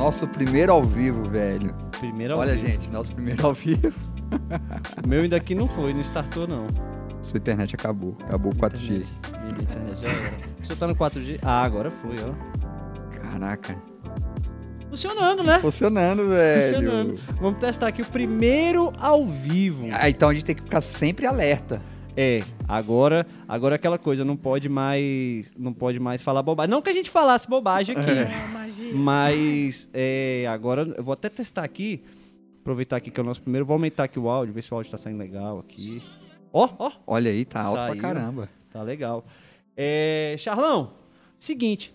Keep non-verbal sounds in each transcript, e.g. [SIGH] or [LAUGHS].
Nosso primeiro ao vivo, velho. Primeiro ao Olha, vivo. gente, nosso primeiro ao vivo. O [LAUGHS] meu ainda aqui não foi, não startou não. Sua internet acabou. Acabou o 4G. Minha internet já era. Senhor tá no 4G? Ah, agora foi, ó. Caraca. Funcionando, né? Funcionando, velho. Funcionando. Vamos testar aqui o primeiro ao vivo. Ah, então a gente tem que ficar sempre alerta. É, agora, agora aquela coisa, não pode mais, não pode mais falar bobagem. Não que a gente falasse bobagem aqui, É, magia. mas é, agora eu vou até testar aqui, aproveitar aqui que é o nosso primeiro, vou aumentar aqui o áudio, ver se o áudio tá saindo legal aqui. Ó, ó, Olha aí, tá alto Saiu. pra caramba. Tá legal. É, Charlão, seguinte.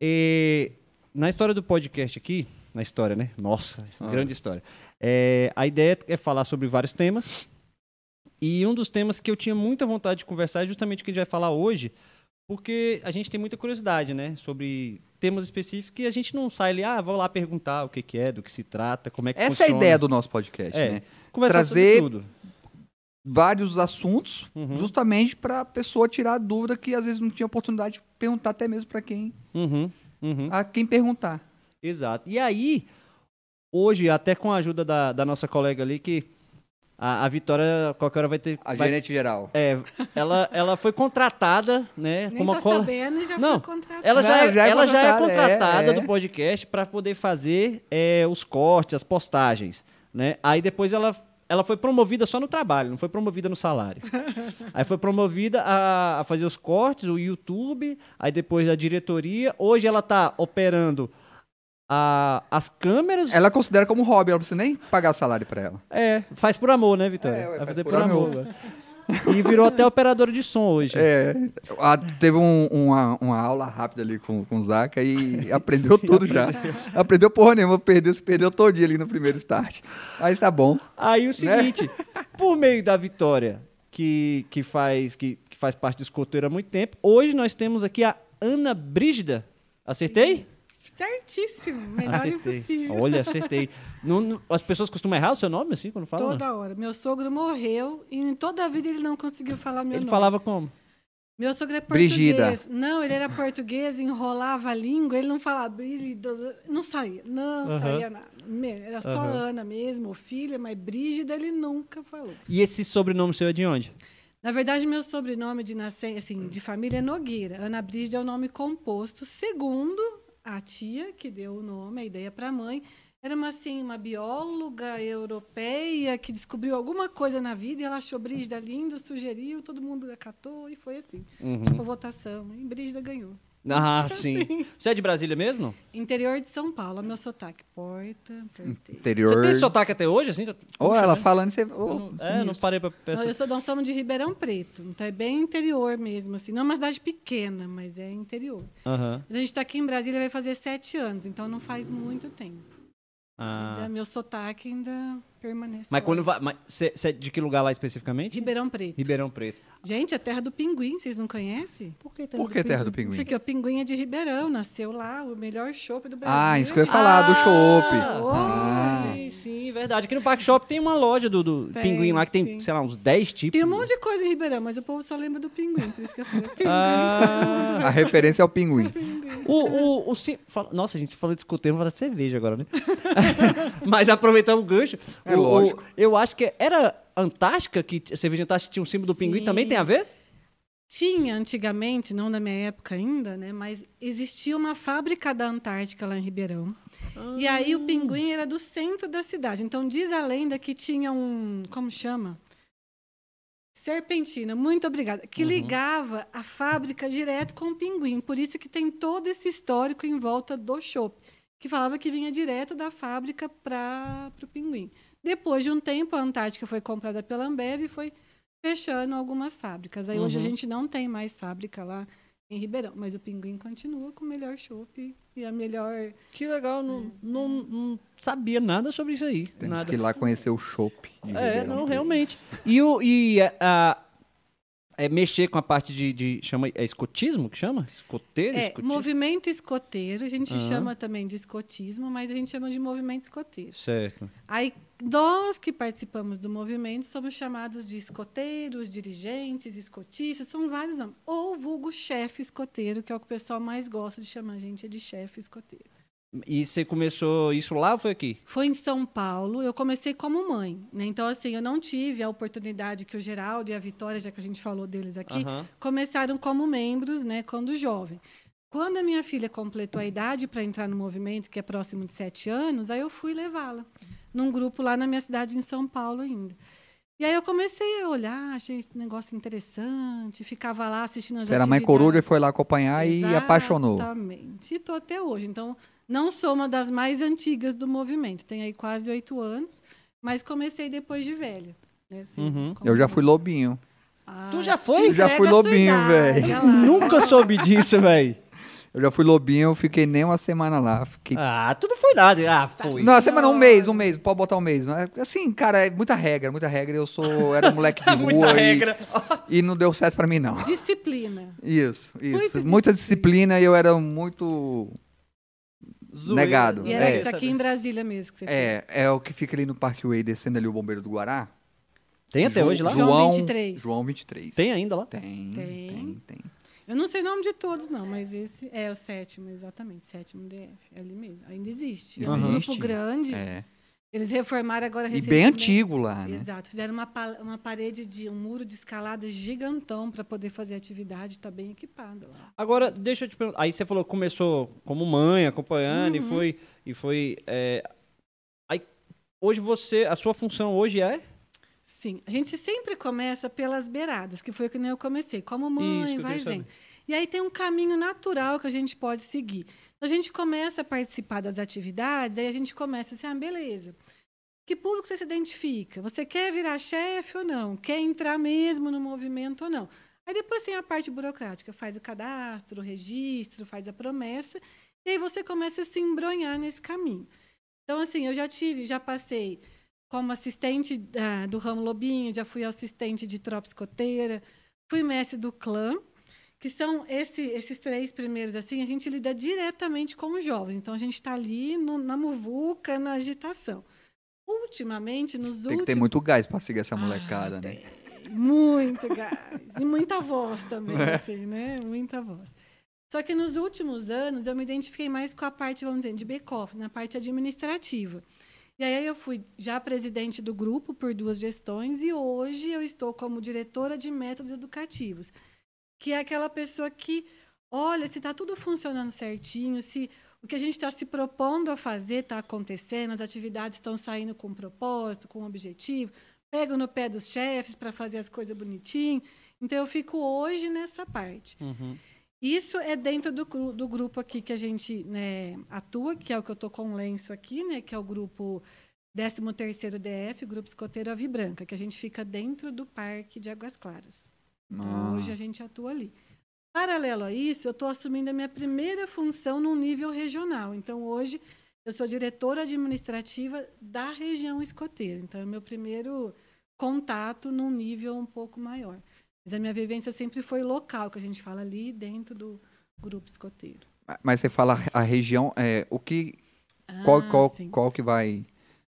é, na história do podcast aqui, na história, né? Nossa, Ah. grande história. É, a ideia é falar sobre vários temas. E um dos temas que eu tinha muita vontade de conversar é justamente o que a gente vai falar hoje, porque a gente tem muita curiosidade, né? Sobre temas específicos e a gente não sai ali, ah, vou lá perguntar o que, que é, do que se trata, como é que Essa é a funciona. ideia do nosso podcast, É. né? Conversar trazer- sobre tudo. Vários assuntos, Uhum. justamente pra pessoa tirar a dúvida que às vezes não tinha oportunidade de perguntar até mesmo pra quem, Uhum, uhum. a quem perguntar. Exato. E aí, hoje, até com a ajuda da, da nossa colega ali, que a, a Vitória, qualquer hora vai ter. A vai- gerente geral. é, ela, ela foi contratada, né? Nem como tá a cola... sabendo já Não, foi contratado. Ela já, Não, é, já é ela já é contratada, contratada é, é. do podcast para poder fazer é, os cortes, as postagens, né? Aí depois ela, ela foi promovida só no trabalho, não foi promovida no salário. [LAUGHS] aí foi promovida a, a fazer os cortes, o YouTube, aí depois a diretoria. Hoje ela tá operando a, as câmeras. Ela considera como hobby, ela não precisa nem pagar salário pra ela. É, faz por amor, né, Vitória? É, ué, Vai faz fazer por por, amor. ué. e virou até operadora de som hoje. É, a- teve um- uma, uma aula rápida ali com, com o Zaca e aprendeu [LAUGHS] tudo já. Aprendeu porra nenhuma, perdeu, se perdeu todo dia ali no primeiro start. Mas tá bom. Aí Né? o seguinte, por meio da Vitória, que, que, faz, que, que faz parte do escoteiro há muito tempo, hoje nós temos aqui a Ana Brígida. Acertei? Certíssimo. Melhor Acertei. impossível. Olha, acertei. Não- não- as pessoas costumam errar o seu nome assim quando falam? Toda hora. Meu sogro morreu e em toda a vida ele não conseguiu falar meu Ele nome. falava como? Meu sogro é português. Brígida. Não, ele era português, enrolava a língua, ele não falava Brígida, não saía, não Aham. saía nada. Era só Aham. Ana mesmo, filha, mas Brígida ele nunca falou. E esse sobrenome seu é de onde? Na verdade, meu sobrenome de nascença, assim, de família é Nogueira. Ana Brígida é o nome composto, segundo a tia que deu o nome, a ideia para a mãe. Era uma, assim, uma bióloga europeia que descobriu alguma coisa na vida e ela achou Brígida lindo, sugeriu, todo mundo acatou e foi assim. Uhum. Tipo, votação. E Brígida ganhou. Ah, [LAUGHS] sim. Você é de Brasília mesmo? Interior de São Paulo, meu sotaque. Porta. Interior. Você tem sotaque até hoje, assim? Ou ela né? falando, você. Eu Oh, não, é, não parei pra Não, pensar. eu sou, nós somos de Ribeirão Preto, então é bem interior mesmo, assim. Não é uma cidade pequena, mas é interior. Mas a gente está aqui em Brasília vai fazer sete anos, então não faz muito tempo. Mas Ah. é, meu sotaque ainda permanece. Mas quando vai. Você é de que lugar lá especificamente? Ribeirão Preto. Ribeirão Preto. Gente, a terra do pinguim, vocês não conhecem? Por que, Por que Terra do Pinguim? Porque o pinguim é de Ribeirão, nasceu lá, o melhor chopp do Brasil. é Ah, isso que eu ia falar, do chopp. Ah, Ah. sim, sim, verdade. Aqui no Parque Shop tem uma loja do, do Tem, pinguim lá que tem, sim. sei lá, uns 10 tipos. Tem um monte de coisa em Ribeirão, mas o povo só lembra do pinguim, por isso que eu falei. pinguim. Ah, A referência é o pinguim. [LAUGHS] o, o, o, sim- fala- Nossa, a gente falou de escoteiro, vamos falar de cerveja agora, né? [LAUGHS] [LAUGHS] Mas aproveitando o gancho. É o- o- lógico. eu acho que era Antártica, que a cerveja Antártica tinha um símbolo do pinguim, Sim. também tem a ver? Tinha antigamente, não na minha época ainda, né? Mas existia uma fábrica da Antártica lá em Ribeirão. E aí o pinguim era do centro da cidade. Então diz a lenda que tinha um, como chama? Serpentina, muito obrigada, que ligava a fábrica direto com o pinguim. Por isso que tem todo esse histórico em volta do chopp, que falava que vinha direto da fábrica para o pinguim. Depois de um tempo, a Antártica foi comprada pela Ambev e foi fechando algumas fábricas. Aí hoje a Uhum. gente não tem mais fábrica lá em Ribeirão, mas o Pinguim continua com o melhor chopp e a melhor. Que legal, não, não, não sabia nada sobre isso aí. Temos nada. que ir lá conhecer o chopp. de É, Ribeirão não, realmente. E, o, e a, a- é mexer com a parte de, de- chama é escotismo que chama? Escoteiro? É, escotismo? movimento escoteiro, a gente Aham. chama também de escotismo, mas a gente chama de movimento escoteiro. Certo. Aí nós que participamos do movimento somos chamados de escoteiros, dirigentes, escotistas, são vários nomes. Ou vulgo chefe escoteiro, que é o que o pessoal mais gosta de chamar a gente é de chefe escoteiro. E você começou isso lá ou foi aqui? Foi em São Paulo. Eu comecei como mãe, né? Então assim, eu não tive a oportunidade que o Geraldo e a Vitória, já que a gente falou deles aqui, começaram como membros, né, quando jovem. Quando a minha filha completou a idade para entrar no movimento, que é próximo de sete anos, aí eu fui levá-la num grupo lá na minha cidade, em São Paulo ainda. E aí eu comecei a olhar, achei esse negócio interessante, ficava lá assistindo as Você era mãe coruja e foi lá acompanhar e apaixonou. Exatamente. E estou até hoje. Então, não sou uma das mais antigas do movimento. Tenho aí quase oito anos, mas comecei depois de velha. né, assim, Uhum. Eu já fui lobinho. Ah, Tu já foi? Eu já fui lobinho, velho. [LAUGHS] Nunca soube disso, velho. Eu já fui lobinho, eu fiquei nem uma semana lá. Fiquei. Ah, tu não foi nada. Ah, foi. não, semana, um mês, um mês, pode botar um mês. Assim, cara, é muita regra, muita regra. Eu sou, era um moleque de [LAUGHS] rua Muita e, regra. [LAUGHS] e não deu certo pra mim, não. Disciplina. Isso, isso. Muita Muita disciplina e eu era muito. Zoeira. Negado. E era É. isso aqui em Brasília mesmo que você fez. É, é o que fica ali no Parkway, descendo ali o Bombeiro do Guará. Tem até Ju- hoje lá? João João 23. João 23. Tem ainda lá? Tem, Tem. tem, tem. Eu não sei o nome de todos, não, mas esse é o sétimo, exatamente. Sétimo DF. É ali mesmo. Ainda existe. É um Existe. grupo grande. É. Eles reformaram agora E recentemente. bem antigo lá, né? Exato. Fizeram uma, uma parede de um muro de escalada gigantão para poder fazer atividade. Está bem equipado lá. Agora, deixa eu te perguntar. Aí você falou que começou como mãe, acompanhando, e Uhum. foi. E foi é, Aí, hoje você. A sua função hoje é? Sim. A gente sempre começa pelas beiradas, que foi o que nem eu comecei. Como Isso mãe, eu vai e vem. E aí tem um caminho natural que a gente pode seguir. A gente começa a participar das atividades, aí a gente começa assim, ah, beleza. Que público você se identifica? Você quer virar chefe ou não? Quer entrar mesmo no movimento ou não? Aí depois tem a parte burocrática, faz o cadastro, o registro, faz a promessa, e aí você começa a se embronhar nesse caminho. Então, assim, eu já tive, já passei como assistente ah, do ramo Lobinho, já fui assistente de tropa escoteira, fui mestre do clã, que são esse- esses três primeiros, assim, a gente lida diretamente com os jovens. Então, a gente está ali no- na muvuca, na agitação. Ultimamente, nos Tem que últimos... ter muito gás pra seguir essa Ah, molecada, né? tem. Muito gás. E muita voz também, assim, né? Muita voz. Só que nos últimos anos eu me identifiquei mais com a parte, vamos dizer, de back-off, na parte administrativa. E aí eu fui já presidente do grupo por duas gestões e hoje eu estou como diretora de métodos educativos, que é aquela pessoa que olha se está tudo funcionando certinho, se o que a gente está se propondo a fazer está acontecendo, as atividades estão saindo com propósito, com objetivo, pego no pé dos chefes para fazer as coisas bonitinho. Então eu fico hoje nessa parte. Isso é dentro do, do grupo aqui que a gente né, atua, que é o que eu estou com o lenço aqui, né, que é o grupo 13º DF, Grupo Escoteiro Avi Branca, que a gente fica dentro do Parque de Águas Claras. Então, Ah. hoje a gente atua ali. Paralelo a isso, eu estou assumindo a minha primeira função no nível regional. Então, hoje, eu sou diretora administrativa da região escoteira. Então, é o meu primeiro contato num nível um pouco maior. Mas a minha vivência sempre foi local, que a gente fala ali dentro do grupo escoteiro. Mas você fala a região, é, o que. Qual, Ah, qual, sim. qual que vai.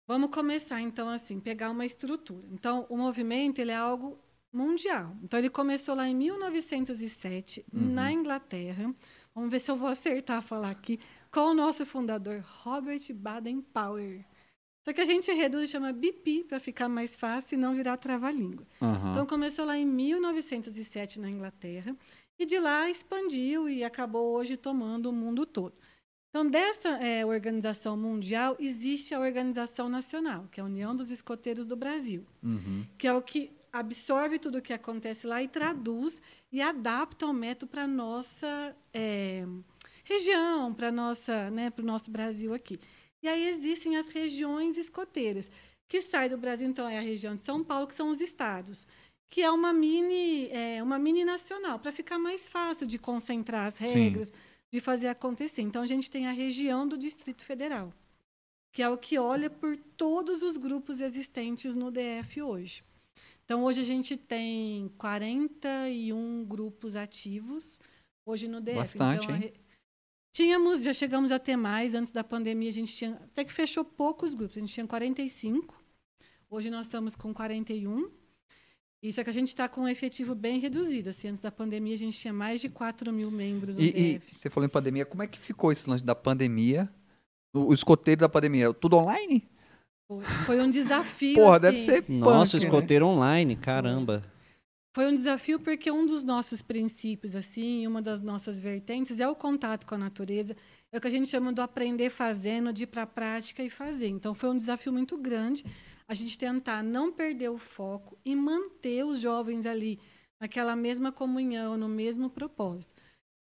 Vamos começar, então, assim, pegar uma estrutura. Então, o movimento ele é algo mundial. Então, ele começou lá em 1907, Uhum. na Inglaterra. Vamos ver se eu vou acertar falar aqui. Com o nosso fundador, Robert Baden-Powell. Só que a gente reduz e chama BP para ficar mais fácil e não virar trava-língua. Aham. Então, começou lá em 1907 na Inglaterra e de lá expandiu e acabou hoje tomando o mundo todo. Então, dessa eh, organização mundial, existe a organização nacional, que é a União dos Escoteiros do Brasil, Uhum. que é o que absorve tudo o que acontece lá e traduz e adapta o método para a nossa eh, região, para nossa, né, para o nosso Brasil aqui. E aí existem as regiões escoteiras, que sai do Brasil, então é a região de São Paulo, que são os estados, que é uma mini, é, uma mini nacional, para ficar mais fácil de concentrar as Sim. regras, de fazer acontecer. Então a gente tem a região do Distrito Federal, que é o que olha por todos os grupos existentes no DF hoje. Então hoje a gente tem 41 grupos ativos hoje no DF. Bastante, então, hein? Tínhamos, já chegamos a ter mais. Antes da pandemia, a gente tinha. Até que fechou poucos grupos. A gente tinha 45. Hoje nós estamos com 41. Isso é que a gente está com um efetivo bem reduzido. Assim, antes da pandemia, a gente tinha mais de 4 mil membros no E, e DF. você falou em pandemia, como é que ficou esse lance da pandemia O escoteiro da pandemia, tudo online? Foi- um desafio. Porra, deve assim. ser Nossa, punk, né? escoteiro online, caramba. Foi um desafio porque um dos nossos princípios, assim, uma das nossas vertentes é o contato com a natureza. É o que a gente chama do aprender fazendo, de ir para a prática e fazer. Então, foi um desafio muito grande a gente tentar não perder o foco e manter os jovens ali naquela mesma comunhão, no mesmo propósito.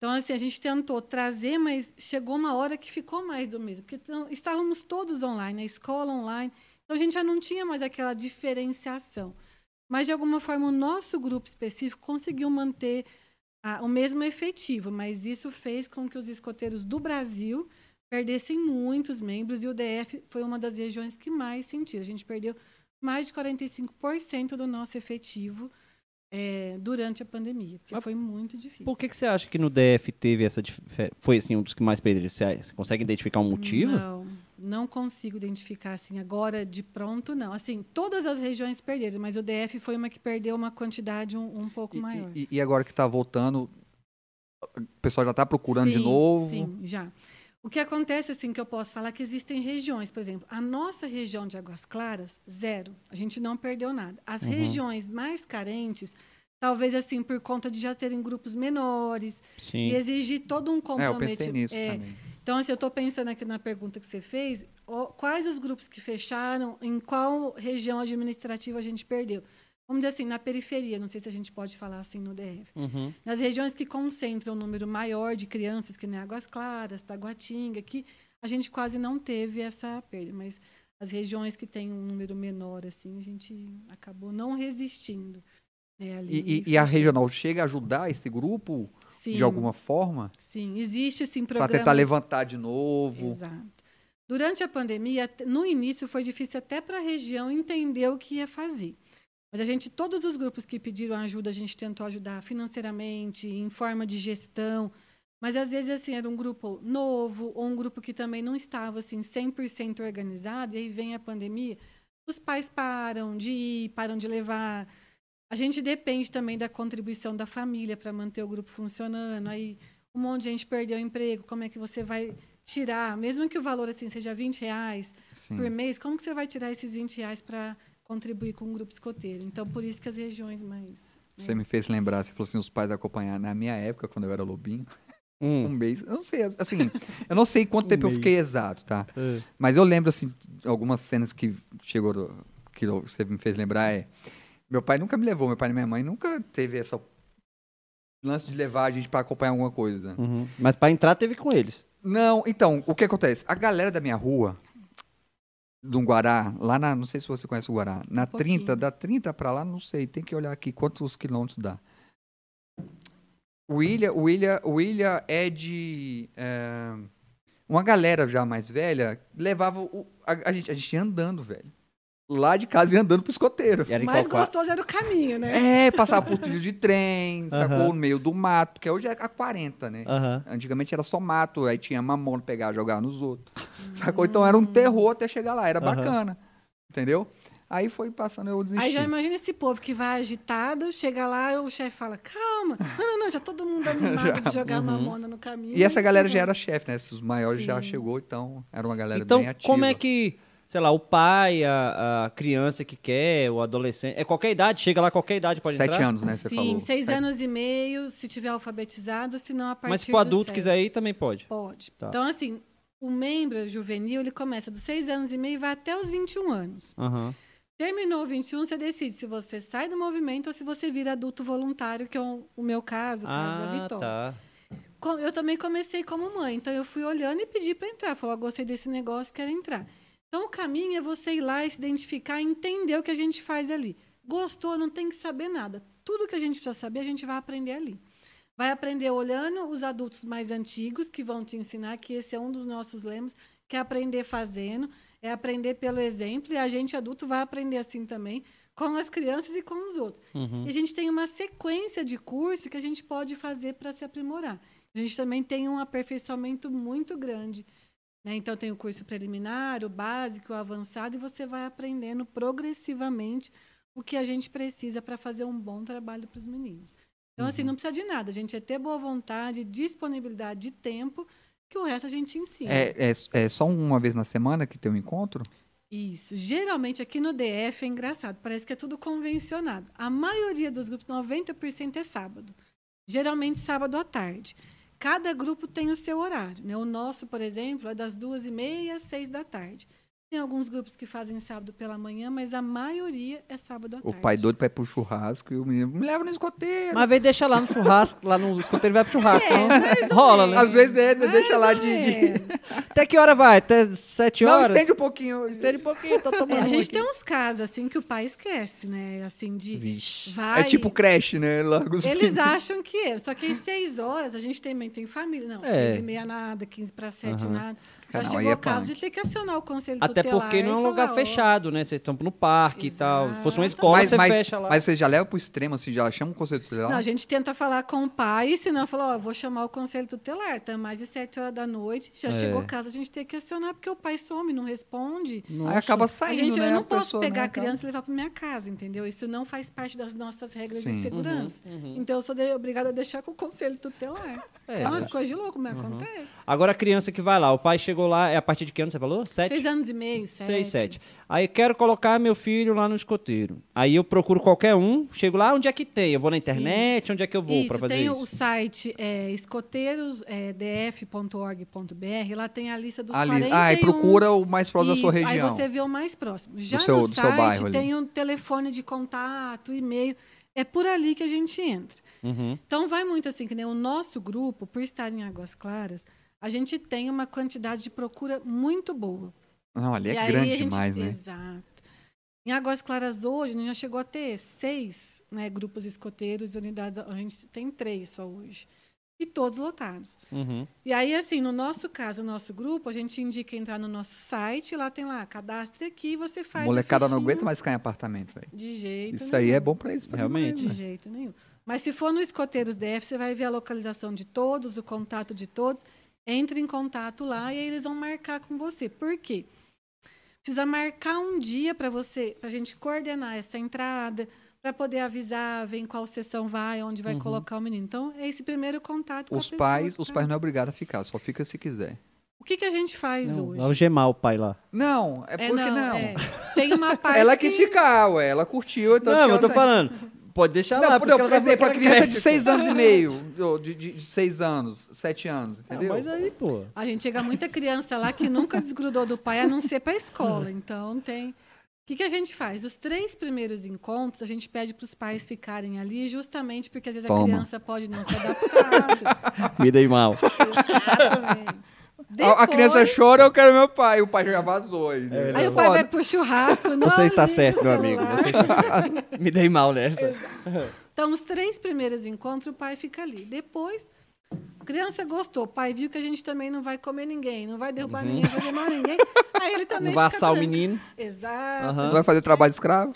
Então, assim, a gente tentou trazer, mas chegou uma hora que ficou mais do mesmo, porque então, estávamos todos online, a escola online, então a gente já não tinha mais aquela diferenciação. Mas, de alguma forma, o nosso grupo específico conseguiu manter ah, o mesmo efetivo, mas isso fez com que os escoteiros do Brasil perdessem muitos membros e o DF foi uma das regiões que mais sentiu. A gente perdeu mais de 45% do nosso efetivo eh, durante a pandemia, porque Mas foi muito difícil. Por que, que você acha que no DF teve essa diferença? Foi assim, um dos que mais perderam? Você você consegue identificar um motivo? Não, não consigo identificar assim agora de pronto, não. Assim, todas as regiões perderam, mas o DF foi uma que perdeu uma quantidade um, um pouco E, maior. e- e agora que tá voltando, o pessoal já tá procurando de Sim, novo? Sim, já. O que acontece, assim, que eu posso falar, que existem regiões, por exemplo, a nossa região de Águas Claras, zero. A gente não perdeu nada. As Uhum. regiões mais carentes, talvez, assim, por conta de já terem grupos menores Sim. e exigir todo um É, eu comprometimento. pensei nisso é, também. Então, assim, eu estou pensando aqui na pergunta que você fez, quais os grupos que fecharam, em qual região administrativa a gente perdeu? Vamos dizer assim, na periferia, não sei se a gente pode falar assim no DF. Uhum. Nas regiões que concentram um número maior de crianças, que nem Águas Claras, Taguatinga, que a gente quase não teve essa perda, mas as regiões que têm um número menor, assim, a gente acabou não resistindo. né, E, e- a regional chega a ajudar esse grupo Sim, de alguma forma? Sim, existe sim Para programas... tentar levantar de novo? Exato. Durante a pandemia, no início foi difícil até para a região entender o que ia fazer. Mas a gente, todos os grupos que pediram ajuda, a gente tentou ajudar financeiramente, em forma de gestão. Mas às vezes assim era um grupo novo ou um grupo que também não estava assim 100% organizado e aí vem a pandemia, os pais param de ir, param de levar. A gente depende também da contribuição da família para manter o grupo funcionando. Aí um monte de gente perdeu o emprego, como é que você vai tirar, mesmo que o valor assim seja 20 reais Sim. por mês, como que você vai tirar esses 20 reais para contribuir com o grupo escoteiro? Então, por isso que as regiões mais... né? Você me fez lembrar, você falou assim, os pais acompanhar. Na minha época, quando eu era lobinho, [LAUGHS] um Hum. mês, eu não sei, assim, eu não sei quanto tempo eu mês. fiquei exato, tá? É. Mas eu lembro, assim, algumas cenas que chegou, do- que você me fez lembrar é... Meu pai nunca me levou, meu pai e minha mãe nunca teve essa lance de levar a gente para acompanhar alguma coisa. Uhum. Mas para entrar teve com eles. Não, então, o que acontece? A galera da minha rua, do Guará, lá na. Não sei se você conhece o Guará. Na Um pouquinho. 30, da 30 pra lá, não sei. Tem que olhar aqui quantos quilômetros dá. O Ilha, o Ilha, o Ilha é de. é, uma galera já mais velha levava o- a, a gente, a gente ia andando, velho. Lá de casa ia andando pro escoteiro. E mais gostoso era o caminho, né? É, passava por trilho de trem, sacou? Aham. No meio do mato, porque hoje é a 40, né? Aham. Antigamente era só mato, aí tinha mamona pegar, jogar nos outros. Sacou? Então era um terror até chegar lá, era Aham. bacana. Entendeu? Aí foi passando, eu desisti. Aí já imagina esse povo que vai agitado, chega lá, o chefe fala, calma, não, não, não, já todo mundo animado [LAUGHS] de jogar Uhum. mamona no caminho. E essa galera Tá já era chefe, né? Esses maiores já Sim. chegou, então era uma galera Então, bem ativa. como é que, sei lá, o pai, a, a criança que quer, o adolescente, é qualquer idade, chega lá qualquer idade pode Sete entrar? anos, né? Você Sim, falou. seis Sete- anos e meio, se tiver alfabetizado, se não a partir Mas se for adulto sete. quiser ir, também pode. Pode. Tá. Então, assim, o membro juvenil, ele começa dos seis anos e meio e vai até os 21 anos. Aham. Terminou 21, você decide se você sai do movimento ou se você vira adulto voluntário, que é o, o meu caso, o caso da Ah, Vitória. tá. Eu também comecei como mãe, então eu fui olhando e pedi para entrar. Falou, "Ah, gostei desse negócio, quero entrar. Então o caminho é você ir lá e se identificar, entender o que a gente faz ali. Gostou, não tem que saber nada. Tudo que a gente precisa saber, a gente vai aprender ali. Vai aprender olhando os adultos mais antigos que vão te ensinar, que esse é um dos nossos lemas, que é aprender fazendo, é aprender pelo exemplo, e a gente adulto vai aprender assim também, com as crianças e com os outros. Uhum. E a gente tem uma sequência de curso que a gente pode fazer para se aprimorar. A gente também tem um aperfeiçoamento muito grande. Né? Então, tem o curso preliminar, o básico, o avançado, e você vai aprendendo progressivamente o que a gente precisa para fazer um bom trabalho para os meninos. Então, assim, não precisa de nada. A gente é ter boa vontade, disponibilidade de tempo, que o resto a gente ensina. É, é, é só uma vez na semana que tem um encontro? Isso. Geralmente aqui no DF é engraçado, parece que é tudo convencionado. A maioria dos grupos, 90% é sábado. Geralmente sábado à tarde. Cada grupo tem o seu horário. Né? O nosso, por exemplo, é das duas e meia às seis da tarde. Tem alguns grupos que fazem sábado pela manhã, mas a maioria é sábado à O tarde. pai doido ir pro churrasco e o menino me leva no escoteiro. Mas vez deixa lá no churrasco, lá no escoteiro vai pro churrasco. É, não? ou Rola, né? Às vezes né, deixa lá de. de-. Até que hora vai? Até sete Não, horas? estende um pouquinho. Estende um pouquinho, tô tomando É, a gente aqui. tem uns casos assim que o pai esquece, né? Assim, de. Vixe. Vai. É tipo creche, né? Larga os Eles acham que é. Só que às seis horas a gente também tem família. Não, É. seis e meia nada, quinze para sete Aham. nada. Já Não, aí chegou é o caso punk. de ter que acionar o conselho Até tutelar porque não é um lugar falar, fechado, né? Vocês estão no parque e tal. Se fosse uma Exato. escola, mas, você mas, fecha lá. mas você já leva pro extremo, assim, já chama o conselho tutelar? Não, a gente tenta falar com o pai, senão falou, ó, vou chamar o conselho tutelar. Tá mais de sete horas da noite, já É. chegou o caso, a gente tem que acionar, porque o pai some, não responde. Aí acaba A saindo, gente, né? eu não a posso pessoa, pegar né, a criança e levar para minha casa, entendeu? Isso não faz parte das nossas regras Sim. de segurança. Então, eu sou de- obrigada a deixar com o conselho tutelar. É, É, umas mas- coisas de louco, mas acontece. Agora a criança que vai lá, o pai chegou lá, é a partir de que ano você falou? Sete? Seis anos e meio, sete. Seis, sete. Aí quero colocar meu filho lá no escoteiro. Aí eu procuro qualquer um, chego lá, onde é que tem? Eu vou na internet, onde é que eu vou pra fazer tem isso? o site é, escoteirosdf.org.br, lá tem a lista dos Ali, 41... ah, e procura o mais próximo Isso, da sua região. Aí você vê o mais próximo. Já seu- no do seu site bairro ali. tem um telefone de contato, e-mail. É por ali que a gente entra. Uhum. Então vai muito assim, que nem o nosso grupo, por estar em Águas Claras, a gente tem uma quantidade de procura muito boa. Não, ali E é aí grande gente- demais, né? Exato. Em Águas Claras hoje, a gente já chegou a ter seis né, grupos escoteiros e unidades. A gente tem três só hoje. E todos lotados. Uhum. E aí, assim, no nosso caso, o nosso grupo, a gente indica entrar no nosso site, lá tem lá, cadastre aqui, você faz. Molecada não aguenta mais ficar em apartamento, velho. De jeito Isso aí nenhum. é bom pra eles. pra Realmente. De né? jeito nenhum. Mas se for no Escoteiros DF, você vai ver a localização de todos, o contato de todos. Entre em contato lá e aí eles vão marcar com você. Por quê? Precisa marcar um dia para você, para a gente coordenar essa entrada, para poder avisar, ver em qual sessão vai, onde vai colocar o menino. Então, é esse primeiro contato com Os a pais, os tá- pais não é obrigado a ficar, só fica se quiser. O que, que a gente faz Não, hoje? algemar o pai lá. Não, é porque não. é. Tem uma [LAUGHS] parte Ela que... quis ficar, ué. Ela curtiu. tanto não, eu tô tá- falando. Pode deixar Não, lá, por, porque não, ela por tá exemplo, a falando que criança de seis anos e meio, [LAUGHS] ou de, de, de seis anos, sete anos, pô. entendeu? Ah, mas aí, pô. A gente chega muita criança lá que nunca desgrudou do pai a não ser para a escola. Então tem. O que, que a gente faz? Os três primeiros encontros, a gente pede para os pais ficarem ali, justamente porque às vezes a Toma. criança pode não se adaptar. [LAUGHS] Me dei mal. Exatamente. A, a criança Depois- chora, eu quero meu pai. O pai já vazou aí. né? Aí o pai vai pro churrasco. Não, Você está certo, o meu amigo. está. Me dei mal nessa. Então, os três primeiros encontros, o pai fica ali. Depois, a criança gostou. O pai viu que a gente também não vai comer ninguém, não vai derrubar ninguém, não vai derrubar ninguém. Aí ele também Uhum. Não vai assar o tranquilo. menino. Exato. Aham. Não vai fazer trabalho de escravo?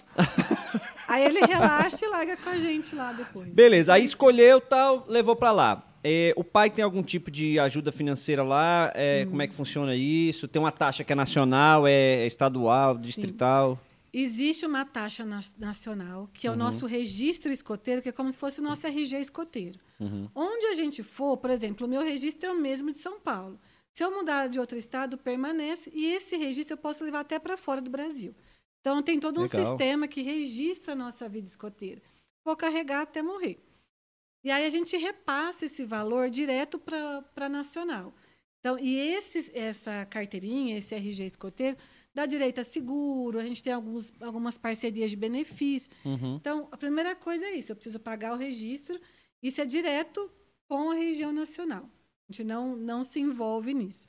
Aí ele relaxa e larga com a gente lá depois. Beleza, aí escolheu tal, levou pra lá. É, o pai tem algum tipo de ajuda financeira lá? É, como é que funciona isso? Tem uma taxa que é nacional, é, é estadual, distrital? Existe uma taxa na- nacional, que é o nosso registro escoteiro, que é como se fosse o nosso RG escoteiro. Onde a gente for, por exemplo, o meu registro é o mesmo de São Paulo. Se eu mudar de outro estado, permanece, e esse registro eu posso levar até para fora do Brasil. Então, tem todo um Legal. sistema que registra a nossa vida escoteira. Vou carregar até morrer. E aí a gente repassa esse valor direto para nacional. Então, e esse, essa carteirinha, esse RG escoteiro, dá direito a seguro, a gente tem alguns, algumas parcerias de benefício. Uhum. Então, a primeira coisa é isso, eu preciso pagar o registro, isso é direto com a região nacional. A gente não, não se envolve nisso.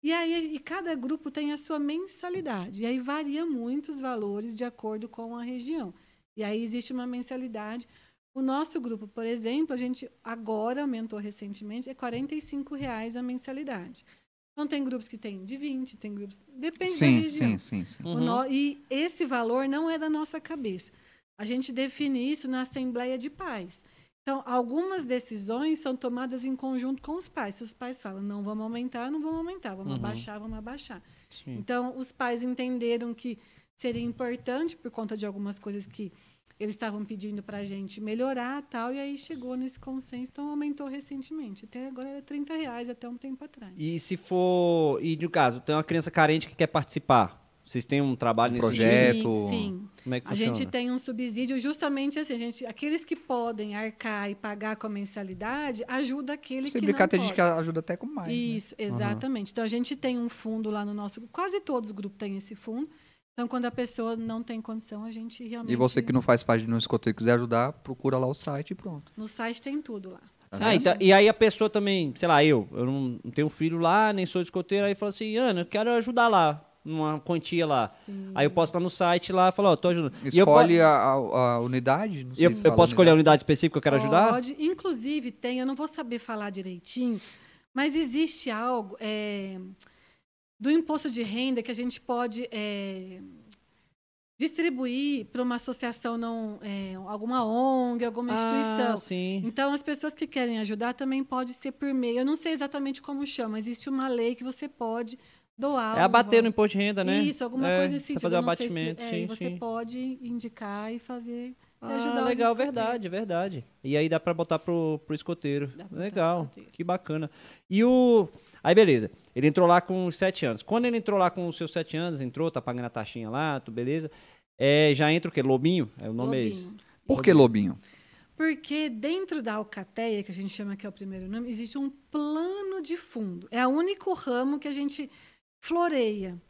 E aí, e cada grupo tem a sua mensalidade. E aí varia muito os valores de acordo com a região. E aí existe uma mensalidade. O nosso grupo, por exemplo, a gente agora aumentou recentemente, é 45 reais a mensalidade. Então tem grupos que tem de 20, tem grupos. Depende da Sim, região. sim, sim, sim. O no- E esse valor não é da nossa cabeça. A gente define isso na Assembleia de Pais. Então, algumas decisões são tomadas em conjunto com os pais. Se os pais falam, não vamos aumentar, não vamos aumentar, vamos Uhum. abaixar, vamos abaixar. Sim. Então, os pais entenderam que seria importante, por conta de algumas coisas que eles estavam pedindo para a gente melhorar tal, e aí chegou nesse consenso, então aumentou recentemente. Até agora era 30 reais, até um tempo atrás. E se for. E no caso, tem uma criança carente que quer participar. Vocês têm um trabalho Um nesse projeto. Sim, sim. Como é que A funciona? gente tem um subsídio justamente assim, a gente, aqueles que podem arcar e pagar com a mensalidade, ajuda aquele Se que brincar, não tem pode. gente que ajuda até com mais. né? Isso, exatamente. Então a gente tem um fundo lá no nosso, quase todos os grupos têm esse fundo. Então quando a pessoa não tem condição, a gente realmente E você que não faz parte de um escoteiro e quiser ajudar, procura lá o site e pronto. no site tem tudo lá. Ah, então- e aí a pessoa também, sei lá, eu, eu não tenho filho lá, nem sou escoteiro, aí fala assim, Ana, eu quero ajudar lá, numa quantia lá. Sim. Aí eu posso estar no site lá e falar, ó, tô ajudando. E eu, Escolhe a, a- unidade. Não sei eu, se eu posso escolher a unidade. específica que eu quero ajudar? Pode. Inclusive, tem, eu não vou saber falar direitinho, mas existe algo é, do imposto de renda que a gente pode é, distribuir para uma associação, não, é, alguma ONG, alguma instituição. Ah, sim. Então, as pessoas que querem ajudar também pode ser por meio. Eu não sei exatamente como chama, existe uma lei que você pode doar. É um abater no valor. imposto de renda, né? Isso, alguma É, coisa nesse você sentido. fazer expli- abatimento, é, sim, você sim. pode indicar e fazer. Ah, ajudar legal, verdade, verdade. E aí dá pra botar pro, pro escoteiro. Legal, que bacana. E o... Aí, beleza. Ele entrou lá com os sete anos. Quando ele entrou lá com os seus sete anos, entrou, tá pagando a taxinha lá, tudo beleza. É, já entra o quê? Lobinho? É, o nome é esse. Lobinho. Por que Lobinho? Porque dentro da alcateia, que a gente chama que é o primeiro nome, existe um plano de fundo. É o único ramo que a gente floreia.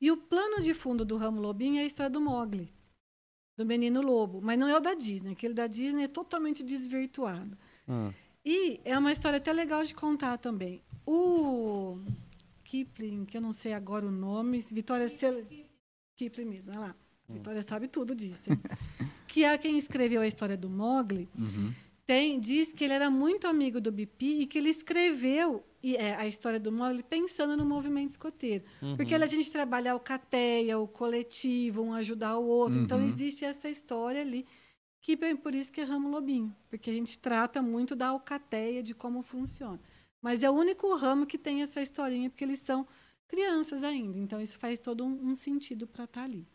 E o plano de fundo do ramo Lobinho é a história do Mogli, do menino lobo. Mas não é o da Disney. Aquele da Disney é totalmente desvirtuado. Ah. E é uma história até legal de contar também. O Kipling, que eu não sei agora o nome, Vitória Cel... Kipling mesmo, é lá. Vitória sabe tudo disso. [LAUGHS] que é quem escreveu a história do Mogli. Uhum. Tem, diz que ele era muito amigo do Bipi e que ele escreveu e, é, a história do Mogli pensando no movimento escoteiro. Porque a gente trabalha a alcateia, o coletivo, um ajudar o outro. Então, Uhum. existe essa história ali, que é por isso que é ramo lobinho. Porque a gente trata muito da alcateia, de como funciona. Mas é o único ramo que tem essa historinha, porque eles são crianças ainda. Então, isso faz todo um, um sentido para estar ali.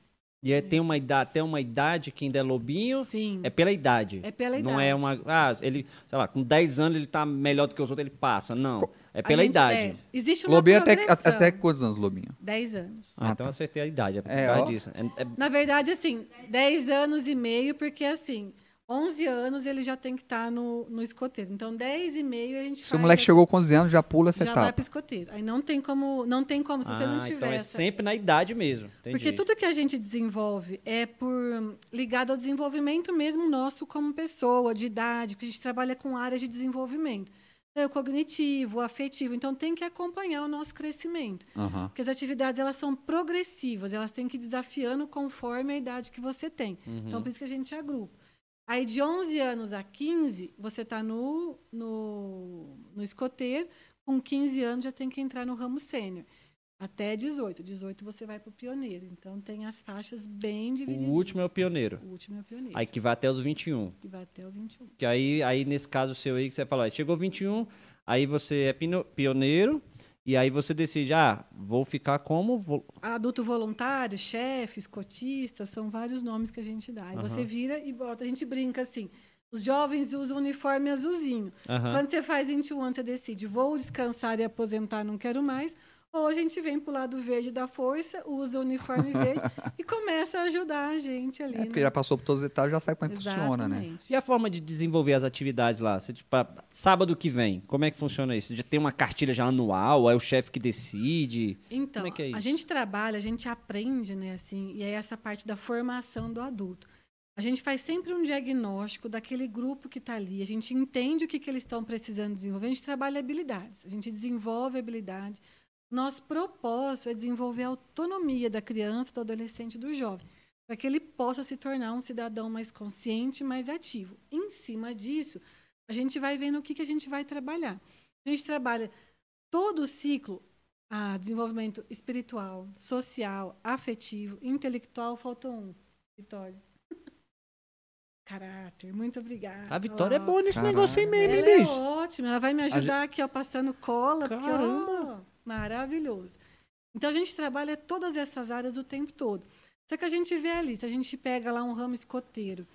E aí tem uma idade, até uma idade que ainda é lobinho, Sim. é pela idade. É pela Não é idade. uma. Ah, ele, sei lá, com 10 anos ele tá melhor do que os outros, ele passa. Não. É pela gente- idade. é, existe uma Lobinho até, progressão. até quantos anos, Lobinho? 10 anos. Ah, então eu acertei a idade, é por É, causa ó. disso. É- é- Na verdade, assim, 10 anos e meio, porque assim, 11 anos ele já tem que estar no, no escoteiro. Então, 10 e meio a gente Se faz o moleque chegou com 11 anos, já pula essa já vai etapa. para o escoteiro. Aí não tem como, não tem como se você não Ah, tiver então é essa- sempre na idade mesmo. Entendi. Porque tudo que a gente desenvolve é por ligado ao desenvolvimento mesmo nosso como pessoa, de idade, porque a gente trabalha com áreas de desenvolvimento. É o cognitivo, o afetivo, então tem que acompanhar o nosso crescimento. Aham. Porque as atividades elas são progressivas, elas têm que ir desafiando conforme a idade que você tem. Então, por isso que a gente agrupa. Aí, de 11 anos a 15, você está no, no, no escoteiro, com 15 anos já tem que entrar no ramo sênior. Até 18. 18 você vai para o pioneiro. Então, tem as faixas bem O divididas. último é o pioneiro. O último é o pioneiro. Aí que vai até os 21. Que vai até o 21. Que aí, aí nesse caso seu aí, que você falou, chegou 21, aí você é pino- pioneiro, e aí você decide, ah, vou ficar como. Adulto voluntário, chefe, escotista, são vários nomes que a gente dá. Aí você vira e bota, a gente brinca assim. Os jovens usam uniforme azulzinho. Aham. Quando você faz 21 anos, você decide, vou descansar e aposentar, não quero mais. Ou a gente vem pro lado verde da força, usa o uniforme verde [LAUGHS] e começa a ajudar a gente ali. É, né? porque já passou por todos os detalhes, já sabe como é que funciona, né? E a forma de desenvolver as atividades lá? Você, tipo, sábado que vem, como é que funciona isso? Já tem uma cartilha já anual? É o chefe que decide? Então, Como é que é a gente trabalha, a gente aprende, né, assim, e é essa parte da formação do adulto. A gente faz sempre um diagnóstico daquele grupo que está ali, a gente entende o que, que eles estão precisando desenvolver, a gente trabalha habilidades, a gente desenvolve habilidades. Nosso propósito é desenvolver a autonomia da criança, do adolescente e do jovem, para que ele possa se tornar um cidadão mais consciente, mais ativo. Em cima disso, a gente vai vendo o que, que a gente vai trabalhar. A gente trabalha todo o ciclo a desenvolvimento espiritual, social, afetivo, intelectual, faltou um. Vitória. [LAUGHS] Caráter, muito obrigada. A Vitória é boa nesse Caralho. negócio aí mesmo, hein, Ela é bicho? ótima, ela vai me ajudar aqui, ó, passando cola. Caramba! Maravilhoso. Então, a gente trabalha todas essas áreas o tempo todo. Só que a gente vê ali, se a gente pega lá um ramo escoteiro,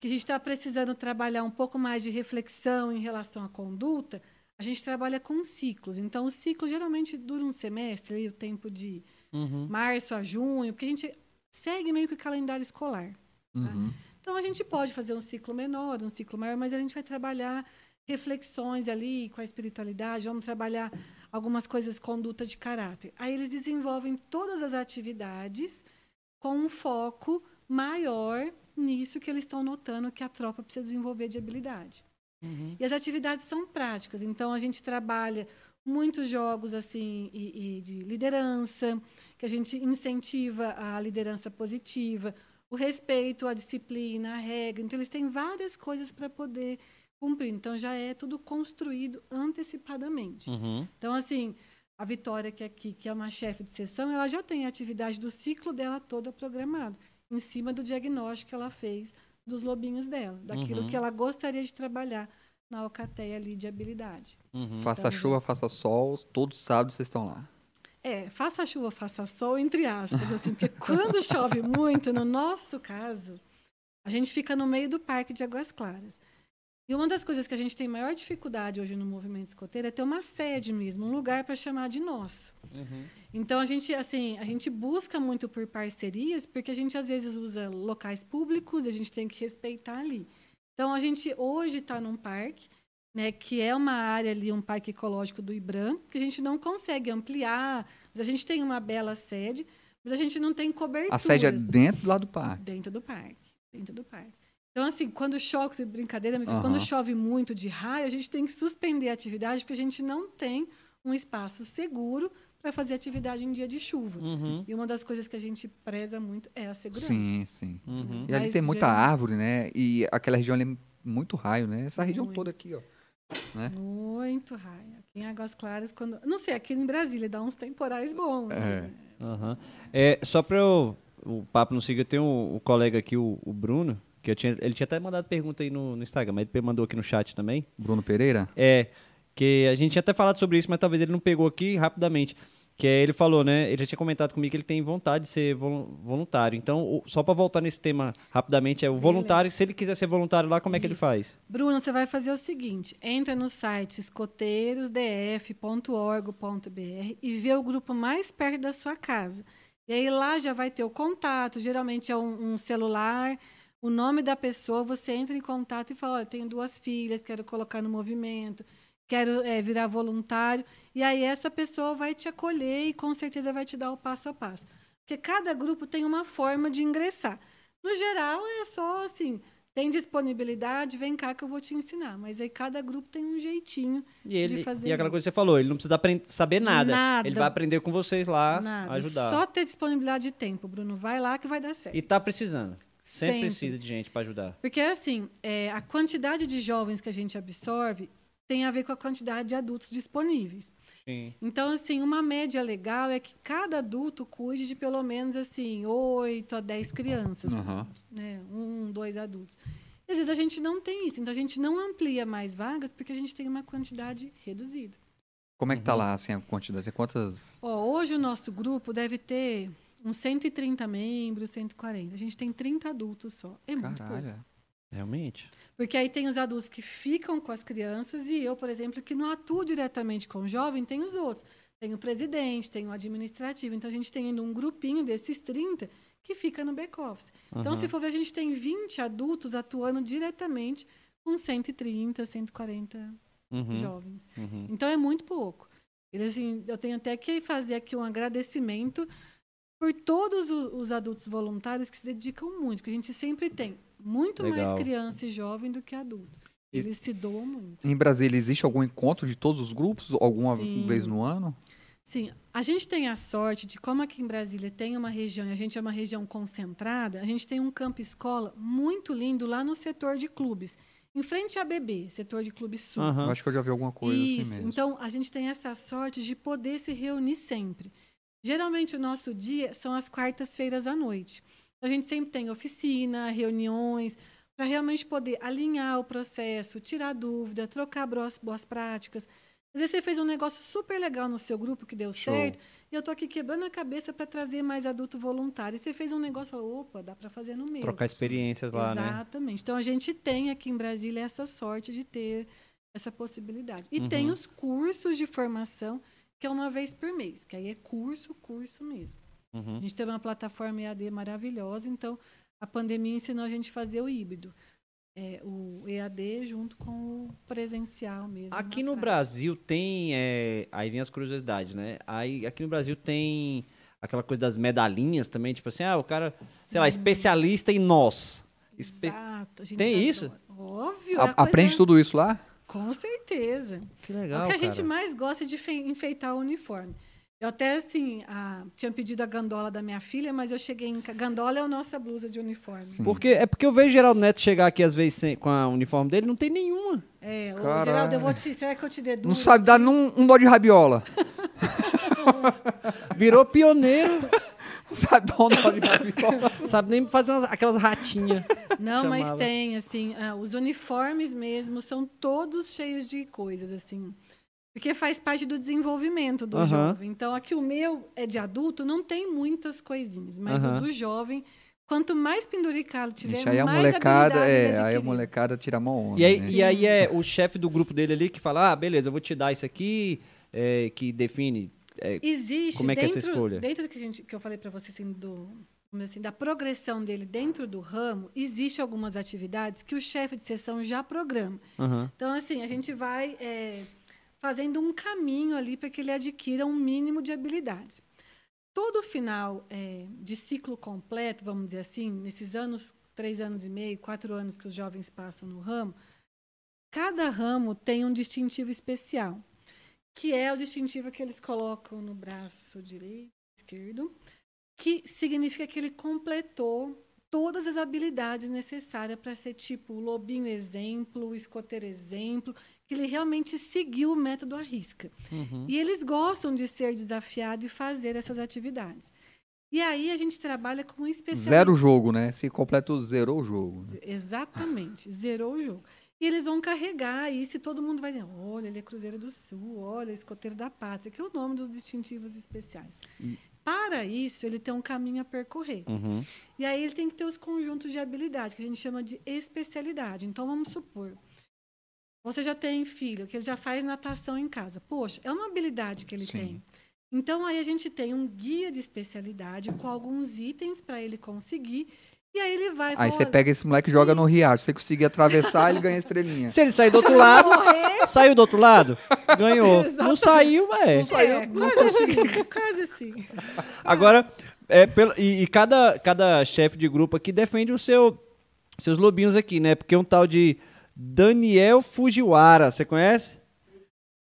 que a gente está precisando trabalhar um pouco mais de reflexão em relação à conduta, a gente trabalha com ciclos. Então, o ciclo geralmente dura um semestre, o tempo de Uhum. março a junho, porque a gente segue meio que o calendário escolar. Uhum. Então, a gente pode fazer um ciclo menor, um ciclo maior, mas a gente vai trabalhar reflexões ali com a espiritualidade, vamos trabalhar algumas coisas, conduta de caráter. Aí eles desenvolvem todas as atividades com um foco maior nisso que eles estão notando que a tropa precisa desenvolver de habilidade. Uhum. E as atividades são práticas, então a gente trabalha muitos jogos assim e, e de liderança, que a gente incentiva a liderança positiva, o respeito, a disciplina, a regra. Então eles têm várias coisas para poder cumprir. Então já é tudo construído antecipadamente. Uhum. Então assim, a Vitória que é aqui, que é uma chefe de sessão, ela já tem a atividade do ciclo dela toda programada, em cima do diagnóstico que ela fez dos lobinhos dela, daquilo Uhum. que ela gostaria de trabalhar na alcateia ali de habilidade. Uhum. Faça Então, chuva, faça sol, todos sábados vocês estão lá. É, faça chuva, faça sol, entre aspas, assim, porque [LAUGHS] quando chove muito, no nosso caso, a gente fica no meio do parque de Águas Claras. E uma das coisas que a gente tem maior dificuldade hoje no movimento escoteiro é ter uma sede mesmo, um lugar para chamar de nosso. Uhum. Então a gente assim, a gente busca muito por parcerias, porque a gente às vezes usa locais públicos, a gente tem que respeitar ali. Então a gente hoje está num parque, né, que é uma área ali, um parque ecológico do IBRAM, que a gente não consegue ampliar. Mas a gente tem uma bela sede, mas a gente não tem cobertura. A sede é dentro lá do parque. Dentro do parque. Dentro do parque. Então, assim, quando chove, brincadeira, mas Aham. quando chove muito de raio, a gente tem que suspender a atividade, porque a gente não tem um espaço seguro para fazer atividade em dia de chuva. Uhum. E uma das coisas que a gente preza muito é a segurança. Sim, sim. Uhum. E ali tem muita geral- árvore, né? E aquela região ali é muito raio, né? Essa região Muito. toda aqui, ó. Né? Muito raio. Aqui em Águas Claras, quando. Não sei, aqui em Brasília dá uns temporais bons. É. assim, né? É, só para eu, o papo não siga, eu tenho um, um colega aqui, o, o Bruno, que eu tinha, ele tinha até mandado pergunta aí no, no Instagram, mas ele mandou aqui no chat também. Bruno Pereira? É, que a gente tinha até falado sobre isso, mas talvez ele não pegou aqui rapidamente. Que é, ele falou, né? Ele já tinha comentado comigo que ele tem vontade de ser vol- voluntário. Então, só para voltar nesse tema rapidamente, é o voluntário, se ele quiser ser voluntário lá, como é que ele faz? Bruno, você vai fazer o seguinte: entra no site escoteirosdf.org.br e vê o grupo mais perto da sua casa. E aí lá já vai ter o contato, geralmente é um, um celular, o nome da pessoa, você entra em contato e fala: olha, tenho duas filhas, quero colocar no movimento, quero eh, virar voluntário. E aí essa pessoa vai te acolher e com certeza vai te dar o passo a passo. Porque cada grupo tem uma forma de ingressar. No geral, é só assim, tem disponibilidade, vem cá que eu vou te ensinar. Mas aí cada grupo tem um jeitinho E, ele, de fazer e aquela isso. coisa que você falou, ele não precisa saber nada. Nada. Ele vai aprender com vocês lá, Nada. ajudar. Só ter disponibilidade de tempo, Bruno. Vai lá que vai dar certo. E tá precisando. Sempre, Sempre. precisa de gente para ajudar. Porque, assim, é, a quantidade de jovens que a gente absorve tem a ver com a quantidade de adultos disponíveis. Sim. Então, assim, uma média legal é que cada adulto cuide de pelo menos, assim, 8 a 10 crianças. Aham. Né? Um, dois adultos. E, às vezes a gente não tem isso. Então, a gente não amplia mais vagas porque a gente tem uma quantidade reduzida. Como é que tá Uhum. lá, assim, a quantidade? Quantas... Ó, hoje o nosso grupo deve ter uns 130 membros, 140. A gente tem 30 adultos só. É muito pouco. Caralho. Realmente. Porque aí tem os adultos que ficam com as crianças e eu, por exemplo, que não atuo diretamente com o jovem, tem os outros. Tem o presidente, tem o administrativo. Então, a gente tem ainda um grupinho desses 30 que fica no back-office. Então, Aham. se for ver, a gente tem 20 adultos atuando diretamente com 130, 140 Uhum, jovens. uhum. Então é muito pouco. Eles, assim, eu tenho até que fazer aqui um agradecimento por todos os adultos voluntários que se dedicam muito, porque a gente sempre tem muito Legal. mais criança e jovem do que adulto. E- Eles se doam muito. Em Brasília, existe algum encontro de todos os grupos? Alguma Sim. vez no ano? Sim, a gente tem a sorte de, como aqui em Brasília tem uma região, e a gente é uma região concentrada, a gente tem um campo escola muito lindo lá no setor de clubes, em frente à BB, setor de clubes sul. Eu acho que eu já vi alguma coisa Isso. assim mesmo. Então, a gente tem essa sorte de poder se reunir sempre. Geralmente, o nosso dia são as quartas-feiras à noite. A gente sempre tem oficina, reuniões, para realmente poder alinhar o processo, tirar dúvida, trocar boas, boas práticas. Às vezes você fez um negócio super legal no seu grupo que deu Show. certo, e eu tô aqui quebrando a cabeça para trazer mais adulto voluntário. E você fez um negócio, falou, opa, dá para fazer no meu. Trocar experiências lá, né? Exatamente. Então a gente tem aqui em Brasília essa sorte de ter essa possibilidade. E Uhum. tem os cursos de formação, que é uma vez por mês, que aí é curso, curso mesmo. A Uhum. gente tem uma plataforma EAD maravilhosa, então a pandemia ensinou a gente a fazer o híbrido. É, o EAD junto com o presencial mesmo. Aqui no prática. Brasil tem. é, Aí vem as curiosidades, né? Aí aqui no Brasil tem aquela coisa das medalhinhas também, tipo assim, ah, o cara, sei lá, especialista em nós. Espe- Exato. a gente Tem adora. isso? Óbvio. A- é a coisa- aprende tudo isso lá? Com certeza. Que legal. o que a gente cara. mais gosta é de fe- enfeitar o uniforme. Eu até, assim, a- tinha pedido a gandola da minha filha, mas eu cheguei em... Gandola é a nossa blusa de uniforme. Sim. Porque, é porque eu vejo o Geraldo Neto chegar aqui às vezes sem- com a uniforme dele, não tem nenhuma. É, ô, Caralho. Geraldo, eu vou te... Será que eu te deduzo? Não sabe dar num, um dó de rabiola. [LAUGHS] Virou pioneiro, sabe dar um dó de rabiola. [LAUGHS] não sabe nem fazer umas- aquelas ratinhas. Não, mas tem, assim, ah, os uniformes mesmo são todos cheios de coisas, assim. Porque faz parte do desenvolvimento do Aham. jovem. Então, aqui o meu é de adulto, não tem muitas coisinhas. Mas Aham. o do jovem, quanto mais penduricalo tiver, Ixi, aí a mais molecada, é, aí a molecada tira a mão onda. E aí, né? e aí é o chefe do grupo dele ali que fala: ah, beleza, eu vou te dar isso aqui, é, que define. É, Existe Como é que é essa dentro, escolha? dentro do que, gente, que eu falei para você assim, do, assim, da progressão dele dentro do ramo, existe algumas atividades que o chefe de sessão já programa. aham. Então, assim, a gente vai é, fazendo um caminho ali para que ele adquira um mínimo de habilidades. Todo final é, de ciclo completo, vamos dizer assim, nesses anos, três anos e meio, quatro anos que os jovens passam no ramo, cada ramo tem um distintivo especial, que é o distintivo que eles colocam no braço direito, esquerdo, que significa que ele completou todas as habilidades necessárias para ser tipo lobinho exemplo, escoteiro exemplo, que ele realmente seguiu o método à risca. Uhum. E eles gostam de ser desafiados e fazer essas atividades. E aí a gente trabalha com um especialista. Zero jogo, né? Se completo, zerou o jogo. né? Exatamente, zerou o jogo. E eles vão carregar isso e todo mundo vai dizer, olha, ele é Cruzeiro do Sul, olha, Escoteiro da Pátria, que é o nome dos distintivos especiais. Para isso, ele tem um caminho a percorrer. Uhum. E aí ele tem que ter os conjuntos de habilidade, que a gente chama de especialidade. Então, vamos supor, você já tem filho, que ele já faz natação em casa. Poxa, é uma habilidade que ele Sim. tem. Então, aí a gente tem um guia de especialidade com alguns itens para ele conseguir. E aí ele vai... Aí você "Olha, pega esse moleque e joga no riacho. Se você conseguir atravessar, ele ganha estrelinha. Se ele sair do outro lado, [LAUGHS] saiu do outro lado, ganhou. [LAUGHS] Não Exatamente. saiu, é. quase assim, quase assim. [LAUGHS] Agora, é, pelo- e, e cada, cada chefe de grupo aqui defende o seu, seus lobinhos aqui, né? Porque um tal de Daniel Fujiwara, você conhece?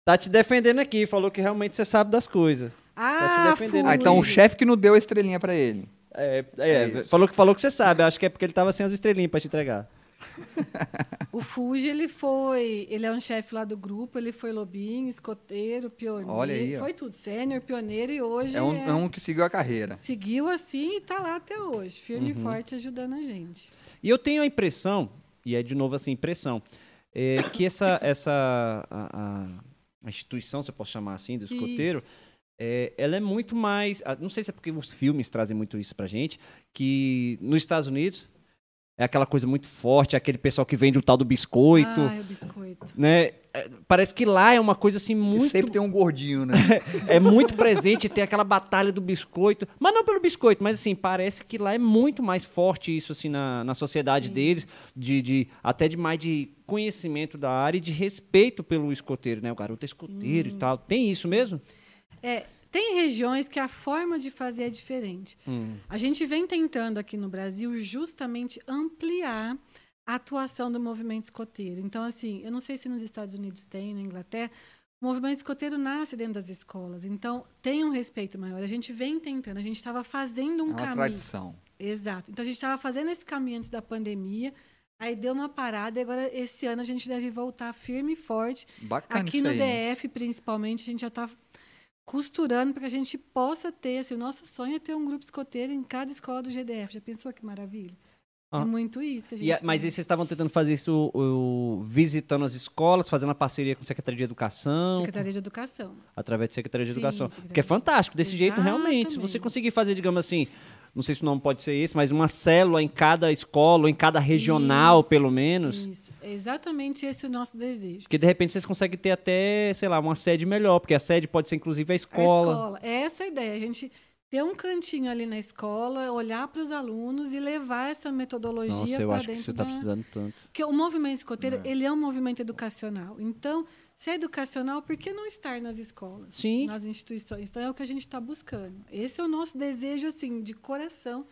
Tá te defendendo aqui, falou que realmente você sabe das coisas. Ah, defendendo. Ah, então o chefe que não deu a estrelinha pra ele. É, é, É isso. falou, que, falou que você sabe, acho que é porque ele tava sem as estrelinhas pra te entregar. [LAUGHS] O Fuji, ele foi. Ele é um chefe lá do grupo, ele foi lobinho, escoteiro, pioneiro. Olha aí, ó. Foi tudo, sênior, pioneiro e hoje. É um, é- é um que seguiu a carreira. Seguiu assim e tá lá até hoje, firme Uhum. e forte, ajudando a gente. E eu tenho a impressão, e é de novo assim, impressão, é, que essa, essa a, a- a instituição, se eu posso chamar assim, do escoteiro, Isso. É, ela é muito mais. ah, Não sei se é porque os filmes trazem muito isso pra gente, que nos Estados Unidos é aquela coisa muito forte, aquele pessoal que vende o tal do biscoito, Ai, o biscoito. né? É, parece que lá é uma coisa assim E muito. sempre tem um gordinho, né? [LAUGHS] É muito presente, tem aquela batalha do biscoito. Mas não pelo biscoito, mas assim, parece que lá é muito mais forte isso assim na, na sociedade Sim. deles, de, de até de mais de conhecimento da área e de respeito pelo escoteiro, né? O garoto é escoteiro e tal. Tem isso mesmo? É, tem regiões que a forma de fazer é diferente. Hum. A gente vem tentando aqui no Brasil justamente ampliar a atuação do movimento escoteiro. Então, assim, eu não sei se nos Estados Unidos tem, na Inglaterra, o movimento escoteiro nasce dentro das escolas. Então, tem um respeito maior. A gente vem tentando, a gente estava fazendo É um uma caminho. tradição. Exato. Então, a gente estava fazendo esse caminho antes da pandemia, aí deu uma parada, e agora, esse ano, a gente deve voltar firme e forte. Bacana Aqui isso no aí. DF, principalmente, a gente já está costurando para que a gente possa ter. Assim, o nosso sonho é ter um grupo escoteiro em cada escola do GDF. Já pensou que maravilha? Ah. É muito isso que a gente E mas vocês estavam tentando fazer isso o- visitando as escolas, fazendo a parceria com a Secretaria de Educação, Secretaria de Educação. através da Secretaria de Sim, Educação. Secretaria Porque é fantástico, desse jeito realmente. Se você Exatamente. conseguir fazer, digamos assim, não sei se o nome pode ser esse, mas uma célula em cada escola, ou em cada regional, Isso, pelo menos. Isso. É exatamente esse o nosso desejo. Porque de repente vocês conseguem ter até, sei lá, uma sede melhor, porque a sede pode ser inclusive a A escola. escola. É essa a ideia. A gente ter um cantinho ali na escola, olhar para os alunos e levar essa metodologia Nossa, eu para acho que dentro você está da... precisando tanto. Porque o movimento escoteiro, ele é um movimento educacional. Então, se é educacional, por que não estar nas escolas? Sim. Nas instituições. Então, é o que a gente está buscando. Esse é o nosso desejo, assim, de coração,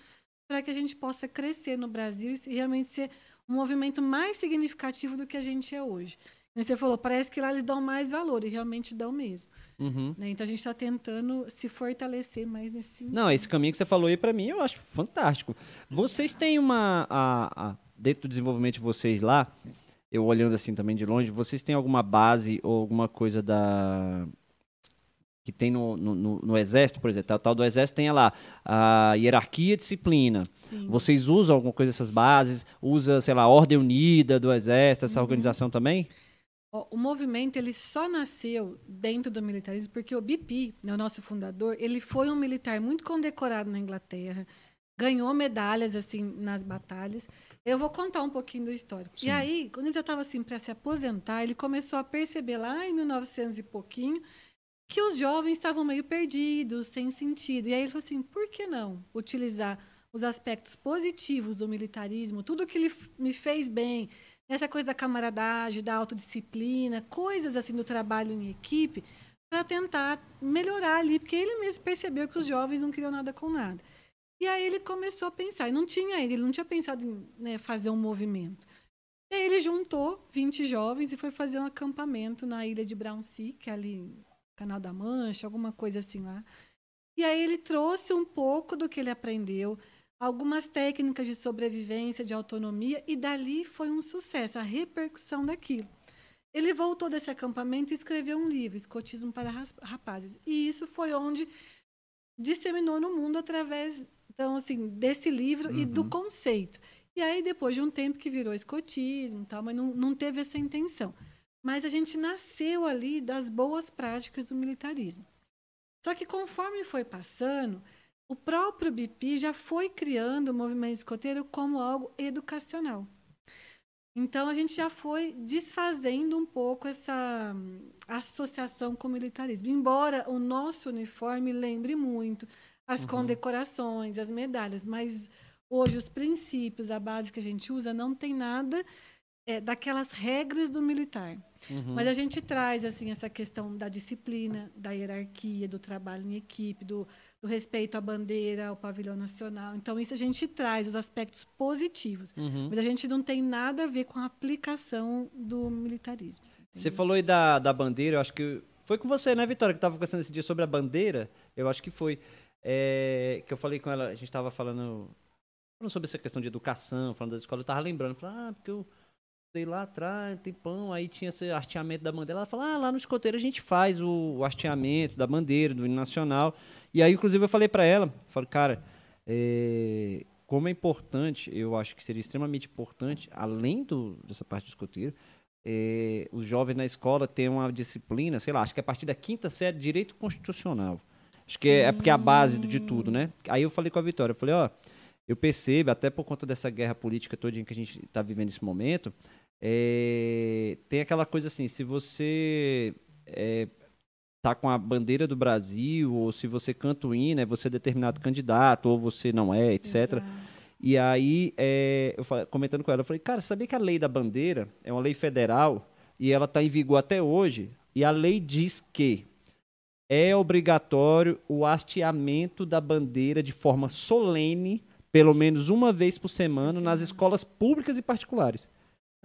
para que a gente possa crescer no Brasil e realmente ser um movimento mais significativo do que a gente é hoje. Você falou, parece que lá eles dão mais valor, e realmente dão mesmo. Uhum. né? Então, a gente está tentando se fortalecer mais nesse sentido. Não, esse caminho que você falou aí pra mim eu acho fantástico. Vocês têm uma. a- a- dentro do desenvolvimento de vocês lá, eu olhando assim também de longe, vocês têm alguma base ou alguma coisa da. que tem no, no, no- Exército, por exemplo? O tal do Exército tem lá a hierarquia e disciplina. Sim. Vocês usam alguma coisa dessas bases? Usa, sei lá, a Ordem Unida do Exército, essa organização também? O movimento ele só nasceu dentro do militarismo porque o BP, né, o nosso fundador, ele foi um militar muito condecorado na Inglaterra, ganhou medalhas assim nas batalhas. Eu vou contar um pouquinho do histórico. Sim. E aí, quando ele já estava assim para se aposentar, ele começou a perceber lá em 1900 e pouquinho que os jovens estavam meio perdidos, sem sentido. E aí ele falou assim: por que não utilizar os aspectos positivos do militarismo, tudo que ele me fez bem, essa coisa da camaradagem, da autodisciplina, coisas assim do trabalho em equipe, para tentar melhorar ali, porque ele mesmo percebeu que os jovens não queriam nada com nada. E aí ele começou a pensar, e não tinha ainda, ele não tinha pensado em né, fazer um movimento. E aí ele juntou 20 jovens e foi fazer um acampamento na ilha de Brownsea, que é ali Canal da Mancha, alguma coisa assim lá. E aí ele trouxe um pouco do que ele aprendeu, algumas técnicas de sobrevivência, de autonomia, e dali foi um sucesso, a repercussão daquilo. Ele voltou desse acampamento e escreveu um livro, Escotismo para Rapazes. E isso foi onde disseminou no mundo através então, assim, desse livro e do Uhum. conceito. E aí, depois de um tempo que virou escotismo e tal, mas não, não teve essa intenção. Mas a gente nasceu ali das boas práticas do militarismo. Só que conforme foi passando, o próprio BP já foi criando o movimento escoteiro como algo educacional. Então a gente já foi desfazendo um pouco essa hum, associação com o militarismo. Embora o nosso uniforme lembre muito as condecorações, as medalhas, mas hoje os princípios, a base que a gente usa, não tem nada é, daquelas regras do militar. Uhum. Mas a gente traz assim essa questão da disciplina, da hierarquia, do trabalho em equipe, do, do respeito à bandeira, ao pavilhão nacional. Então isso a gente traz os aspectos positivos, Uhum. mas a gente não tem nada a ver com a aplicação do militarismo. Você falou aí da, da bandeira, eu acho que. Foi com você, né, Vitória, que tava conversando esse dia sobre a bandeira? Eu acho que foi. É, que eu falei com ela, a gente tava falando, falando sobre essa questão de educação, falando das escolas, eu tava lembrando, falei, ah, porque eu dei lá atrás, tem pão, aí tinha esse hasteamento da bandeira. Ela falou, ah, lá no escoteiro a gente faz o, o hasteamento da bandeira, do hino nacional. E aí, inclusive, eu falei pra ela, falei, cara, é, como é importante, eu acho que seria extremamente importante, além do, dessa parte do escoteiro, é, os jovens na escola têm uma disciplina, sei lá, acho que a partir da quinta série direito constitucional. Acho que é, é porque é a base de tudo, né? Aí eu falei com a Vitória, eu falei, ó, eu percebo, até por conta dessa guerra política toda que a gente está vivendo nesse momento, é, tem aquela coisa assim, se você é, tá com a bandeira do Brasil, ou se você canta o hino, é você determinado candidato, ou você não é, etc. Exato. E aí, é, eu falei- comentando com ela, eu falei, cara, sabia que a lei da bandeira é uma lei federal e ela está em vigor até hoje? E a lei diz que é obrigatório o hasteamento da bandeira de forma solene, pelo menos uma vez por semana, nas escolas públicas e particulares.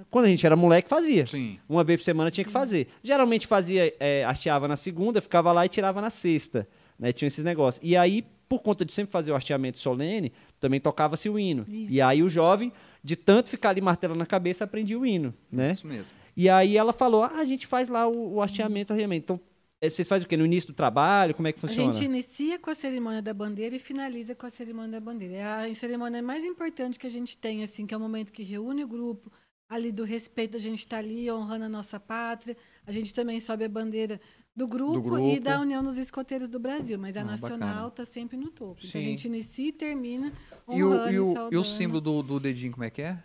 Quando a gente era moleque, fazia. Sim. Uma vez por semana tinha que fazer. Geralmente fazia, é, hasteava na segunda, ficava lá e tirava na sexta. Né? Tinha esses negócios. E aí, por conta de sempre fazer o hasteamento solene, também tocava-se o hino. Isso. E aí o jovem, de tanto ficar ali martelando na cabeça, aprendia o hino. Né? Isso mesmo. E aí ela falou: ah, a gente faz lá o, o hasteamento, o arreamento. Então, Vocês fazem o quê? No início do trabalho? Como é que A funciona? gente inicia com a cerimônia da bandeira e finaliza com a cerimônia da bandeira. É a cerimônia mais importante que a gente tem, assim, que é o momento que reúne o grupo, ali do respeito, a gente está ali honrando a nossa pátria. A gente também sobe a bandeira do grupo, grupo. e da União dos Escoteiros do Brasil, mas a Ah, nacional está sempre no topo. Então Sim. a gente inicia e termina E o, honrando e, o, e o símbolo do, do dedinho, como é que é?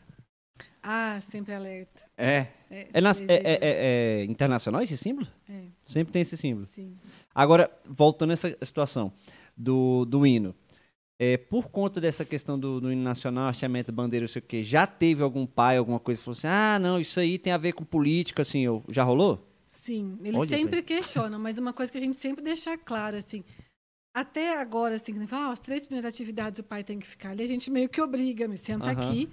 Ah, sempre alerta. É. É, nas- é- é- é- é internacional esse símbolo? É, Sempre tem esse símbolo. sim. Agora, voltando a essa situação do, do hino. É, por conta dessa questão do, do hino nacional, hasteamento, bandeira, não sei o quê, já teve algum pai, alguma coisa que falou assim: ah, não, isso aí tem a ver com política, assim, ou- já rolou? Sim, eles Olha, sempre questionam, mas uma coisa que a gente sempre deixa claro, assim, até agora, assim, que fala, ah, as três primeiras atividades o pai tem que ficar ali, a gente meio que obriga, me senta aqui,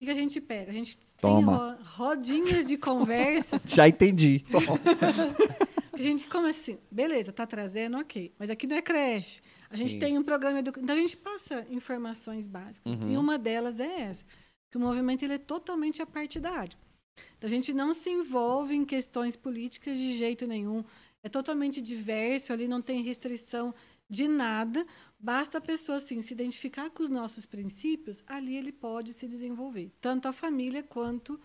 e que a gente pega? A gente Toma. tem ro- rodinhas de conversa, [LAUGHS] Já entendi. que [LAUGHS] a gente começa assim, beleza, tá trazendo, ok, mas aqui não é creche. A gente Sim. tem um programa educativo, então a gente passa informações básicas, Uhum. e uma delas é essa, que o movimento ele é totalmente apartidário. Então, a gente não se envolve em questões políticas de jeito nenhum. É totalmente diverso, ali não tem restrição de nada. Basta a pessoa assim, se identificar com os nossos princípios, ali ele pode se desenvolver. Tanto a família quanto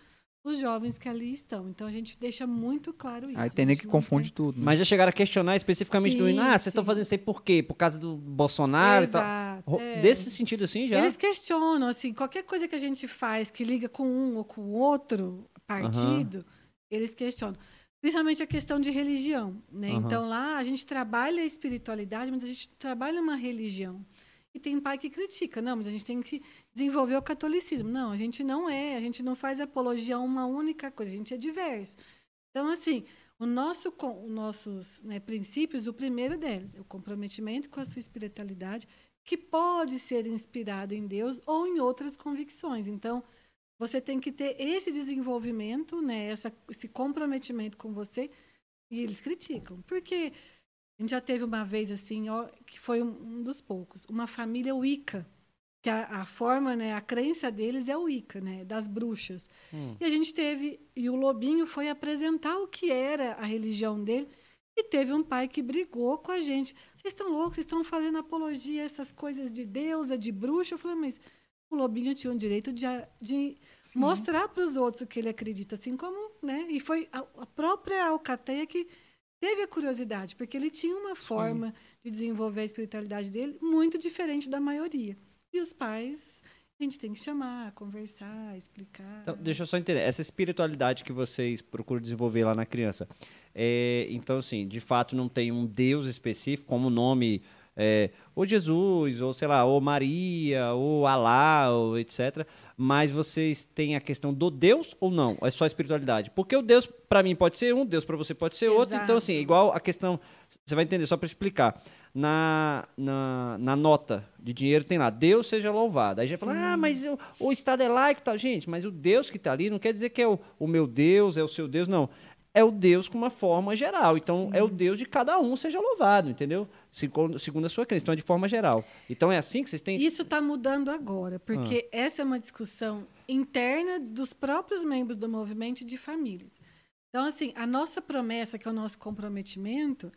os jovens que ali estão. Então, a gente deixa muito claro isso. Aí tem nem que confunde tudo. né? Mas já chegaram a questionar especificamente do. Sim, Ah, vocês estão fazendo isso aí por quê? Por causa do Bolsonaro e tal. Exato, é. Desse sentido assim, já? Eles questionam, assim, qualquer coisa que a gente faz que liga com um ou com outro partido, eles questionam. Principalmente a questão de religião, né? Aham. Então lá a gente trabalha a espiritualidade, mas a gente trabalha uma religião. E tem pai que critica, não, mas a gente tem que desenvolver o catolicismo. Não, a gente não é, a gente não faz apologia a uma única coisa, a gente é diverso. Então, assim, o nosso, os nossos né, princípios, o primeiro deles é o comprometimento com a sua espiritualidade, que pode ser inspirado em Deus ou em outras convicções. Então, você tem que ter esse desenvolvimento, né, essa, esse comprometimento com você, e eles criticam. Porque a gente já teve uma vez, assim, ó, que foi um, um dos poucos, uma família Wicca, que a, a forma, né, a crença deles é o Wicca, né, das bruxas. Hum. E a gente teve, e o Lobinho foi apresentar o que era a religião dele, e teve um pai que brigou com a gente. Vocês estão loucos, vocês estão fazendo apologia a essas coisas de deusa, de bruxa. Eu falei, mas o Lobinho tinha o direito de, de mostrar para os outros o que ele acredita, assim como, né? E foi a, a própria Alcateia que teve a curiosidade, porque ele tinha uma forma de desenvolver a espiritualidade dele muito diferente da maioria. E os pais, a gente tem que chamar, conversar, explicar. Então, deixa eu só entender. Essa espiritualidade que vocês procuram desenvolver lá na criança. é, então, assim, de fato não tem um Deus específico, como o nome. É, ou Jesus, ou sei lá, ou Maria, ou Alá, ou etc. Mas vocês têm a questão do Deus ou não? É só a espiritualidade? Porque o Deus, para mim, pode ser um, Deus para você pode ser outro. Então, assim, Exato. igual a questão. Você vai entender, só para explicar. Na, na, na nota de dinheiro tem lá, Deus seja louvado. Aí já fala, ah, mas o, o Estado é laico e tal. Gente, mas o Deus que está ali não quer dizer que é o, o meu Deus, é o seu Deus, não. É o Deus com uma forma geral. Então, é o Deus de cada um seja louvado, entendeu? Segundo, a sua crença. Então, de forma geral. Então, é assim que vocês têm. Isso está mudando agora, porque Ah. essa é uma discussão interna dos próprios membros do movimento e de famílias. Então, assim, a nossa promessa, que é o nosso comprometimento,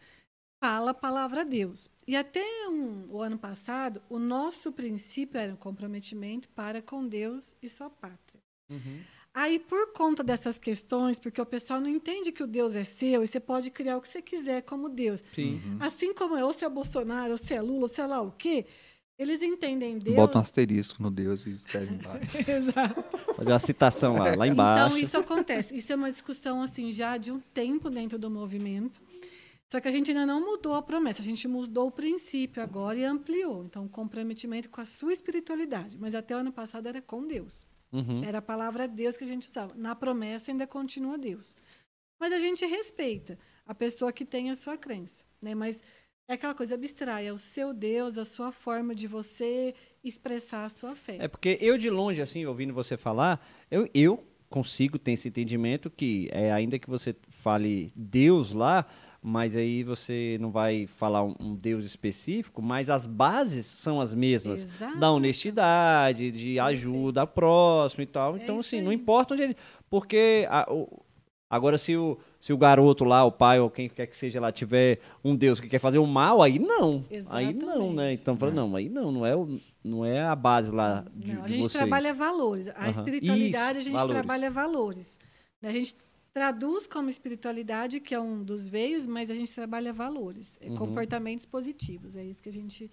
fala a palavra Deus. E até um- o ano passado, o nosso princípio era o comprometimento para com Deus e sua pátria. Uhum. Aí, por conta dessas questões, porque o pessoal não entende que o Deus é seu e você pode criar o que você quiser como Deus. Sim. Assim como é, ou se é Bolsonaro, ou se é Lula, ou sei lá o quê, eles entendem Deus. Bota um asterisco no Deus e escreve embaixo. [LAUGHS] Exato. Fazer uma citação lá, lá embaixo. Então, isso acontece. Isso é uma discussão, assim, já de um tempo dentro do movimento. Só que a gente ainda não mudou a promessa, a gente mudou o princípio agora e ampliou. Então, o comprometimento com a sua espiritualidade. Mas até o ano passado era com Deus. Uhum. Era a palavra Deus que a gente usava. Na promessa ainda continua Deus. Mas a gente respeita a pessoa que tem a sua crença. Né? Mas é aquela coisa abstrai, é o seu Deus, a sua forma de você expressar a sua fé. É porque eu de longe, assim, ouvindo você falar, eu, eu consigo ter esse entendimento que, é, ainda que você fale Deus lá, mas aí você não vai falar um, um Deus específico, mas as bases são as mesmas. Exato. Da honestidade, de ajuda ao próximo e tal. É Então, isso assim, não importa onde ele. Porque a- o- Agora, se o, se o garoto lá, o pai ou quem quer que seja lá, tiver um Deus que quer fazer o mal, aí não. Aí não, né? Exatamente. Então, fala, não, aí não, não é, o- não é a base lá de, Não, a gente vocês. trabalha valores. A Aham. espiritualidade, Isso, a gente valores. trabalha valores. Né, A gente traduz como espiritualidade, que é um dos veios, mas a gente trabalha valores, é Uhum. comportamentos positivos. É isso que a gente.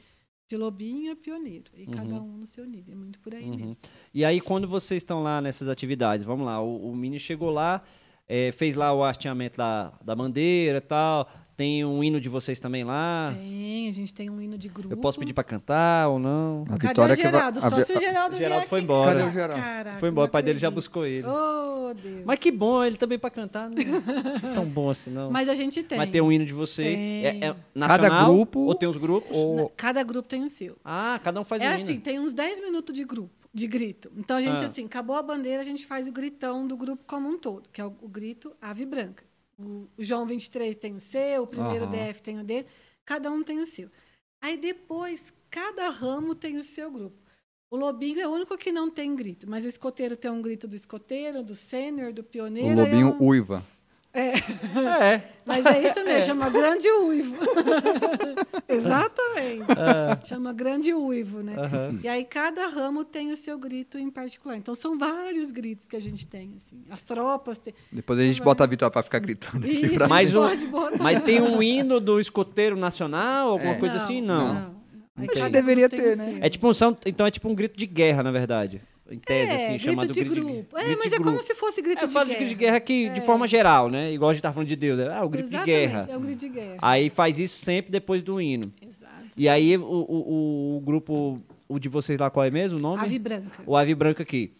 De lobinho é pioneiro. E cada Uhum. um no seu nível. É muito por aí Uhum. mesmo. E aí, quando vocês estão lá nessas atividades, vamos lá, o, o Mini chegou lá, eh, fez lá o hasteamento da, da bandeira e tal, tem um hino de vocês também lá. Tem, a gente tem um hino de grupo. Eu posso pedir pra cantar ou não? A Cadê Vitória o que vai- Geraldo? a Só se o Geraldo, Geraldo vier foi aqui embora. Cadê o Geraldo? Caraca, Foi embora, o pai dele já buscou ele. Oh, Deus. Mas que bom, ele também pra cantar, não é [LAUGHS] tão bom assim, não. Mas a gente tem. Mas tem um hino de vocês. Tem. É, é nacional? grupo- Ou tem os grupos? Ou- Cada grupo tem o seu. Ah, cada um faz é um assim, hino. tem uns 10 minutos de grupo, de grito. Então a gente, Ah. assim, acabou a bandeira, a gente faz o gritão do grupo como um todo, que é o, o grito Ave Branca. O, o João 23 tem o seu, o primeiro Aham. DF tem o dele, cada um tem o seu. Aí depois, cada ramo tem o seu grupo. O Lobinho é o único que não tem grito, mas o escoteiro tem um grito do escoteiro, do sênior, do O pioneiro. aí lobinho é um- uiva. É. Mas é isso mesmo, chama grande uivo. [LAUGHS] Exatamente. Chama grande uivo, né? E aí cada ramo tem o seu grito em particular. Então são vários gritos que a gente tem, assim. As tropas têm. Depois a gente Vai. bota a Vitória pra ficar gritando. Isso, pra- Mais um-. Mas tem um hino do escoteiro nacional, alguma É. coisa assim? Não. Acho tem. que deveria Tem ter, né? É tipo um, são- então é tipo um grito de guerra, na verdade. Em tese, É, assim, grito chamado de grito grupo. é, mas de é como se fosse grito É, eu de falo guerra. de grito de guerra que, de É. forma geral, né? Igual a gente tá falando de Deus. Ah, o grito Exatamente, de guerra. É o grito de guerra. Aí faz isso sempre depois do hino. Exato. E aí o, o, o grupo, o de vocês lá, qual é mesmo o nome? Ave branca. O Ave Branca aqui.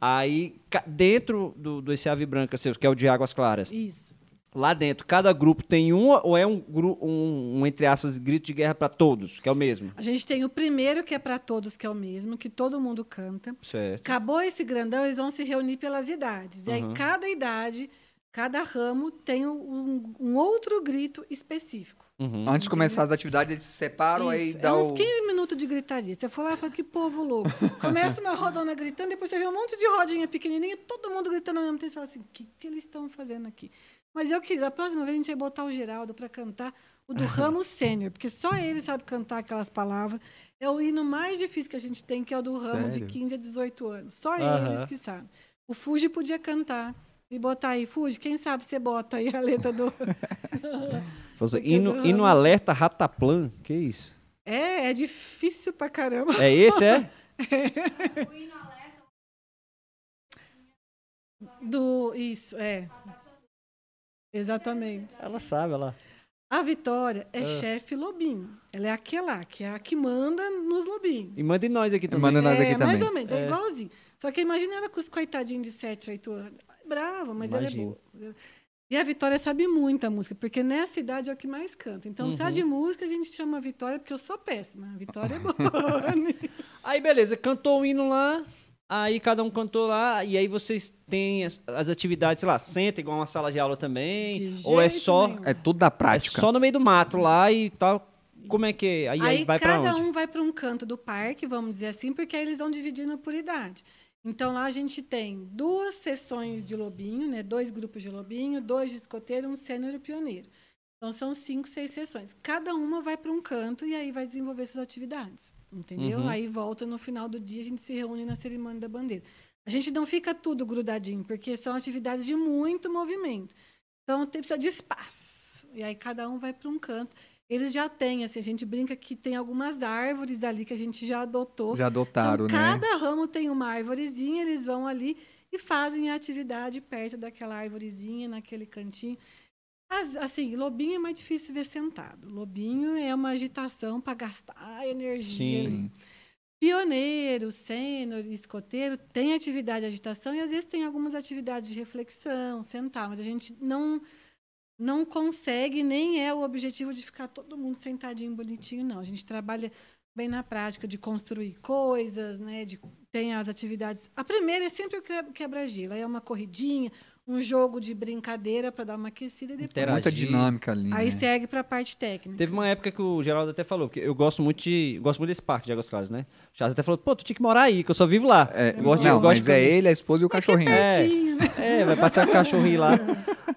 Aí, dentro do, desse Ave Branca seu, que é o de Águas Claras, Isso. Lá dentro, cada grupo tem um ou é um, um, um entre aspas, grito de guerra para todos, que é o mesmo? A gente tem o primeiro, que é para todos, que é o mesmo, que todo mundo canta. Certo. Acabou esse grandão, eles vão se reunir pelas idades. E aí, Uhum. cada idade, cada ramo tem um, um outro grito específico. Uhum. Antes de começar as atividades, eles se separam, aí Isso, dá é uns o... 15 minutos de gritaria. Você for lá e fala, que povo louco. [LAUGHS] Começa uma rodona gritando, depois você vê um monte de rodinha pequenininha, todo mundo gritando ao mesmo tempo. Você fala assim, o que, que eles estão fazendo aqui? Mas eu queria, da próxima vez a gente vai botar o Geraldo para cantar o do [LAUGHS] ramo sênior, porque só ele sabe cantar aquelas palavras. É o hino mais difícil que a gente tem, que é o do ramo de Sério? 15 a 18 anos. Só Aham. eles que sabem. O Fuji podia cantar. E botar aí, Fuji, quem sabe você bota aí a letra do. [LAUGHS] Porque hino, do- hino alerta rataplan, que isso? É, é difícil pra caramba. É esse, é? [LAUGHS] Do. Isso, é. Exatamente. Ela sabe, ela. A Vitória Ah. é chefe lobinho. Ela é aquela, que é a que manda nos lobinhos. E manda em nós aqui também. Manda nós é, aqui mais também. ou menos, é, igualzinho. Só que imagina ela com os coitadinhos de 7, 8 anos. É Brava, mas ela é boa. E a Vitória sabe muita música, porque nessa idade é o que mais canta. Então, Uhum. só de música a gente chama a Vitória, porque eu sou péssima. A Vitória é boa. [LAUGHS] Aí, beleza, cantou o hino lá, aí cada um cantou lá, e aí vocês têm as, as atividades, sei lá, senta igual uma sala de aula também, De ou é só, nenhum. É tudo da é prática. só no meio do mato lá e tal. Como é que é? Aí, aí Aí vai pra cada onde? um vai para um canto do parque, vamos dizer assim, porque aí eles vão dividindo por idade. Então lá a gente tem duas sessões de lobinho, né? Dois grupos de lobinho, dois de escoteiro, um sênior e um pioneiro. Então são cinco, seis sessões. Cada uma vai para um canto e aí vai desenvolver suas atividades, entendeu? Uhum. Aí volta no final do dia a gente se reúne na cerimônia da bandeira. A gente não fica tudo grudadinho, porque são atividades de muito movimento. Então tem precisa de espaço. E aí cada um vai para um canto. Eles já têm, assim, a gente brinca que tem algumas árvores ali que a gente já adotou. Já adotaram, então, né? cada ramo tem uma árvorezinha, eles vão ali e fazem a atividade perto daquela árvorezinha, naquele cantinho. As- assim, lobinho é mais difícil ver sentado. Lobinho é uma agitação para gastar energia. Sim. Pioneiro, sênior, escoteiro tem atividade de agitação e às vezes tem algumas atividades de reflexão, sentar, mas a gente não não consegue, nem é o objetivo de ficar todo mundo sentadinho bonitinho, não. A gente trabalha bem na prática de construir coisas, né? De, tem as atividades. A primeira é sempre o que- quebra-gelo, aí é uma corridinha, um jogo de brincadeira para dar uma aquecida e depois. Interagir. Muita dinâmica ali, Aí né? segue para a parte técnica. Teve uma época que o Geraldo até falou, que eu gosto muito de. Gosto muito desse parque de Águas Claras, né? O Charles até falou, pô, tu tinha que morar aí, que eu só vivo lá. É, Eu gosto de- não, eu gosto mas de- é ele, a esposa e o cachorrinho. É. Pertinho, né? É, vai passar o cachorrinho lá.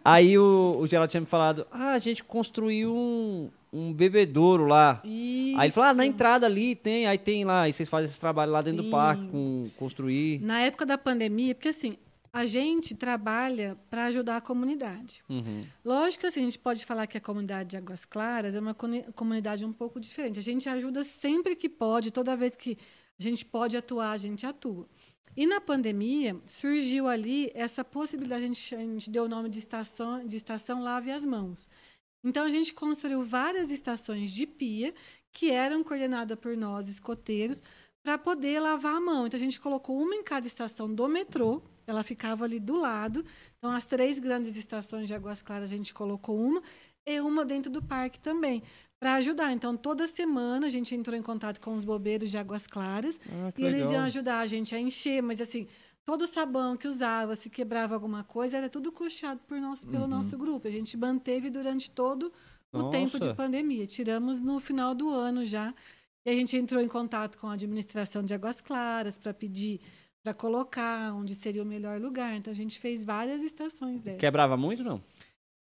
Aí o, o Geraldo tinha me falado, ah, a gente construiu um, um bebedouro lá. Isso. Aí ele falou, ah, na entrada ali tem, aí tem lá, aí vocês fazem esse trabalho lá dentro do Sim. parque, com construir. Na época da pandemia, porque assim, a gente trabalha para ajudar a comunidade. Uhum. Lógico que assim, a gente pode falar que a comunidade de Águas Claras é uma comunidade um pouco diferente. A gente ajuda sempre que pode, toda vez que a gente pode atuar, a gente atua. E na pandemia, surgiu ali essa possibilidade, a gente, a gente deu o nome de estação, de estação Lave as Mãos. Então, a gente construiu várias estações de pia que eram coordenadas por nós, escoteiros, para poder lavar a mão. Então, a gente colocou uma em cada estação do metrô, ela ficava ali do lado. Então, as três grandes estações de Águas Claras, a gente colocou uma, e uma dentro do parque também, para ajudar. Então, toda semana a gente entrou em contato com os bobeiros de Águas Claras Ah, e eles legal. iam ajudar a gente a encher, mas assim, todo o sabão que usava, se quebrava alguma coisa, era tudo custeado por nosso, pelo nosso grupo. A gente manteve durante todo o tempo de Nossa. pandemia. Tiramos no final do ano já. E a gente entrou em contato com a administração de Águas Claras para pedir para colocar onde seria o melhor lugar. Então a gente fez várias estações dessas. Quebrava muito, não?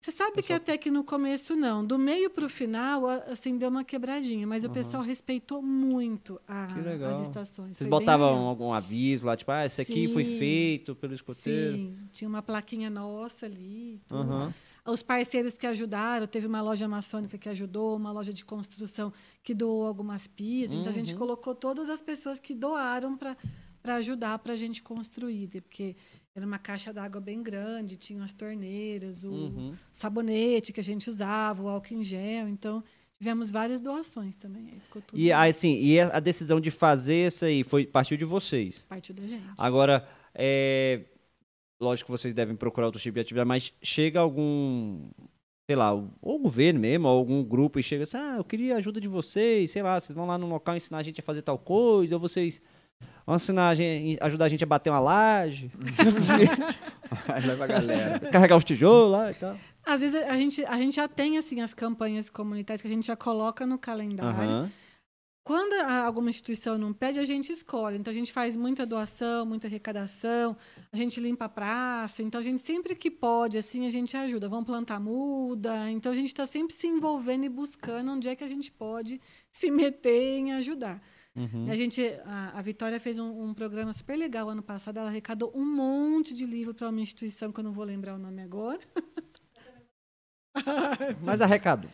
Você sabe que até que no começo não. Do meio para o final, assim, deu uma quebradinha. Mas o pessoal respeitou muito a- as estações. Vocês Foi botavam algum aviso lá, tipo, ah, esse aqui foi Sim. feito pelo escoteiro. Sim, tinha uma plaquinha nossa ali. Aham. Os parceiros que ajudaram, teve uma loja maçônica que ajudou, uma loja de construção que doou algumas pias. Então a gente Uhum. colocou todas as pessoas que doaram para ajudar para a gente construir, porque era uma caixa d'água bem grande, tinha as torneiras, o Uhum. sabonete que a gente usava, o álcool em gel. Então tivemos várias doações também. E aí, assim, e a a decisão de fazer isso aí foi partiu de vocês. partiu da gente. Agora, é, lógico que vocês devem procurar outro tipo de atividade, mas chega algum, sei lá, ou o governo mesmo, ou algum grupo e chega assim, ah, eu queria a ajuda de vocês, sei lá, vocês vão lá no local ensinar a gente a fazer tal coisa, ou vocês vão ensinar a gente, ajudar a gente a bater uma laje, leva a galera. carregar os tijolos lá e tal. Às vezes a gente, a gente já tem assim as campanhas comunitárias que a gente já coloca no calendário. Aham. Quando a- alguma instituição não pede, a gente escolhe. Então, a gente faz muita doação, muita arrecadação, a gente limpa a praça. Então, a gente sempre que pode, assim, a gente ajuda. Vamos plantar muda. Então, a gente está sempre se envolvendo e buscando onde é que a gente pode se meter em ajudar. Uhum. A gente, a, a Vitória fez um, um programa super legal ano passado. Ela arrecadou um monte de livro para uma instituição que eu não vou lembrar o nome agora. [LAUGHS] Mas arrecado.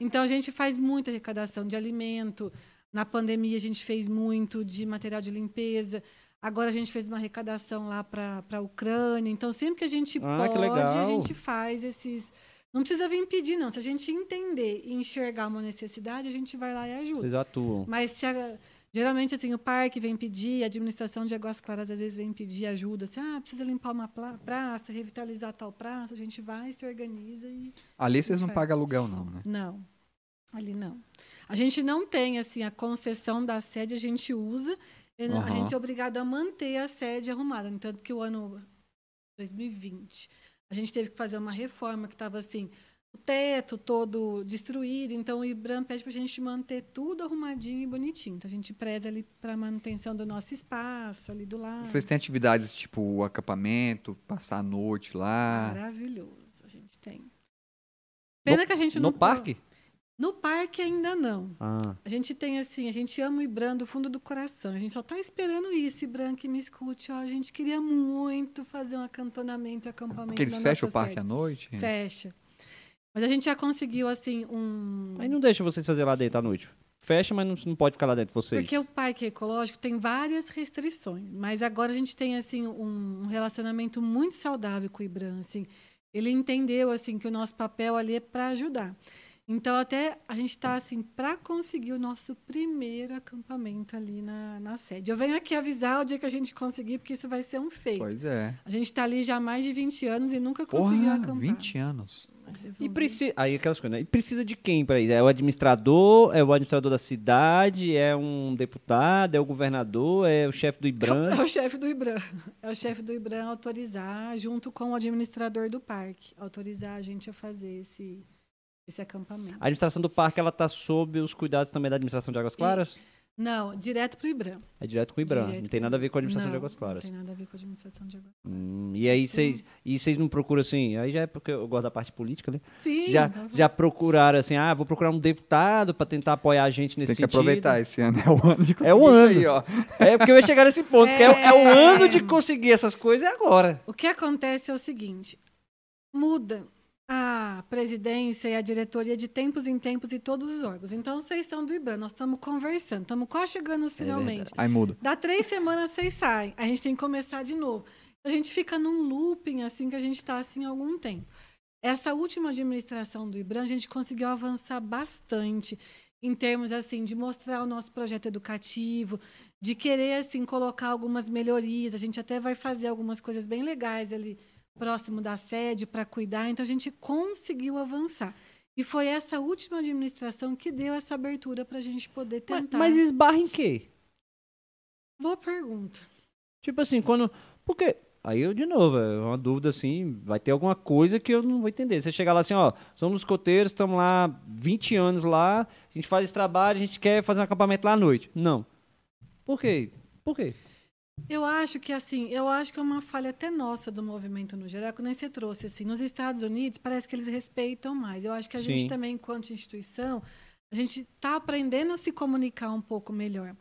Então a gente faz muita arrecadação de alimento. Na pandemia a gente fez muito de material de limpeza. Agora a gente fez uma arrecadação lá para a Ucrânia. Então sempre que a gente Ah, que pode, a gente faz esses. Não precisa vir pedir, não. Se a gente entender e enxergar uma necessidade, a gente vai lá e ajuda. Vocês atuam. Mas se a- geralmente assim o parque vem pedir, a administração de Águas Claras às vezes vem pedir ajuda, assim, ah, precisa limpar uma praça, revitalizar tal praça, a gente vai, se organiza e Ali vocês não pagam aluguel, não, né? não. Ali não. A gente não tem assim a concessão da sede, a gente usa, e a gente é obrigado a manter a sede arrumada, no tanto que o ano 2020 a gente teve que fazer uma reforma que estava assim, o teto todo destruído, então o IBRAM pede para a gente manter tudo arrumadinho e bonitinho. Então a gente preza ali para a manutenção do nosso espaço ali do lado. Vocês têm atividades tipo acampamento, passar a noite lá. Maravilhoso, a gente tem. Pena que a gente No não parque? No parque ainda não. Ah, A gente tem assim, a gente ama o Ibram do fundo do coração. A gente só tá esperando isso, Ibram, que me escute. Ó, a gente queria muito fazer um acantonamento, acampamento. Porque eles na fecham o parque à sede. noite? Fecha. Mas a gente já conseguiu, assim, um. aí não deixa vocês fazer lá dentro à noite. Fecha, mas não, não pode ficar lá dentro vocês. Porque o parque ecológico tem várias restrições, mas agora a gente tem assim um um relacionamento muito saudável com o Ibram, assim. Ele entendeu assim que o nosso papel ali é para ajudar. Então, até a gente está assim, para conseguir o nosso primeiro acampamento ali na, na sede. Eu venho aqui avisar o dia que a gente conseguir, porque isso vai ser um feito. Pois é. A gente está ali já há mais de 20 anos e nunca conseguiu Porra, acampar. 20 anos. E precisa, aí aquelas coisas, né? E precisa de quem para isso? É o administrador, é o administrador da cidade, é um deputado, é o governador, é o chefe do IBRAM. [LAUGHS] É o chefe do IBRAM. É o chefe do IBRAM autorizar, junto com o administrador do parque, autorizar a gente a fazer esse, esse acampamento. A administração do parque ela tá sob os cuidados também da administração de Águas Claras? Não, direto para o IBRAM. É direto com o IBRAM, Direto não tem pro nada a ver com a administração de Não, Águas Claras. Não tem nada a ver com a administração de águas Hum, e aí vocês e vocês não procuram assim, aí já é porque eu gosto da parte política, né? Sim. Já, não- já procuraram assim, ah, vou procurar um deputado para tentar apoiar a gente nesse Tem que sentido. aproveitar esse ano. É o ano de É o ano. Aí, ó. É porque eu ia chegar nesse ponto, que é, o- é o É. ano de conseguir essas coisas é agora. O que acontece é o seguinte: muda a presidência e a diretoria de tempos em tempos e todos os órgãos. Então, vocês estão do IBRAM, nós estamos conversando, estamos quase chegando nos finalmente. Aí muda. Dá três semanas vocês saem. A gente tem que começar de novo. A gente fica num looping assim que a gente está assim há algum tempo. Essa última administração do IBRAM, a gente conseguiu avançar bastante em termos assim de mostrar o nosso projeto educativo, de querer assim colocar algumas melhorias. A gente até vai fazer algumas coisas bem legais ali próximo da sede para cuidar. Então a gente conseguiu avançar. E foi essa última administração que deu essa abertura para a gente poder Mas, tentar. mas esbarra em quê? Boa pergunta. Tipo assim, quando. Porque. Aí eu, de novo, é uma dúvida assim, vai ter alguma coisa que eu não vou entender. Você chegar lá assim, ó, somos escoteiros, estamos lá 20 anos lá, a gente faz esse trabalho, a gente quer fazer um acampamento lá à noite. Não. Por quê? Por quê? Eu acho que assim, eu acho que é uma falha até nossa do movimento no geral, que nem você trouxe assim, nos Estados Unidos parece que eles respeitam mais. Eu acho que a Sim. gente também, enquanto instituição, a gente está aprendendo a se comunicar um pouco melhor.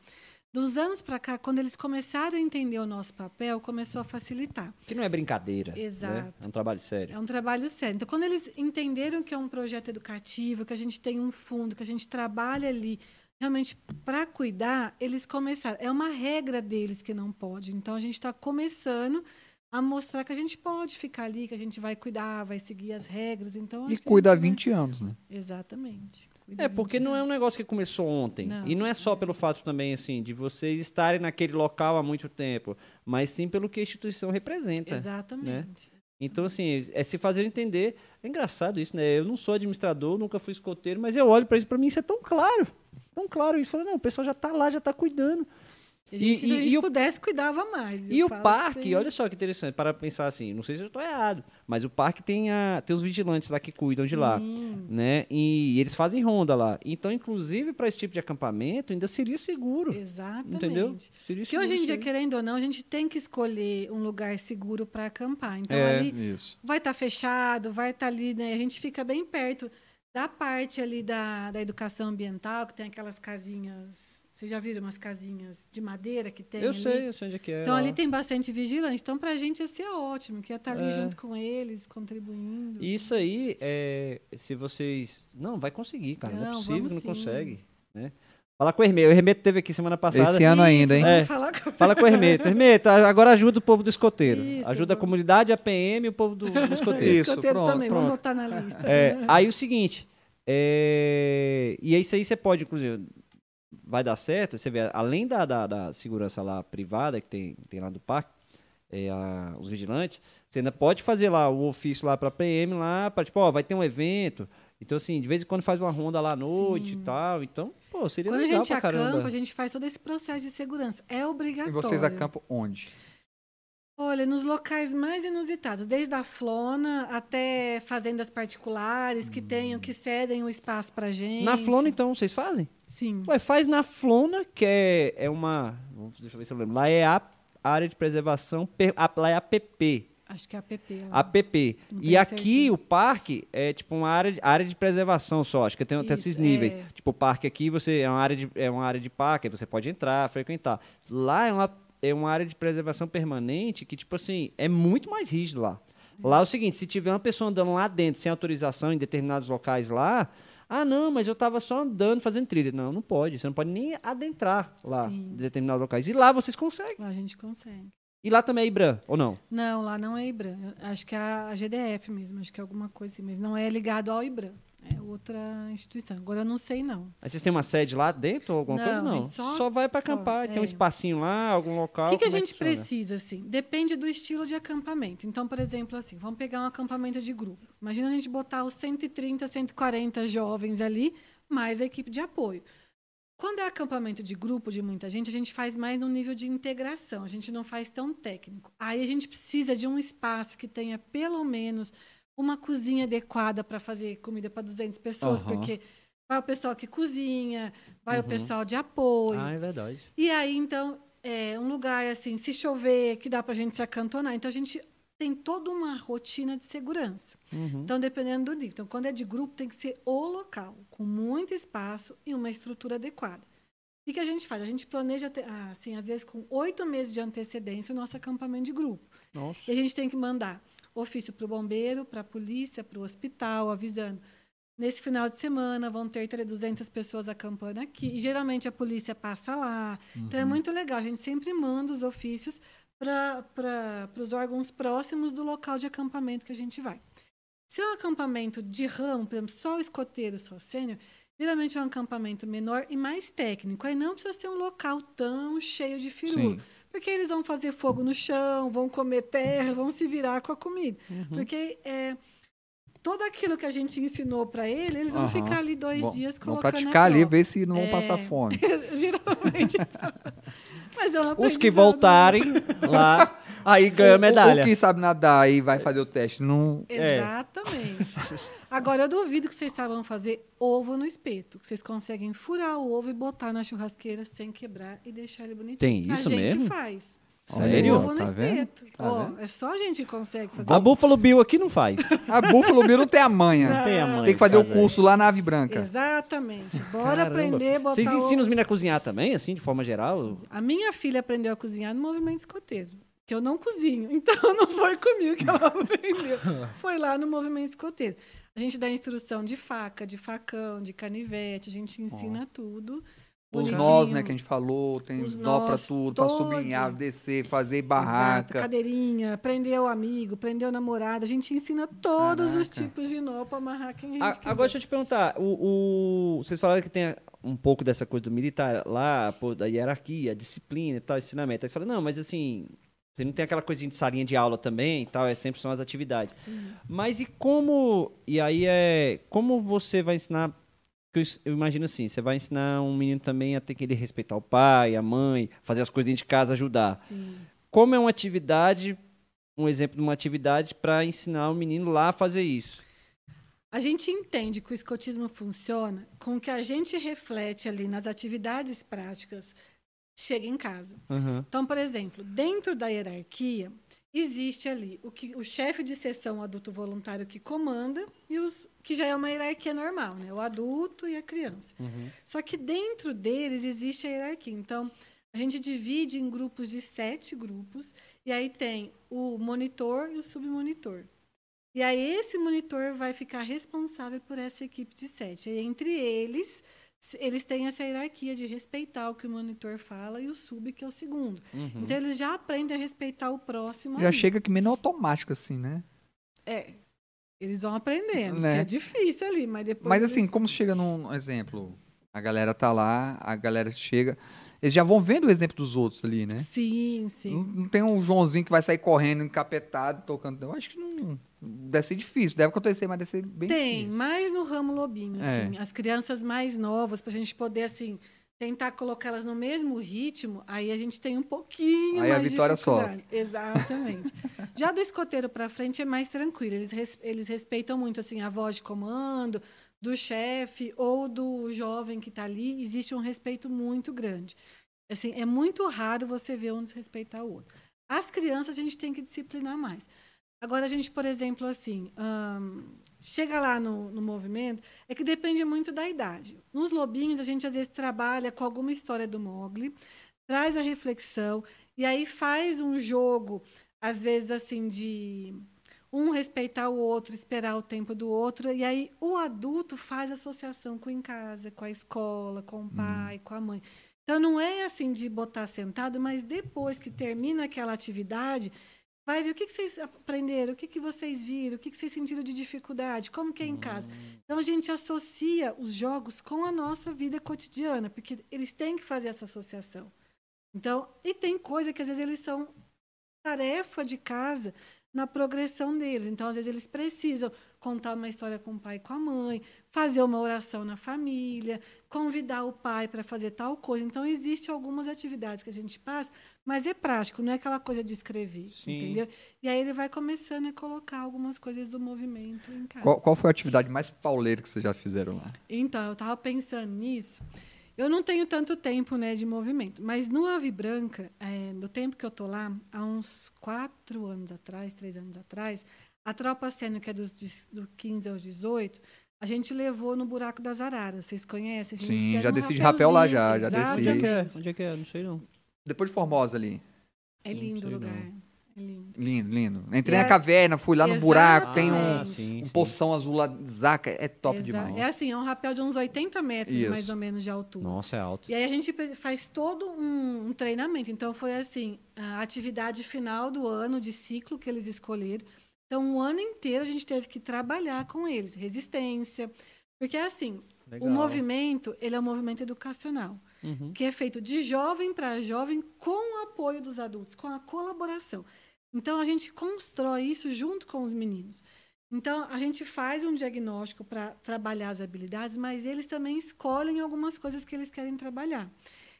Dos anos para cá, quando eles começaram a entender o nosso papel, começou a facilitar. Que não é brincadeira. Né? Exato. É um trabalho sério. É um trabalho sério. Então, quando eles entenderam que é um projeto educativo, que a gente tem um fundo, que a gente trabalha ali realmente para cuidar, eles começaram. É uma regra deles que não pode. Então, a gente está começando a mostrar que a gente pode ficar ali, que a gente vai cuidar, vai seguir as regras. Então, E cuida há gente vai- 20 anos, né? Exatamente. Cuida É, porque 20 não é um negócio que começou ontem. Não. E não é só pelo fato também, assim, de vocês estarem naquele local há muito tempo, mas sim pelo que a instituição representa. Exatamente. Então, assim, é se fazer entender. É engraçado isso, né? Eu não sou administrador, nunca fui escoteiro, mas eu olho para isso, para mim isso é tão claro. Tão claro isso. Falo, não, o pessoal já tá lá, já tá cuidando. A gente, E- se a e- gente e o- pudesse, cuidava mais. E o parque, assim, olha só que interessante, para pensar assim, não sei se eu estou errado, mas o parque tem, a, tem os vigilantes lá que cuidam de lá, sim. né? E, eles fazem ronda lá. Então, inclusive, para esse tipo de acampamento, ainda seria seguro. Exatamente. Entendeu? Seria Porque hoje em dia, querendo ou não, a gente tem que escolher um lugar seguro para acampar. Então, É. ali Isso. vai estar fechado, vai estar ali, né? A gente fica bem perto da parte ali da, da educação ambiental, que tem aquelas casinhas. Vocês já viram umas casinhas de madeira que tem Eu ali? sei, eu sei onde é que é. Então, lá. ali tem bastante vigilante. Então, pra gente ia ser ótimo, que ia estar ali É. junto com eles, contribuindo. Isso aí, é, se vocês... Não, vai conseguir, cara. Não, é Não, possível que vamos não sim. consegue, né? Fala com o Hermeto. O Hermeto teve aqui semana passada. Esse ano ainda, hein? É. falar com- Fala com o Hermeto. Hermeto, agora ajuda o povo do escoteiro. Isso, ajuda a comunidade, a PM e o povo do, do [LAUGHS] escoteiro. Isso, Escoteiro pronto, também, pronto. vamos botar na lista. É, aí o seguinte, é, e aí isso aí você pode, inclusive, vai dar certo, você vê, além da, da, da segurança lá privada que tem, tem lá do parque, é, a- os vigilantes, você ainda pode fazer lá o ofício lá para PM lá, para tipo, ó, vai ter um evento, então assim, de vez em quando faz uma ronda lá à noite Sim. e tal, então, pô, seria Quando a legal gente pra caramba. acampa, a gente faz todo esse processo de segurança. É E obrigatório. vocês acampam onde? Olha, nos locais mais inusitados, desde a flona até fazendas particulares que tenham, que cedem o espaço pra gente. Na Flona, então, vocês fazem? Sim. Ué, faz na Flona, que é, é uma. Deixa eu ver se eu lembro. Lá é a área de preservação. a- Lá é a PP. Acho que é a PP. lá. APP. E aqui certeza. o parque é tipo uma área de, área de preservação só. Acho que tem, tem esses níveis. é. Tipo, o parque aqui você é uma área de, é uma área de parque, aí você pode entrar, frequentar. Lá é uma, é uma área de preservação permanente que, tipo assim, é muito mais rígido lá. Lá é o seguinte, se tiver uma pessoa andando lá dentro sem autorização em determinados locais lá, ah, não, mas eu tava só andando, fazendo trilha. Não, não pode. Você não pode nem adentrar lá Sim. em determinados locais. E lá vocês conseguem. Lá a gente consegue. E lá também é IBRAM, ou não? Não, lá não é IBRAM. Acho que é a GDF mesmo, acho que é alguma coisa assim, mas não é ligado ao IBRAM. É outra instituição. Agora eu não sei, não. Mas vocês têm uma sede lá dentro ou alguma Não, coisa? Não. gente só- Só, vai para só, acampar. Tem um é. espacinho lá, algum local. O que, que a como é gente funciona? precisa, assim? Depende do estilo de acampamento. Então, por exemplo, assim, vamos pegar um acampamento de grupo. Imagina a gente botar os 130, 140 jovens ali, mais a equipe de apoio. Quando é acampamento de grupo, de muita gente, a gente faz mais no nível de integração. A gente não faz tão técnico. Aí a gente precisa de um espaço que tenha pelo menos uma cozinha adequada para fazer comida para 200 pessoas, Aham. porque vai o pessoal que cozinha, vai o Uhum. pessoal de apoio. Ah, é verdade. E aí, então, é um lugar assim, se chover, que dá pra gente se acantonar. Então, a gente tem toda uma rotina de segurança. Uhum. Então, dependendo do nível. Então, quando é de grupo, tem que ser o local, com muito espaço e uma estrutura adequada. O que a gente faz? A gente planeja, ah, assim, às vezes com oito meses de antecedência, o nosso acampamento de grupo. Nossa. E a gente tem que mandar ofício para o bombeiro, para a polícia, para o hospital, avisando. Nesse final de semana vão ter 200 pessoas acampando aqui. E geralmente a polícia passa lá. Então é muito legal. A gente sempre manda os ofícios para os órgãos próximos do local de acampamento que a gente vai. Se é um acampamento de ramo, por exemplo, só escoteiro, só sênior, geralmente é um acampamento menor e mais técnico. Aí não precisa ser um local tão cheio de firula. Sim. Porque eles vão fazer fogo no chão, vão comer terra, vão se virar com a comida. Uhum. Porque é, tudo aquilo que a gente ensinou para eles, eles vão Aham. ficar ali dois Vão- dias Vão colocando praticar na ali, ver se não vão É. passar fome. [LAUGHS] Geralmente. Mas é um Os que aprendizado. voltarem lá, aí ganha [LAUGHS] O- o- medalha. O, que sabe nadar e vai fazer o teste, não... É. Agora, eu duvido que vocês saibam fazer ovo no espeto. Que vocês conseguem furar o ovo e botar na churrasqueira sem quebrar e deixar ele bonitinho. Tem isso a gente mesmo? faz. Sério? Ovo no Tá espeto. Tá é só a gente que consegue fazer. A Buffalo Bill aqui não faz. A Búfalo Bill não tem a manha. Não tem a mãe. Tem que fazer o curso lá na Ave Branca. Exatamente. Bora Caramba. aprender, botar Vocês ovo. ensinam os meninos a cozinhar também, assim, de forma geral? A minha filha aprendeu a cozinhar no movimento escoteiro. Que eu não cozinho. [LAUGHS] Então não foi comigo que ela [LAUGHS] aprendeu. Foi lá no movimento escoteiro. A gente dá instrução de faca, de facão, de canivete, a gente ensina tudo. Os bonitinho. nós, né, que a gente falou, tem Os nó pra nós tudo, pra todos. sublinhar, descer, fazer Exato, barraca. cadeirinha, prender o amigo, prender o namorado. A gente ensina todos os Caraca. tipos de nó para amarrar quem a gente A- quiser. agora deixa eu te perguntar, o, o- vocês falaram que tem um pouco dessa coisa do militar lá, pô, da hierarquia, disciplina e tal, ensinamento. Aí você fala, não, mas assim, você não tem aquela coisinha de salinha de aula também e tal, é sempre são as atividades. Mas e como, e aí é, como você vai ensinar, eu imagino assim, você vai ensinar um menino também a ter que ele respeitar o pai, a mãe, fazer as coisas dentro de casa, ajudar. Sim. Como é uma atividade, um exemplo de uma atividade para ensinar o menino lá a fazer isso? A gente entende que o escotismo funciona com o que a gente reflete ali nas atividades práticas chega em casa. Uhum. Então, por exemplo, dentro da hierarquia, existe ali o, que, o chefe de sessão adulto voluntário que comanda e os que já é uma hierarquia normal, né? O adulto e a criança. Uhum. Só que dentro deles existe a hierarquia. Então, a gente divide em grupos de sete grupos, e aí tem o monitor e o submonitor. E aí esse monitor vai ficar responsável por essa equipe de sete. E entre eles, eles têm essa hierarquia de respeitar o que o monitor fala e o sub, que é o segundo. Uhum. Então, eles já aprendem a respeitar o próximo. Já ali. chega que meio no automático, assim, né? É. Eles vão aprendendo, Né? que é difícil ali, mas depois. Mas assim, eles- como chega num exemplo, a galera tá lá, a galera chega, eles já vão vendo o exemplo dos outros ali, né? Sim, sim. Não, não tem um Joãozinho que vai sair correndo, encapetado, tocando. Eu acho que não. Deve ser difícil, deve acontecer, mas deve ser bem Tem, difícil. mais no ramo lobinho, É. assim. As crianças mais novas, para a gente poder, assim, tentar colocá-las no mesmo ritmo, aí a gente tem um pouquinho Aí a mais de vitória dificuldade. Exatamente. [LAUGHS] Já do escoteiro para frente é mais tranquilo. Eles, res- eles respeitam muito, assim, a voz de comando, do chefe ou do jovem que está ali. Existe um respeito muito grande. Assim, é muito raro você ver um desrespeitar o outro. As crianças a gente tem que disciplinar mais. Agora, a gente, por exemplo, assim, ahn, chega lá no, no movimento, é que depende muito da idade. Nos lobinhos, a gente às vezes trabalha com alguma história do Mogli, traz a reflexão, e aí faz um jogo, às vezes, assim, de um respeitar o outro, esperar o tempo do outro, e aí o adulto faz associação com em casa, com a escola, com o pai, com a mãe. Então, não é assim de botar sentado, mas depois que termina aquela atividade, Vai ver o que, que vocês aprenderam, o que, que vocês viram, o que, que vocês sentiram de dificuldade, como que é em casa. Então a gente associa os jogos com a nossa vida cotidiana, porque eles têm que fazer essa associação. Então, e tem coisa que às vezes eles são tarefa de casa na progressão deles. Então, às vezes eles precisam contar uma história com o pai e com a mãe, fazer uma oração na família, convidar o pai para fazer tal coisa. Então, existem algumas atividades que a gente passa, mas é prático, não é aquela coisa de escrever, Sim. entendeu? E aí ele vai começando a colocar algumas coisas do movimento em casa. Qual, qual foi a atividade mais pauleira que vocês já fizeram lá? Então, eu estava pensando nisso. Eu não tenho tanto tempo né, de movimento, mas no Ave Branca, é, no tempo que eu tô lá, há uns quatro anos atrás, três anos atrás, a tropa sênior, que é dos, do 15 aos 18, a gente levou no Buraco das Araras. Vocês conhecem? A gente Sim, já um desci de rapel lá já, já desci. Onde é que é? Onde é que é? Não sei não. Depois de Formosa ali. É lindo o lugar. não. É lindo. Lindo, lindo. Entrei E na é- caverna, fui lá no buraco, tem um, Ah, sim, um sim. poção azul lá, zaca, é top Exa- demais. É assim, é um rapel de uns 80 metros, Isso. mais ou menos, de altura. Nossa, é alto. E aí a gente faz todo um, um treinamento. Então foi assim, a atividade final do ano de ciclo que eles escolheram. Então, um ano inteiro a gente teve que trabalhar com eles, resistência. Porque assim, Legal. o movimento, ele é um movimento educacional, Uhum. que é feito de jovem para jovem com o apoio dos adultos, com a colaboração. Então a gente constrói isso junto com os meninos. Então a gente faz um diagnóstico para trabalhar as habilidades, mas eles também escolhem algumas coisas que eles querem trabalhar.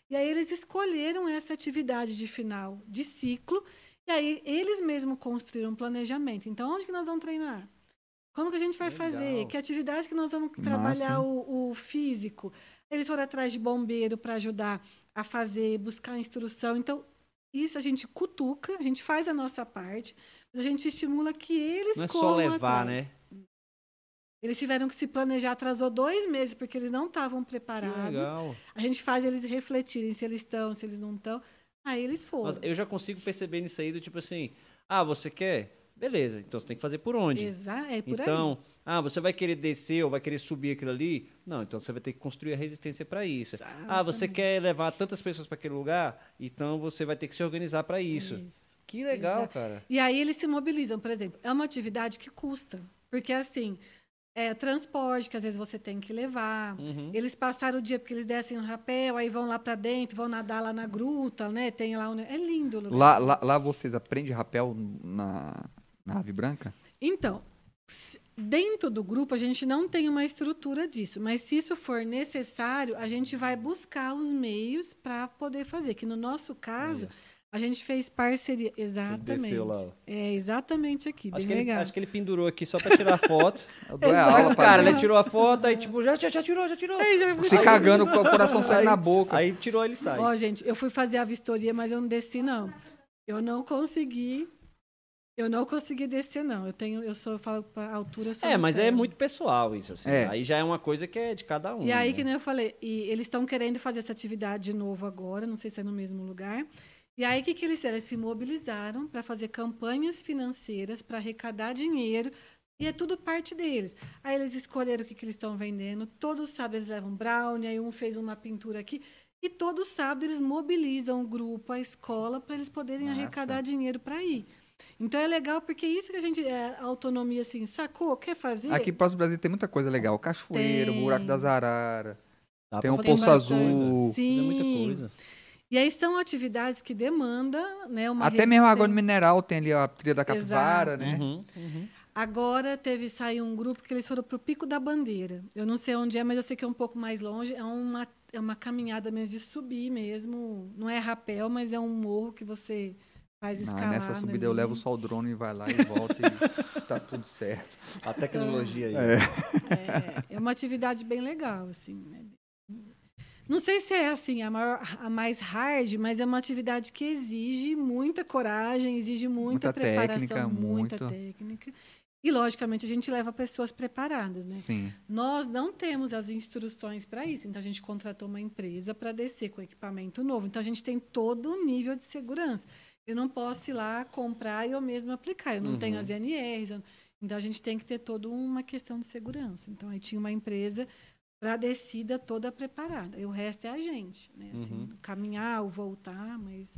E aí eles escolheram essa atividade de final de ciclo, e aí eles mesmos construíram um planejamento. Então onde que nós vamos treinar? Como que a gente vai Legal. fazer? Que atividades que nós vamos trabalhar o, o físico? Eles foram atrás de bombeiro para ajudar a fazer, buscar instrução. Então, isso a gente cutuca, a gente faz a nossa parte, mas a gente estimula que eles Não é só corram levar, atrás. né? Eles tiveram que se planejar, atrasou dois meses, porque eles não estavam preparados. A gente faz eles refletirem se eles estão, se eles não estão. Aí eles foram. Mas eu já consigo perceber nisso aí do tipo assim, ah, você quer? Beleza, então você tem que fazer por onde? Exa é por Então, ah, você vai querer descer ou vai querer subir aquilo ali? Não, então você vai ter que construir a resistência para isso. Ah, você Exatamente. quer levar tantas pessoas para aquele lugar? Então você vai ter que se organizar para aí. isso. Isso. Que legal, Exato. cara. E aí eles se mobilizam, por exemplo. É uma atividade que custa. Porque, assim, é transporte que às vezes você tem que levar. Uhum. Eles passaram o dia porque eles descem um rapel, aí vão lá para dentro, vão nadar lá na gruta, né? Tem lá um... É lindo o lugar. Lá, lá, lá vocês aprendem rapel na, na ave branca? Então, dentro do grupo a gente não tem uma estrutura disso, mas se isso for necessário, a gente vai buscar os meios para poder fazer. Que no nosso caso, a gente fez parceria. Exatamente. desceu lá. É exatamente aqui, bem Acho que, ele, legal. acho que ele pendurou aqui só pra tirar foto. [LAUGHS] Eu dou é aula Cara, ele tirou a foto, aí tipo, já, já, já tirou, já tirou. Aí já- Se cagando com o coração saindo Aí- na boca. Aí tirou, ele sai. Ó, gente, eu fui fazer a vistoria, mas eu não desci, não. Eu não consegui. Eu não consegui descer, não. Eu tenho, eu sou, eu falo pra altura, sou É, no mas pé. é muito pessoal isso, assim. É. Aí já é uma coisa que é de cada um. E aí, né? que nem eu falei, e eles estão querendo fazer essa atividade de novo agora, não sei se é no mesmo lugar. E aí, o que, que eles fizeram? Eles se mobilizaram para fazer campanhas financeiras, para arrecadar dinheiro, e é tudo parte deles. Aí eles escolheram o que, que eles estão vendendo, todos sábados eles levam brownie, aí um fez uma pintura aqui, e todos sábados eles mobilizam o grupo, a escola, para eles poderem Massa. arrecadar dinheiro para ir. Então é legal, porque isso que a gente, é, a autonomia assim, sacou, quer fazer? Aqui próximo do Brasil tem muita coisa legal. Cachoeiro, Tem. Buraco das Araras. Dá tem um Poço Azul. Sim. Muita coisa. E aí são atividades que demandam né, uma Até mesmo a água mineral tem ali a trilha da capivara, Exato. né? Uhum, uhum. Agora teve saiu um grupo que eles foram para o Pico da Bandeira. Eu não sei onde é, mas eu sei que é um pouco mais longe. É uma, é uma caminhada mesmo de subir mesmo. Não é rapel, mas é um morro que você faz Ah, escalada. nessa subida eu levo só o drone e vai lá e volta e [LAUGHS] tá tudo certo. A tecnologia aí. É, é uma atividade bem legal, assim. né? Não sei se é assim a, maior, a mais hard, mas é uma atividade que exige muita coragem, exige muita, Muita preparação, técnica, muita muito. técnica. E logicamente a gente leva pessoas preparadas, né? Sim. Nós não temos as instruções para isso, então a gente contratou uma empresa para descer com equipamento novo. Então a gente tem todo um nível de segurança. Eu não posso ir lá comprar e eu mesmo aplicar. Eu não tenho Uhum. as NRs. eu- Então a gente tem que ter toda uma questão de segurança. Então aí tinha uma empresa para a descida toda preparada. E o resto é a gente, né? Assim, Uhum. caminhar ou voltar, mas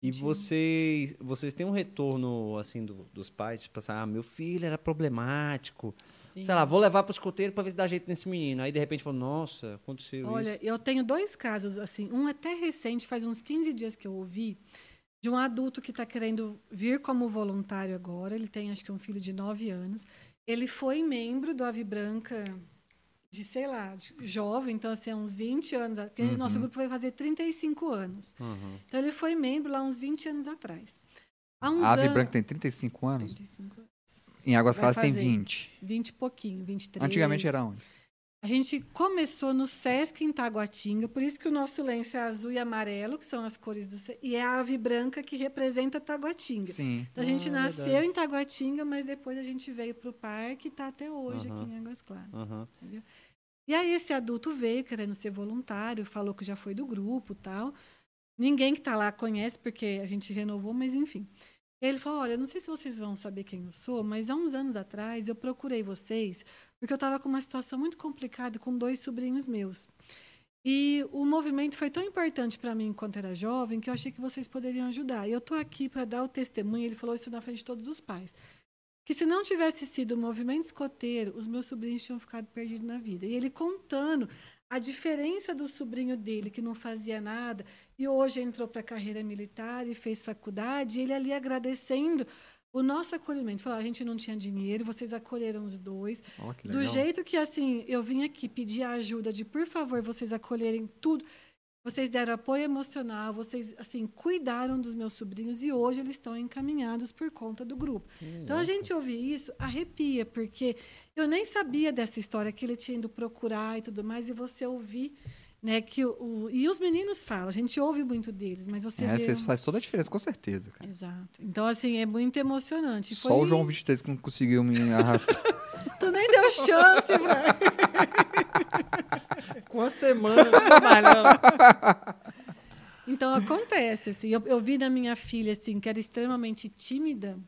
E vocês, vocês têm um retorno, assim, do- dos pais? Tipo assim, ah, meu filho era problemático. Sim. Sei lá, vou levar pro escoteiro pra ver se dá jeito nesse menino. Aí, de repente, falou, nossa, aconteceu Olha, isso. eu tenho dois casos, assim, um até recente, faz uns 15 dias que eu ouvi, de um adulto que está querendo vir como voluntário agora. Ele tem, acho que, um filho de 9 anos. Ele foi membro do Ave Branca de, sei lá, de jovem, então, assim, há uns 20 anos. Porque Uhum. nosso grupo vai fazer 35 anos. Uhum. Então, ele foi membro lá uns 20 anos atrás. Há uns A Ave anos- Branca tem 35 anos. 35 anos. Em Águas Claras tem fazer 20. 20 e pouquinho, 23. Antigamente era onde? A gente começou no Sesc em Taguatinga, por isso que o nosso lenço é azul e amarelo, que são as cores do Sesc, e é a ave branca que representa Taguatinga. Sim. Então a gente Ah, nasceu verdade. em Taguatinga, mas depois a gente veio para o parque e está até hoje aqui em Águas Claras. Aham. E aí esse adulto veio querendo ser voluntário, falou que já foi do grupo tal. Ninguém que está lá conhece, porque a gente renovou, mas enfim. Ele falou: Olha, eu não sei se vocês vão saber quem eu sou, mas há uns anos atrás eu procurei vocês porque eu estava com uma situação muito complicada com dois sobrinhos meus. E o movimento foi tão importante para mim enquanto era jovem que eu achei que vocês poderiam ajudar. E eu estou aqui para dar o testemunho. Ele falou isso na frente de todos os pais. Que se não tivesse sido o movimento escoteiro, os meus sobrinhos tinham ficado perdidos na vida. E ele contando a diferença do sobrinho dele, que não fazia nada, e hoje entrou para a carreira militar e fez faculdade, e ele ali agradecendo o nosso acolhimento. Falou, a gente não tinha dinheiro, vocês acolheram os dois. Que Do jeito que, assim, eu vim aqui pedir a ajuda de, por favor, vocês acolherem tudo. Vocês deram apoio emocional, vocês, assim, cuidaram dos meus sobrinhos e hoje eles estão encaminhados por conta do grupo. Então, a gente ouvir isso, arrepia, porque eu nem sabia dessa história que ele tinha ido procurar e tudo mais, e você ouvir, né, que o... o- E os meninos falam, a gente ouve muito deles, mas você É, vê... vocês faz toda a diferença, com certeza, cara. Exato. Então, assim, é muito emocionante. Só Foi- o João 23 que não conseguiu me arrastar. [LAUGHS] Tu nem [LAUGHS] deu chance pra... Com a semana, trabalhando. Então acontece, assim. Eu, eu vi na minha filha, assim, que era extremamente tímida.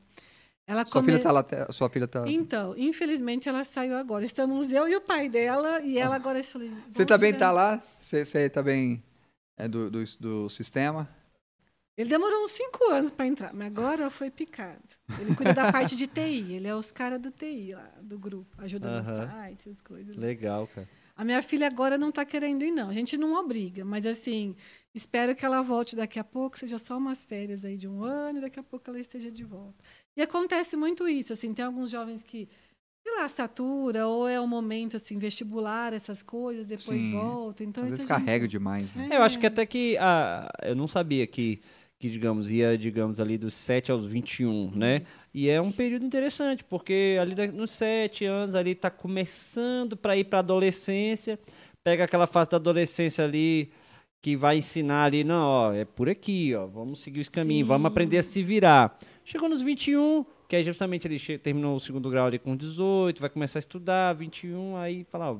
Ela Sua come- filha tá lá, até- sua filha tá... Então, infelizmente ela saiu agora. Estamos eu e o pai dela, e ela agora eu falei. Você "Bom também dia." tá lá? Você, você também é do, do, do sistema? Ele demorou uns cinco anos para entrar, mas agora foi picado. Ele cuida da parte de TI, ele é os caras do TI lá, do grupo. Ajuda no Aham. site, as coisas. Legal, cara. A minha filha agora não está querendo ir, não. A gente não obriga, mas assim, espero que ela volte daqui a pouco, seja só umas férias aí de um ano, e daqui a pouco ela esteja de volta. E acontece muito isso, assim, tem alguns jovens que, sei lá, satura, ou é o momento, assim, vestibular, essas coisas, depois Sim. volta. Então, Às vezes gente- carrega demais, né? É. Eu acho que até que a, eu não sabia que, que, digamos, ia, digamos, ali dos 7 aos 21, né? Isso. E é um período interessante, porque ali nos 7 anos ali tá começando para ir para adolescência, pega aquela fase da adolescência ali que vai ensinar ali, não, ó, é por aqui, ó, vamos seguir esse caminho, Sim. vamos aprender a se virar. Chegou nos 21, que aí justamente ele terminou o segundo grau ali com 18, vai começar a estudar, 21, aí fala, ó,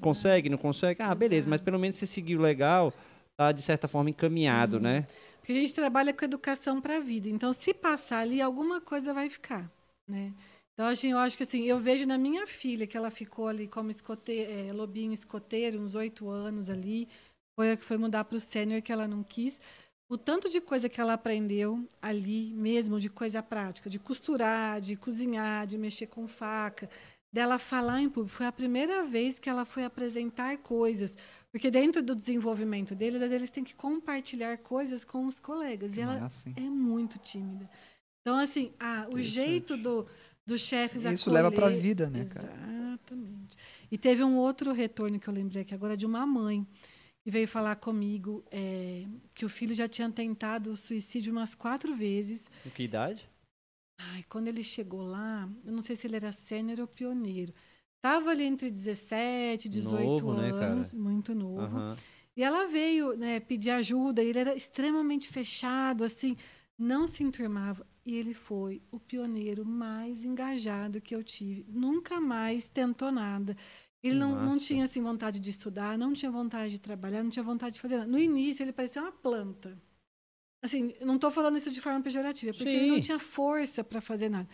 consegue, não consegue? Ah, beleza, Exato. mas pelo menos se seguiu legal, tá de certa forma encaminhado, Sim. né? Porque a gente trabalha com educação para a vida. Então, se passar ali, alguma coisa vai ficar, né? Então, assim, eu acho que assim, eu vejo na minha filha que ela ficou ali como escote, é, lobinho escoteiro, uns oito anos ali. Foi a que foi mudar para o sênior que ela não quis. O tanto de coisa que ela aprendeu ali mesmo, de coisa prática, de costurar, de cozinhar, de mexer com faca, dela falar em público. Foi a primeira vez que ela foi apresentar coisas. Porque dentro do desenvolvimento deles, eles têm que compartilhar coisas com os colegas. E Não ela é assim. é muito tímida. Então, assim, ah, o jeito do, dos chefes Isso acolher... leva pra vida, né, cara? Exatamente. E teve um outro retorno que eu lembrei aqui agora de uma mãe que veio falar comigo é, que o filho já tinha tentado suicídio umas quatro vezes. Com que idade? Ai, quando ele chegou lá, eu não sei se ele era sênior ou pioneiro. Tava ali entre 17 e 18 Novo, né, anos, muito novo. Aham. E ela veio né, pedir ajuda, e ele era extremamente fechado, assim, não se enturmava. E ele foi o pioneiro mais engajado que eu tive. Nunca mais tentou nada. Ele não, não tinha assim, vontade de estudar, não tinha vontade de trabalhar, não tinha vontade de fazer nada. No início, ele parecia uma planta. Assim, não estou falando isso de forma pejorativa, porque ele não Sim. tinha força para fazer nada.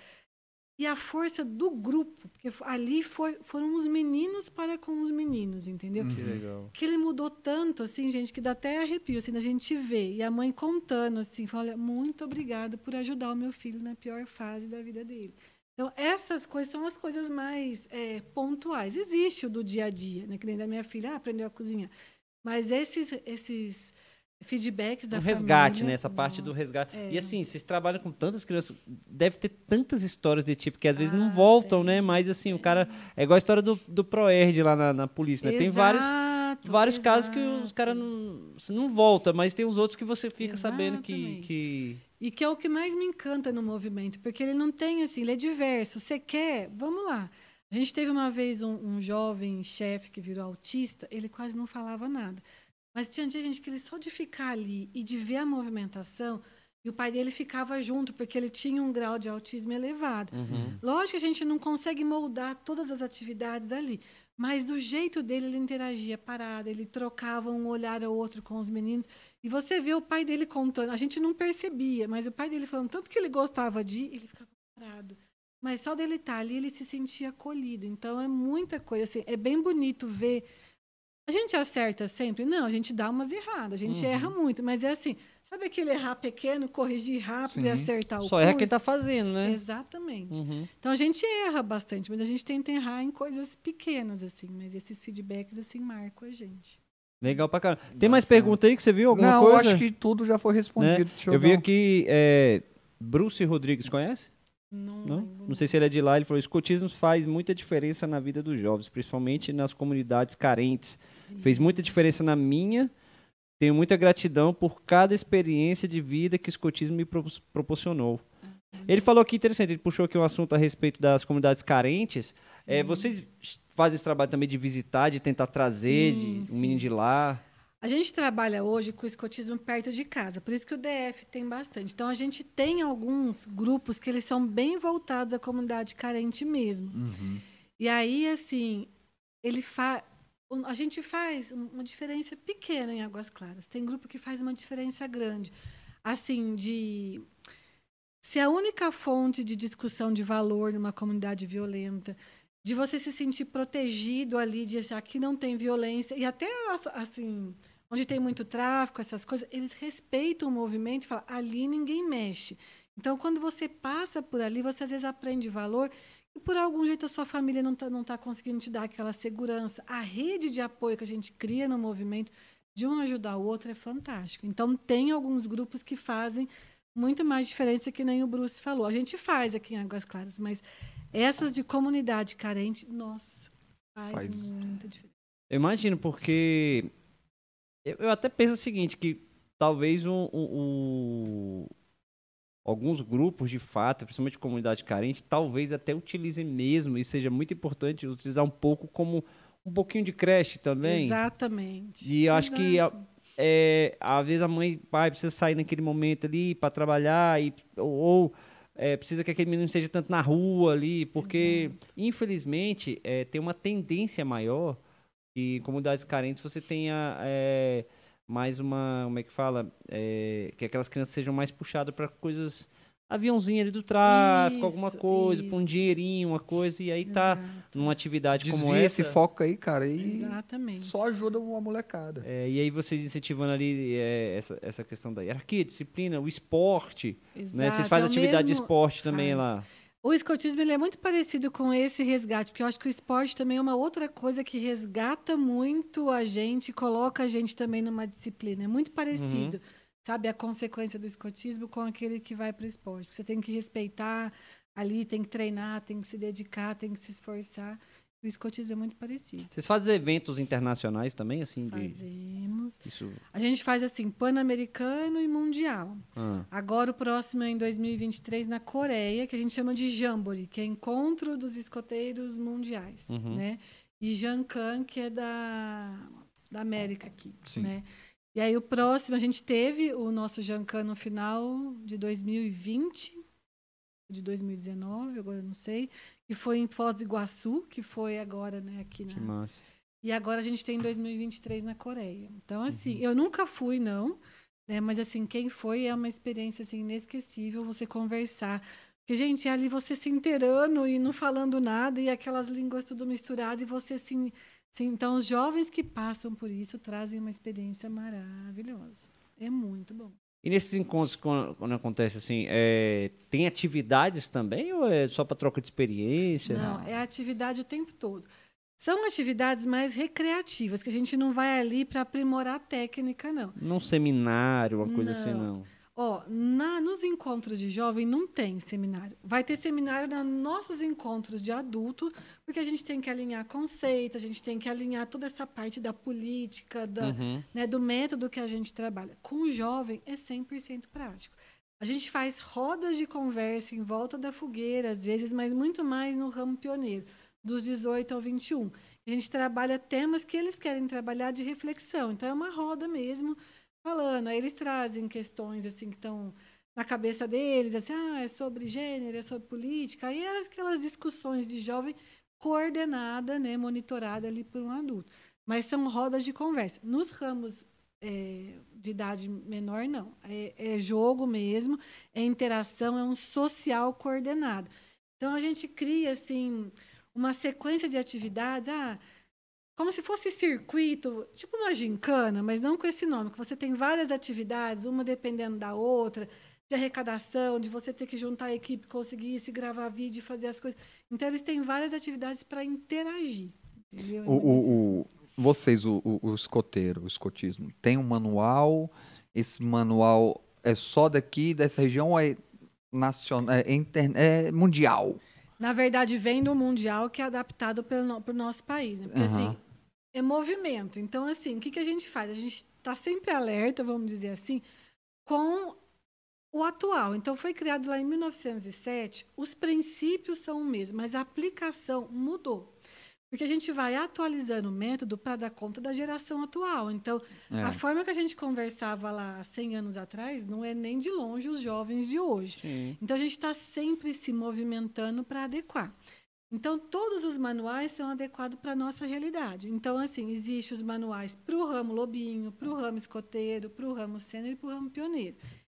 e a força do grupo, porque ali foi, foram os meninos para com os meninos, entendeu? Que legal. Que ele mudou tanto, assim, gente, que dá até arrepio, assim, da gente ver. E a mãe contando, assim, fala, muito obrigado por ajudar o meu filho na pior fase da vida dele. Então, essas coisas são as coisas mais é, pontuais. Existe o do dia a dia, né? Que nem da minha filha, ah, aprendeu a cozinhar. Mas esses, esses feedbacks da Um resgate, família, né? Essa parte do nossa, resgate. é. E assim, vocês trabalham com tantas crianças, deve ter tantas histórias de tipo que às vezes não Ah, voltam, né? Mas assim, o cara. É igual a história do, do Proerd lá na, na polícia, né? Tem vários, Exato, vários casos que os exato. caras não, não voltam, mas tem os outros que você fica sabendo que. Exatamente. que... E que é o que mais me encanta no movimento, porque ele não tem assim, ele é diverso. Você quer, vamos lá. A gente teve uma vez um, um jovem chefe que virou autista, ele quase não falava nada. Mas tinha dia, gente, que ele só de ficar ali e de ver a movimentação, e o pai dele ficava junto, porque ele tinha um grau de autismo elevado. Uhum. Lógico que a gente não consegue moldar todas as atividades ali, mas do jeito dele ele interagia parado, ele trocava um olhar ao outro com os meninos. E você vê o pai dele contando, a gente não percebia, mas o pai dele falando tanto que ele gostava de ir, ele ficava parado. Mas só dele estar ali, ele se sentia acolhido. Então é muita coisa assim, é bem bonito ver. A gente acerta sempre? Não, a gente dá umas erradas, a gente Uhum. erra muito, mas é assim, sabe aquele errar pequeno, corrigir rápido e Sim. acertar o Só erra quem curso? tá fazendo, né? Exatamente. Uhum. Então a gente erra bastante, mas a gente tenta errar em coisas pequenas, assim. Mas esses feedbacks, assim, marcam a gente. Legal pra caramba. Tem mais pergunta aí que você viu? Alguma não, coisa? eu acho que tudo já foi Né? respondido. Deixa Eu vi dar um- aqui, é, Bruce Rodrigues, conhece? Não, Não? Não sei se ele é de lá. Ele falou: escotismo faz muita diferença na vida dos jovens, principalmente nas comunidades carentes. Sim. Fez muita diferença na minha. Tenho muita gratidão por cada experiência de vida que o escotismo me pro- proporcionou. Ele falou aqui interessante, ele puxou aqui um assunto a respeito das comunidades carentes. É, vocês fazem esse trabalho também de visitar, de tentar trazer Sim, de, um sim. menino de lá. A gente trabalha hoje com o escotismo perto de casa, por isso que o DF tem bastante. Então a gente tem alguns grupos que eles são bem voltados à comunidade carente mesmo. Uhum. E aí, assim, ele fa... a gente faz um- uma diferença pequena em Águas Claras. Tem grupo que faz uma diferença grande. Assim, de ser a única fonte de discussão de valor numa comunidade violenta, de você se sentir protegido ali, de achar que não tem violência, e até, assim, onde tem muito tráfico, essas coisas, eles respeitam o movimento e falam, ali ninguém mexe. Então, quando você passa por ali, você às vezes aprende valor e por algum jeito a sua família não está não tá conseguindo te dar aquela segurança. A rede de apoio que a gente cria no movimento, de um ajudar o outro, é fantástico. Então, tem alguns grupos que fazem muito mais diferença que nem o Bruce falou. A gente faz aqui em Águas Claras, mas essas de comunidade carente, nossa, faz, Faz. muita diferença. Eu imagino, porque eu, eu até penso o seguinte, que talvez um, um- um- alguns grupos de fato, principalmente comunidade carente, talvez até utilizem mesmo, e seja muito importante utilizar um pouco como um pouquinho de creche também. Exatamente. E eu acho que é, às vezes a mãe, pai, precisa sair naquele momento ali para trabalhar e, ou, ou, é, precisa que aquele menino esteja tanto na rua ali, porque infelizmente é, tem uma tendência maior que em comunidades carentes você tenha é, mais uma, como é que fala, É, que aquelas crianças sejam mais puxadas para coisas aviãozinho ali do tráfico, alguma Isso, coisa, para um isso. dinheirinho, uma coisa e aí tá Exato. numa atividade como Desvia essa. esse foco aí, cara, e Exatamente. só ajuda uma molecada. É, e aí vocês incentivando ali é, essa, essa questão da hierarquia, disciplina, o esporte, né? Vocês Exato, fazem é atividade de esporte também faz. lá. O escotismo ele é muito parecido com esse resgate, porque eu acho que o esporte também é uma outra coisa que resgata muito a gente, coloca a gente também numa disciplina. É muito parecido, Uhum. Sabe? A consequência do escotismo com aquele que vai para o esporte. Você tem que respeitar ali, tem que treinar, tem que se dedicar, tem que se esforçar. O escotismo é muito parecido. Vocês fazem eventos internacionais também, assim? De... Fazemos. Isso. A gente faz assim, pan-americano e mundial. Ah, Agora o próximo é em 2023 na Coreia, que a gente chama de Jamboree, que é Encontro dos Escoteiros Mundiais, Uhum. né? E Jancan, que é da, da América aqui, Sim. né? E aí o próximo, a gente teve o nosso Jancan no final de 2020, de 2019, agora eu não sei, que foi em Foz do Iguaçu, que foi agora, né, aqui que na, massa. e agora a gente tem 2023 na Coreia. Então, assim, Uhum. eu nunca fui, não. Né? Mas, assim, quem foi é uma experiência, assim, inesquecível você conversar. Porque, gente, é ali você se inteirando e não falando nada, e aquelas línguas tudo misturadas, e você se. Se então, os jovens que passam por isso trazem uma experiência maravilhosa. É muito bom. E nesses encontros, quando, quando acontece assim, é, tem atividades também ou é só para troca de experiência? Não, é atividade o tempo todo. São atividades mais recreativas, que a gente não vai ali para aprimorar a técnica, não. Num seminário, uma coisa assim, não. Ó, na, nos encontros de jovem não tem seminário. Vai ter seminário nos nossos encontros de adulto, porque a gente tem que alinhar conceitos, a gente tem que alinhar toda essa parte da política, da, Uhum. né, do método que a gente trabalha. Com o jovem é 100% prático. A gente faz rodas de conversa em volta da fogueira, às vezes, mas muito mais no ramo pioneiro, dos 18 ao 21. A gente trabalha temas que eles querem trabalhar de reflexão. Então, é uma roda mesmo, falando. Aí eles trazem questões assim que estão na cabeça deles, assim, ah, é sobre gênero, é sobre política. Aí é aquelas discussões de jovem coordenada, né, monitorada ali por um adulto. Mas são rodas de conversa. Nos ramos é, de idade menor, não. É, é jogo mesmo, é interação, é um social coordenado. Então a gente cria assim uma sequência de atividades, ah, como se fosse circuito, tipo uma gincana, mas não com esse nome, que você tem várias atividades, uma dependendo da outra, de arrecadação, de você ter que juntar a equipe, conseguir se gravar vídeo e fazer as coisas. Então eles têm várias atividades para interagir. Entendeu? O, o- o- vocês, o, o, escoteiro, o escotismo, tem um manual? Esse manual é só daqui, dessa região, ou é, nacional, é, inter- é mundial? Na verdade, vem do Mundial que é adaptado para o nosso país. Né? Porque, Aham. assim, é movimento. Então, assim, o que, que a gente faz? A gente está sempre alerta, vamos dizer assim, com o atual. Então, foi criado lá em 1907, os princípios são os mesmos, mas a aplicação mudou. Porque a gente vai atualizando o método para dar conta da geração atual. Então, É. a forma que a gente conversava lá 100 anos atrás não é nem de longe os jovens de hoje. Sim. Então a gente está sempre se movimentando para adequar. Então todos os manuais são adequados para a nossa realidade. Então assim existem os manuais para o ramo lobinho, para o ramo escoteiro, para o ramo sênior e para o ramo pioneiro.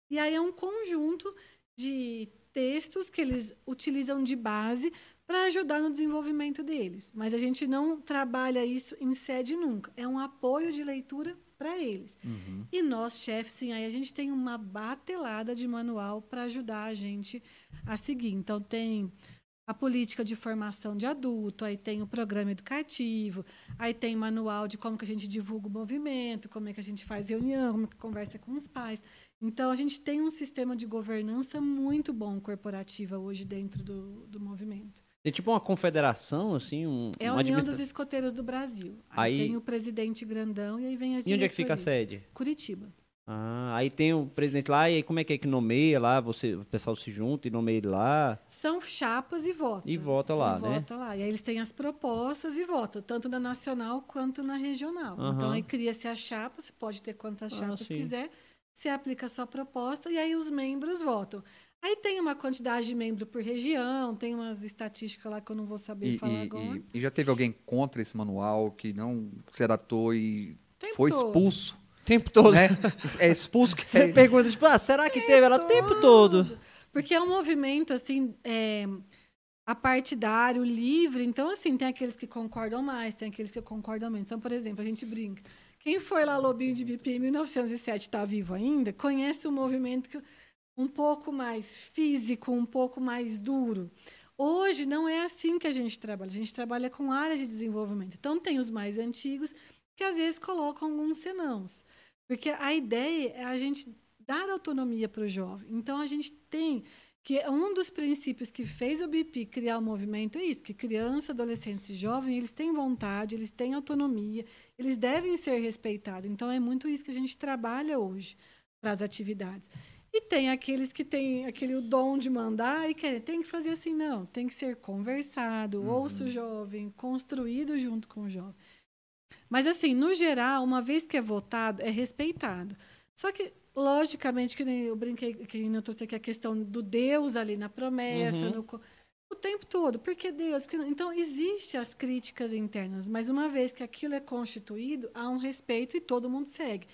E aí é um conjunto de textos que eles utilizam de base para ajudar no desenvolvimento deles. Mas a gente não trabalha isso em sede nunca. É um apoio de leitura para eles. Uhum. E nós, chefes, sim, aí a gente tem uma batelada de manual para ajudar a gente a seguir. Então, tem a política de formação de adulto, aí tem o programa educativo, aí tem manual de como que a gente divulga o movimento, como é que a gente faz reunião, como é que conversa com os pais. Então, a gente tem um sistema de governança muito bom corporativa hoje dentro do, do movimento. Tem tipo uma confederação, assim, um, É a uma União administra- dos Escoteiros do Brasil. Aí, Aí- tem o presidente grandão e aí vem as E onde é que fica a sede? Curitiba. Ah, aí tem o presidente lá, e aí como é que é que nomeia lá? Você, o pessoal se junta e nomeia ele lá. São chapas e vota. E vota lá, E né? Vota lá. E aí eles têm as propostas e vota, tanto na nacional quanto na regional. Aham. Então aí cria-se a chapa, você pode ter quantas Ah, chapas sim. quiser, você aplica a sua proposta e aí os membros votam. Aí tem uma quantidade de membro por região, tem umas estatísticas lá que eu não vou saber E, falar e- agora. e- e já teve alguém contra esse manual que não se adaptou e Tempo foi expulso? O tempo todo. Né? É expulso que [LAUGHS] Você pergunta, tipo, ah, será que teve ela o tempo todo? Porque é um movimento, assim, é, apartidário, livre. Então, assim, tem aqueles que concordam mais, tem aqueles que concordam menos. Então, por exemplo, a gente brinca. Quem foi lá Lobinho de Bipi em 1907 está vivo ainda, conhece o movimento que, um pouco mais físico, um pouco mais duro. Hoje não é assim que a gente trabalha. A gente trabalha com áreas de desenvolvimento. Então, tem os mais antigos que às vezes colocam alguns senãos. Porque a ideia é a gente dar autonomia para o jovem. Então, a gente tem que um dos princípios que fez o BIP criar o movimento é isso, que criança, adolescentes e jovens, eles têm vontade, eles têm autonomia, eles devem ser respeitados. Então, é muito isso que a gente trabalha hoje para as atividades. E tem aqueles que têm aquele dom de mandar e querem, tem que fazer assim, não, tem que ser conversado, ouça o jovem, construído junto com o jovem. Mas, assim, no geral, uma vez que é votado, é respeitado. Só que, logicamente, que nem eu brinquei, que nem eu trouxe aqui a questão do Deus ali na promessa, Uhum. no o tempo todo. Por que Deus? Porque então, existem as críticas internas, mas uma vez que aquilo é constituído, há um respeito e todo mundo segue.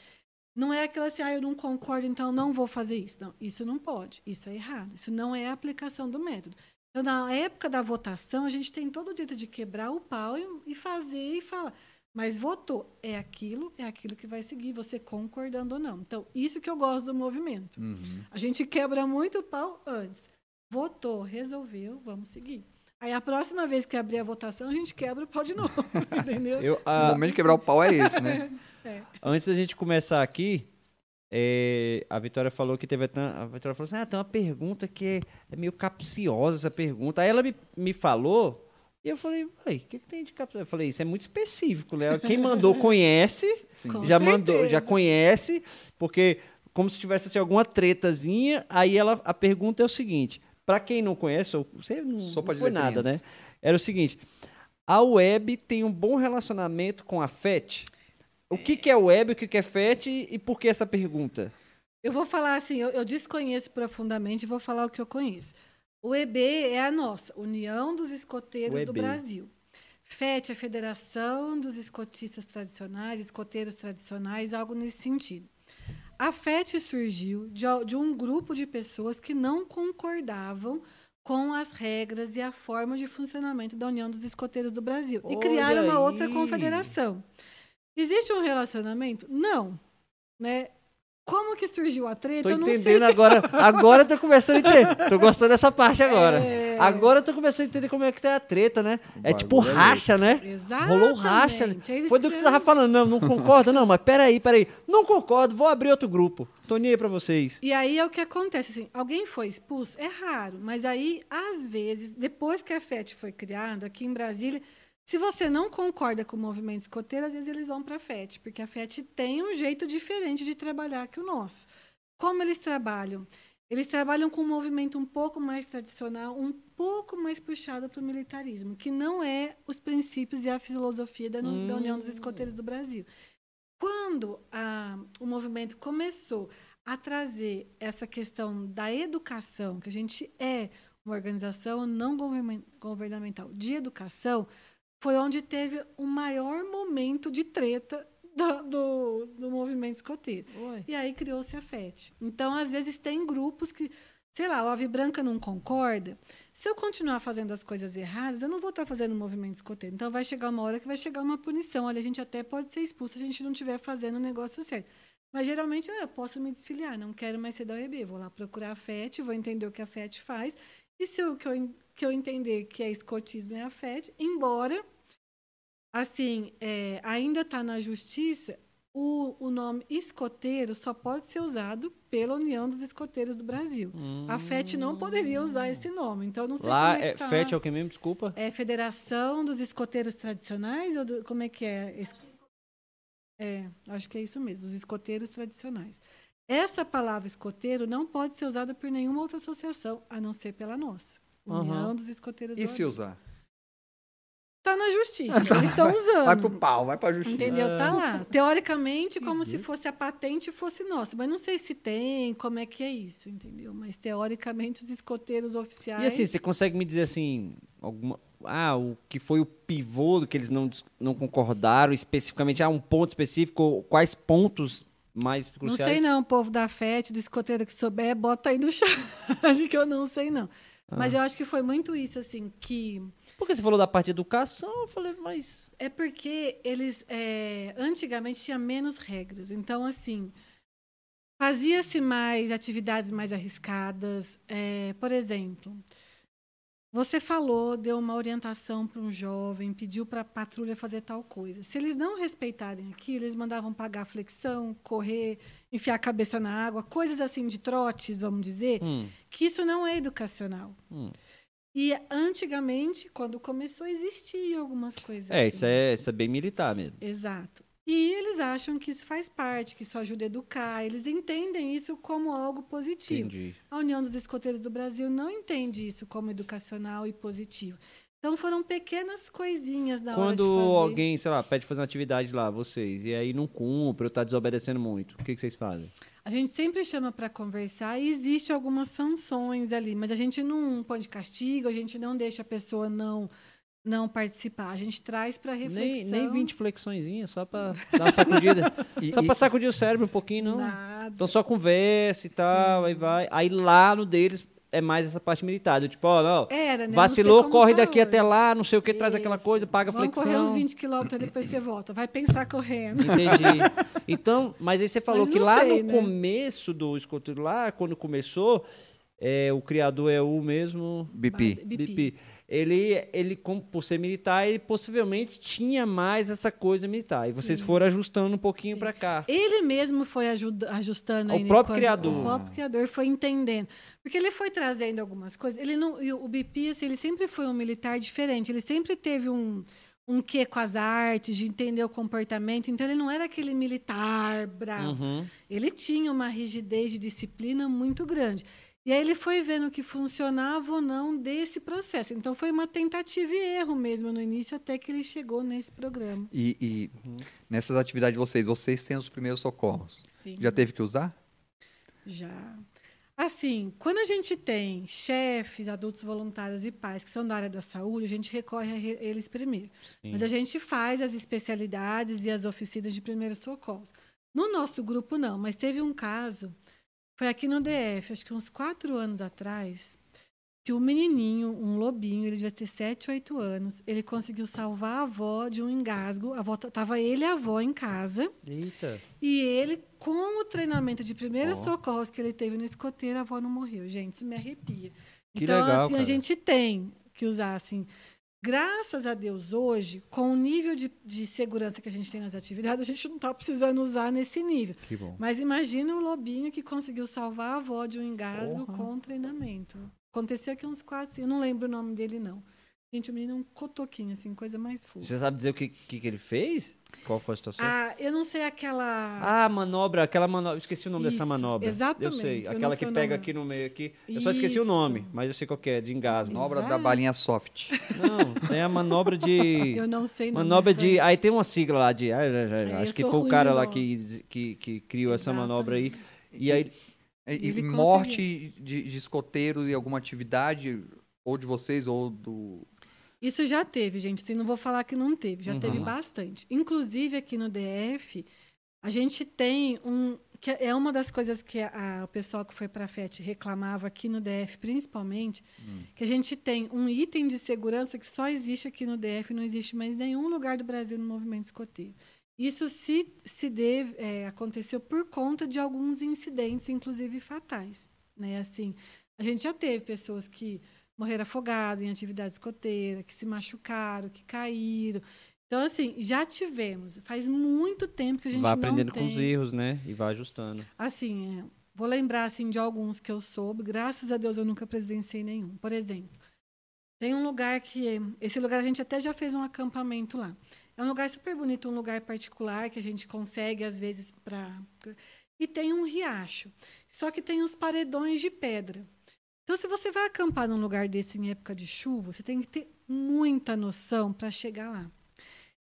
Não é aquela assim, ah, eu não concordo, então não vou fazer isso. Não, isso não pode, isso é errado. Isso não é a aplicação do método. Então, na época da votação, a gente tem todo o direito de quebrar o pau e, e fazer e falar. Mas votou, é aquilo, é aquilo que vai seguir, você concordando ou não. Então, isso que eu gosto do movimento. Uhum. A gente quebra muito o pau antes. Votou, resolveu, vamos seguir. Aí a próxima vez que abrir a votação, a gente quebra o pau de novo, [LAUGHS] entendeu? Eu, O ah, momento de quebrar o pau é esse, né? [LAUGHS] É. Antes da gente começar aqui, é, a Vitória falou que teve. A Vitória falou assim: ah, tem uma pergunta que é, é meio capciosa essa pergunta. Aí ela me, me falou. E eu falei, uai, o que, que tem de capciosa? Eu falei, isso é muito específico, Léo. Quem mandou [LAUGHS] conhece, já mandou, já conhece, porque como se tivesse assim, alguma tretazinha. Aí ela, a pergunta é o seguinte: para quem não conhece, você não, Sopa não foi nada, né? Era o seguinte: a web tem um bom relacionamento com a FET? O que, que é web, o que, que é FET e por que essa pergunta? Eu vou falar assim, eu, eu desconheço profundamente, vou falar o que eu conheço. O EB é a nossa, União dos Escoteiros do. Brasil. FET é a Federação dos Escotistas Tradicionais, Escoteiros Tradicionais, algo nesse sentido. A FET surgiu de, de um grupo de pessoas que não concordavam com as regras e a forma de funcionamento da União dos Escoteiros do Brasil. e Olha criaram uma outra confederação. Existe um relacionamento? Não. Né? Como que surgiu a treta? Tô eu não sei. entendendo agora. Agora eu tô começando a entender. Tô gostando dessa parte agora. É. Agora eu tô começando a entender como é que tá a treta, né? É tipo é racha, né? Exatamente. Rolou racha. né? Foi do que tu tava falando. Não, não concordo, não, mas peraí, peraí. Não concordo, vou abrir outro grupo. Tô nem aí pra vocês. E aí é o que acontece, assim, alguém foi expulso? É raro, mas aí, às vezes, depois que a FET foi criada, aqui em Brasília, se você não concorda com o movimento escoteiro, às vezes eles vão para a FET, porque a FET tem um jeito diferente de trabalhar que o nosso. Como eles trabalham? Eles trabalham com um movimento um pouco mais tradicional, um pouco mais puxado para o militarismo, que não é os princípios e a filosofia da, da União dos Escoteiros do Brasil. Quando a- o movimento começou a trazer essa questão da educação, que a gente é uma organização não governa- governamental de educação, foi onde teve o maior momento de treta do, do, do movimento escoteiro. E aí criou-se a FET. Então, às vezes, tem grupos que, sei lá, o Ave Branca não concorda. Se eu continuar fazendo as coisas erradas, eu não vou estar fazendo o movimento escoteiro. Então, vai chegar uma hora que vai chegar uma punição. Olha, a gente até pode ser expulso se a gente não estiver fazendo o negócio certo. Mas, geralmente, ah, eu posso me desfiliar, não quero mais ser da OEB. Vou lá procurar a FET, vou entender o que a FET faz. E se o que eu, que eu entender que é escotismo é a FET, embora assim, é, ainda está na justiça, o, o nome escoteiro só pode ser usado pela União dos Escoteiros do Brasil. A FET não poderia usar esse nome. Então, não sei Lá como é é tá. FET é o que mesmo? Desculpa. É Federação dos Escoteiros Tradicionais? Ou do- como é que é? É, acho que é isso mesmo, dos escoteiros tradicionais. Essa palavra escoteiro não pode ser usada por nenhuma outra associação, a não ser pela nossa. União Aham. dos Escoteiros E do se usar? Tá na justiça, [LAUGHS] eles estão usando. Vai pro pau, vai pra justiça. Entendeu? Tá lá. [LAUGHS] Teoricamente, como se fosse a patente fosse nossa. Mas não sei se tem, como é que é isso, entendeu? Mas teoricamente os escoteiros oficiais. E assim, você consegue me dizer assim, alguma. Ah, o que foi o pivô do que eles não, não concordaram especificamente? Ah, um ponto específico? Quais pontos mais não cruciais? sei não, povo da FET, do escoteiro que souber, bota aí no chat. [LAUGHS] acho que eu não sei não. Mas Ah. eu acho que foi muito isso, assim, que Porque você falou da parte de educação, eu falei, mas. É porque eles é, antigamente tinha menos regras. Então, assim, fazia-se mais atividades mais arriscadas. É, por exemplo, você falou, deu uma orientação para um jovem, pediu para a patrulha fazer tal coisa. Se eles não respeitarem aquilo, eles mandavam pagar flexão, correr, enfiar a cabeça na água, coisas assim de trotes, vamos dizer, Hum, que isso não é educacional. hum. E antigamente, quando começou, existiam algumas coisas. É, assim. isso é, isso é bem militar mesmo. Exato. E eles acham que isso faz parte, que isso ajuda a educar. Eles entendem isso como algo positivo. Entendi. A União dos Escoteiros do Brasil não entende isso como educacional e positivo. Então foram pequenas coisinhas de Quando alguém, sei lá, pede fazer uma atividade lá, vocês, e aí não cumpre ou tá desobedecendo muito, o que, que vocês fazem? A gente sempre chama para conversar e existe algumas sanções ali, mas a gente não põe de castigo, a gente não deixa a pessoa não não participar. A gente traz para Nem, reflexão. nem 20 flexõezinhas, só pra dar uma sacudida. [LAUGHS] E- só pra sacudir o cérebro um pouquinho, não. Nada. Então só conversa e tal, aí vai. Aí lá no deles é mais essa parte militar. do Tipo, ó, não. Era, né? Não Vacilou, como corre tá daqui hoje. até lá, não sei o que, traz aquela coisa, paga a Vamos flexão. correr uns 20 quilômetros, depois você volta. Vai pensar correndo. Entendi. [LAUGHS] Então, mas aí você falou Mas que não lá sei, no né? começo do escoteiro, lá quando começou, é, o criador é o mesmo BP. BP. Ele, ele como, por ser militar, ele possivelmente tinha mais essa coisa militar. E vocês foram ajustando um pouquinho pra cá. Ele mesmo foi ajustando O aí, né, próprio quando- criador. O próprio criador foi entendendo. Porque ele foi trazendo algumas coisas. Ele não, o BP, assim, ele sempre foi um militar diferente. Ele sempre teve um, um quê com as artes, de entender o comportamento. Então, ele não era aquele militar bravo. Uhum. Ele tinha uma rigidez de disciplina muito grande. E aí ele foi vendo que funcionava ou não desse processo. Então foi uma tentativa e erro mesmo no início, até que ele chegou nesse programa. E, e nessas atividades de vocês, vocês têm os primeiros socorros. Sim. Já teve que usar? Já. Assim, quando a gente tem chefes, adultos voluntários e pais que são da área da saúde, a gente recorre a eles primeiro. Sim. Mas a gente faz as especialidades e as oficinas de primeiros socorros. No nosso grupo, não, mas teve um caso, foi aqui no DF, acho que uns quatro anos atrás, que o menininho, um lobinho, ele devia ter sete, oito anos, ele conseguiu salvar a avó de um engasgo. A avó, tava ele e a avó em casa. Eita. E ele, com o treinamento de primeiros Ó. socorros que ele teve no escoteiro, a avó não morreu. Gente, isso me arrepia. Que então, legal, assim, cara. a gente tem que usar, assim, graças a Deus, hoje, com o nível de, de segurança que a gente tem nas atividades, a gente não está precisando usar nesse nível. Que bom. Mas imagina o lobinho que conseguiu salvar a avó de um engasgo Porra. com treinamento. Aconteceu aqui uns quatro, eu não lembro o nome dele, não. Gente, o menino é um cotoquinho, assim, coisa mais fofa. Você sabe dizer o que, que, que ele fez? Qual foi a situação? Ah, eu não sei aquela... Ah, manobra, aquela manobra. Esqueci o nome dessa Isso, manobra. exatamente, Eu sei. eu Aquela sei que pega nome. aqui no meio aqui. Eu só esqueci o Isso. nome, mas eu sei qual que é, de engasgo. Manobra da Exato. balinha soft. Não, tem a manobra de. [LAUGHS] Eu não sei não. manobra de. foi- Aí tem uma sigla lá de. ah, já, já, já. É, Acho que foi o cara lá que, que, que criou essa manobra aí. E aí. E, e morte de, de escoteiro e alguma atividade, ou de vocês, ou do. Isso já teve, gente. Assim, não vou falar que não teve, já Uhum. teve bastante. Inclusive aqui no DF, a gente tem um. que é uma das coisas que a- o pessoal que foi para a FET reclamava aqui no DF, principalmente, que a gente tem um item de segurança que só existe aqui no DF, não existe mais em nenhum lugar do Brasil no movimento escoteiro. Isso se, se deve, é, aconteceu por conta de alguns incidentes, inclusive fatais. Né? Assim, a gente já teve pessoas que morreram afogadas em atividade escoteira, que se machucaram, que caíram. Então, assim, já tivemos. Faz muito tempo que a gente Vai não aprendendo tem. com os erros, né? E vai ajustando. Assim, é, vou lembrar assim de alguns que eu soube. Graças a Deus eu nunca presenciei nenhum. Por exemplo, tem um lugar que esse lugar a gente até já fez um acampamento lá. É um lugar super bonito, um lugar particular que a gente consegue às vezes para e tem um riacho. Só que tem uns paredões de pedra. Então, se você vai acampar num lugar desse em época de chuva, você tem que ter muita noção para chegar lá.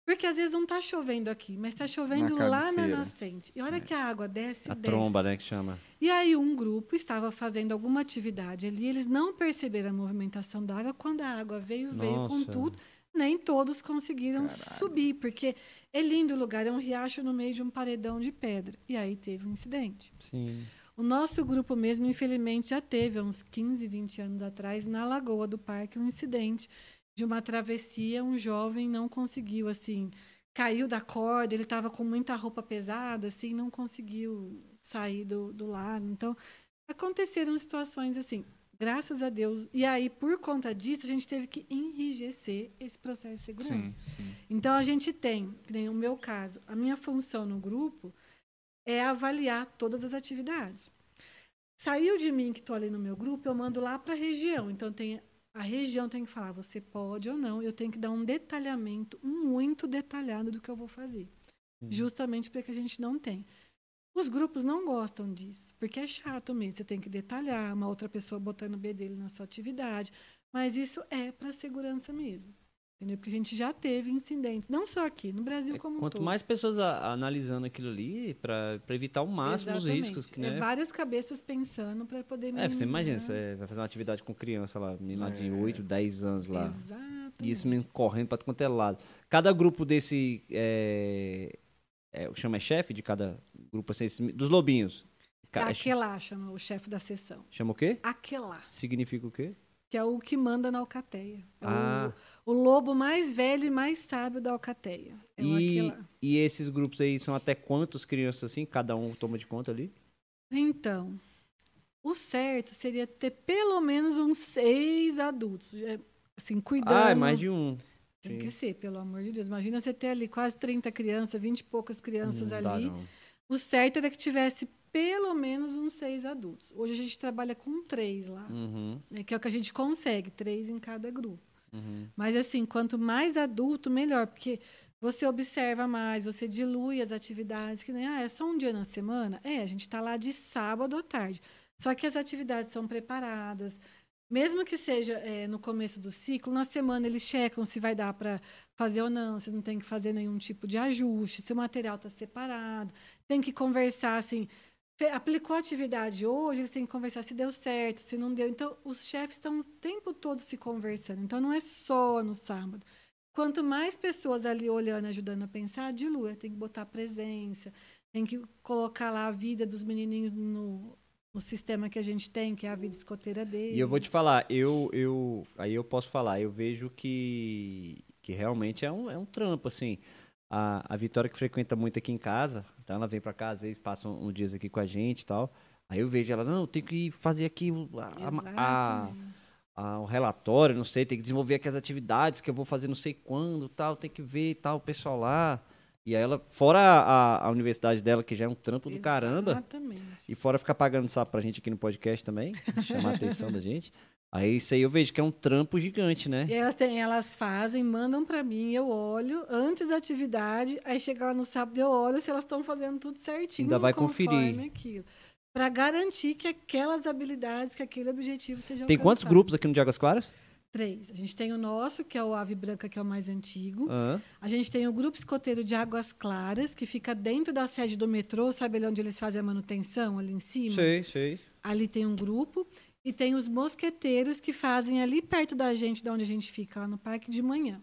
Porque às vezes não está chovendo aqui, mas está chovendo lá na nascente. E olha que a água desce, A desce. tromba, né? Que chama. E aí um grupo estava fazendo alguma atividade ali, eles não perceberam a movimentação da água. Quando a água veio, veio com Nossa. tudo. Nem todos conseguiram subir, porque é lindo o lugar, é um riacho no meio de um paredão de pedra. E aí teve um incidente. Sim. O nosso grupo mesmo, infelizmente, já teve, há uns 15, 20 anos atrás, na Lagoa do Parque, um incidente de uma travessia. Um jovem não conseguiu, assim, caiu da corda, ele estava com muita roupa pesada, assim, não conseguiu sair do, do. Então, aconteceram situações assim, graças a Deus. E aí, por conta disso, a gente teve que enrijecer esse processo de segurança. Sim, sim. Então a gente tem, que nem o meu caso, a minha função no grupo é avaliar todas as atividades. Saiu de mim que estou ali no meu grupo, eu mando lá para a região. Então tem a região tem que falar você pode ou não. Eu tenho que dar um detalhamento muito detalhado do que eu vou fazer, justamente para que a gente não tenha. Os grupos não gostam disso, porque é chato mesmo. Você tem que detalhar, uma outra pessoa botando o B dele na sua atividade. Mas isso é para segurança mesmo. Entendeu? Porque a gente já teve incidentes, não só aqui, no Brasil É, como um Quanto todo. mais pessoas a- analisando aquilo ali, pra evitar o máximo os Exatamente. riscos, que, É né? várias cabeças pensando para poder É, minimizar. você imagina, você vai fazer uma atividade com criança lá, menina de 8, 10 anos lá. Exatamente. E isso mesmo correndo pra quanto é lado. Cada grupo desse. É, é, chama é chefe de cada grupo, assim, esse- dos lobinhos. É ch- Aquelá chama o chefe da sessão. Chama o quê? Aquelá, Significa o quê? Que é o que manda na alcateia. É o- Ah. o, lobo mais velho e mais sábio da alcateia. É o E, e esses grupos aí são até quantos crianças assim? Cada um toma de conta ali? Então, o certo seria ter pelo menos uns seis adultos. é, Assim, cuidando. Ah, é mais de um. Tem Sim. que ser, pelo amor de Deus. Imagina você ter ali quase 30 crianças, 20 e poucas crianças Não dá, ali. não. O certo era que tivesse pelo menos uns seis adultos. Hoje a gente trabalha com três lá, Uhum, né, que é o que a gente consegue, três em cada grupo. uhum. Mas assim, quanto mais adulto, melhor, porque você observa mais, você dilui as atividades, que nem, ah, é só um dia na semana? É, a gente está lá de sábado à tarde. Só que as atividades são preparadas. Mesmo que seja é, no começo do ciclo, na semana eles checam se vai dar para fazer ou não, se não tem que fazer nenhum tipo de ajuste, se o material está separado. Tem que conversar assim. Aplicou a atividade hoje, eles têm que conversar se deu certo, se não deu. Então, os chefes estão o tempo todo se conversando. Então, não é só no sábado. Quanto mais pessoas ali olhando, ajudando a pensar, dilua. Tem que botar presença, tem que colocar lá a vida dos menininhos no, no sistema que a gente tem, que é a vida escoteira deles. E eu vou te falar, eu, eu. Aí eu posso falar, eu vejo que. Que realmente é um, é um trampo, assim. A, a Vitória que frequenta muito aqui em casa, então ela vem pra cá, às vezes passa um, um dias aqui com a gente e tal. Aí eu vejo ela, não, tem que fazer aqui o, a- a- a, o relatório, não sei, tem que desenvolver aqui as atividades que eu vou fazer não sei quando, tal, tem que ver e tal, o pessoal lá. E aí ela, fora a, a universidade dela, que já é um trampo do caramba, Exatamente. e fora ficar pagando sapo pra gente aqui no podcast também, chamar a atenção da gente. Aí isso aí eu vejo que é um trampo gigante, né? E elas, têm, elas fazem, mandam para mim, eu olho antes da atividade, aí chegar lá no sábado eu olho se elas estão fazendo tudo certinho. Ainda vai conferir. aquilo. Para garantir que aquelas habilidades, que aquele objetivo seja Tem quantos alcançado. grupos aqui no de Águas Claras? Três. A gente tem o nosso, que é o Ave Branca, que é o mais antigo. Aham. A gente tem o Grupo Escoteiro de Águas Claras, que fica dentro da sede do metrô, sabe ali onde eles fazem a manutenção, ali em cima? Sei, sei. Ali tem um grupo. E tem os mosqueteiros que fazem ali perto da gente, de onde a gente fica, lá no parque de manhã.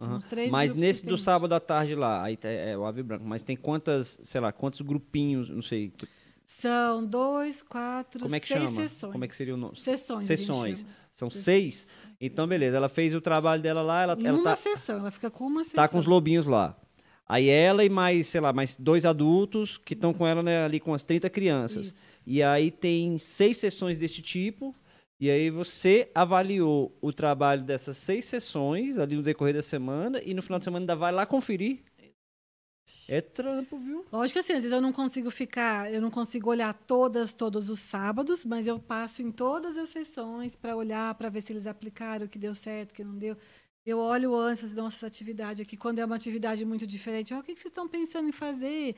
São Aham. os três Mas nesse do sábado à tarde lá, aí tá- é o Ave Branco, mas tem quantas, sei lá, quantos grupinhos, não sei, São dois, quatro, como é que seis chama? sessões. Como é que seria o nome? Sessões. Sessões. São Sessões. seis? Então, beleza, ela fez o trabalho dela lá, ela, ela uma tá, sessão, ela fica com uma sessão. tá com os lobinhos lá. Aí ela e mais, sei lá, mais dois adultos que estão com ela né, ali com as 30 crianças. Isso. E aí tem seis sessões desse tipo. E aí você avaliou o trabalho dessas seis sessões ali no decorrer da semana e no final de semana ainda vai lá conferir. É trampo, viu? Lógico que assim, às vezes eu não consigo ficar, eu não consigo olhar todas, todos os sábados, mas eu passo em todas as sessões para olhar, para ver se eles aplicaram, o que deu certo, o que não deu. Eu olho antes das nossas atividades aqui, quando é uma atividade muito diferente, ó, o que vocês estão pensando em fazer?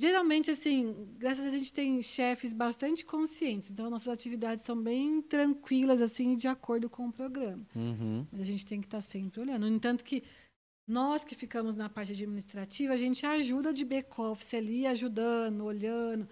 Geralmente, assim, graças a Deus, a gente tem chefes bastante conscientes, então nossas atividades são bem tranquilas, assim, de acordo com o programa. Uhum. Mas a gente tem que estar sempre olhando. No entanto, que nós que ficamos na parte administrativa, a gente ajuda de back-office ali, ajudando, olhando.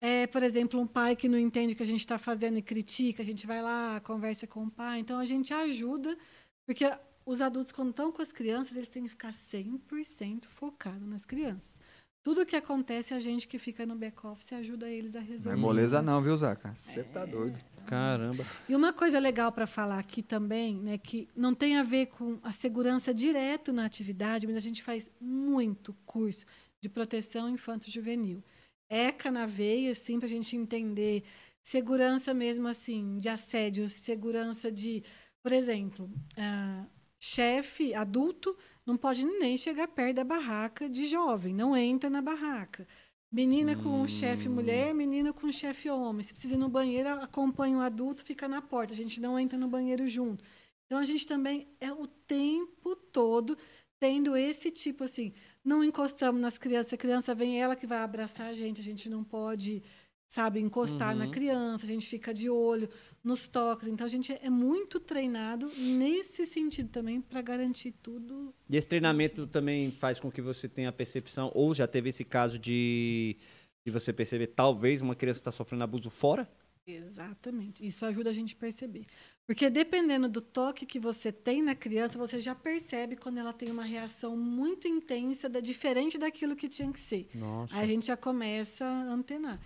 É, por exemplo, um pai que não entende o que a gente está fazendo e critica, a gente vai lá, conversa com o pai. Então, a gente ajuda, porque os adultos, quando estão com as crianças, eles têm que ficar 100% focados nas crianças. Tudo que acontece, a gente que fica no back-office ajuda eles a Não é resolver. moleza não, viu, Zaca? Você tá doido. Caramba. E uma coisa legal para falar aqui também, né, que não tem a ver com a segurança direto na atividade, mas a gente faz muito curso de proteção infanto-juvenil. ECA na veia, assim, para a gente entender segurança mesmo assim, de assédio, segurança de, por exemplo, ah, chefe adulto não pode nem chegar perto da barraca de jovem, não entra na barraca. Menina com chefe mulher, menina com chefe homem. Se precisa ir no banheiro, acompanha o adulto, fica na porta. A gente não entra no banheiro junto. Então a gente também é o tempo todo tendo esse tipo assim, não encostamos nas crianças, a criança vem ela que vai abraçar a gente, a gente não pode, sabe, encostar na Uhum. criança, a gente fica de olho nos toques. Então a gente é muito treinado nesse sentido também para garantir tudo. E esse treinamento também faz com que você tenha a percepção, ou já teve esse caso de, de você perceber talvez uma criança está sofrendo abuso fora? Exatamente. Isso ajuda a gente a perceber. Porque dependendo do toque que você tem na criança, você já percebe quando ela tem uma reação muito intensa, da, diferente daquilo que tinha que ser. Nossa. Aí a gente já começa a antenar.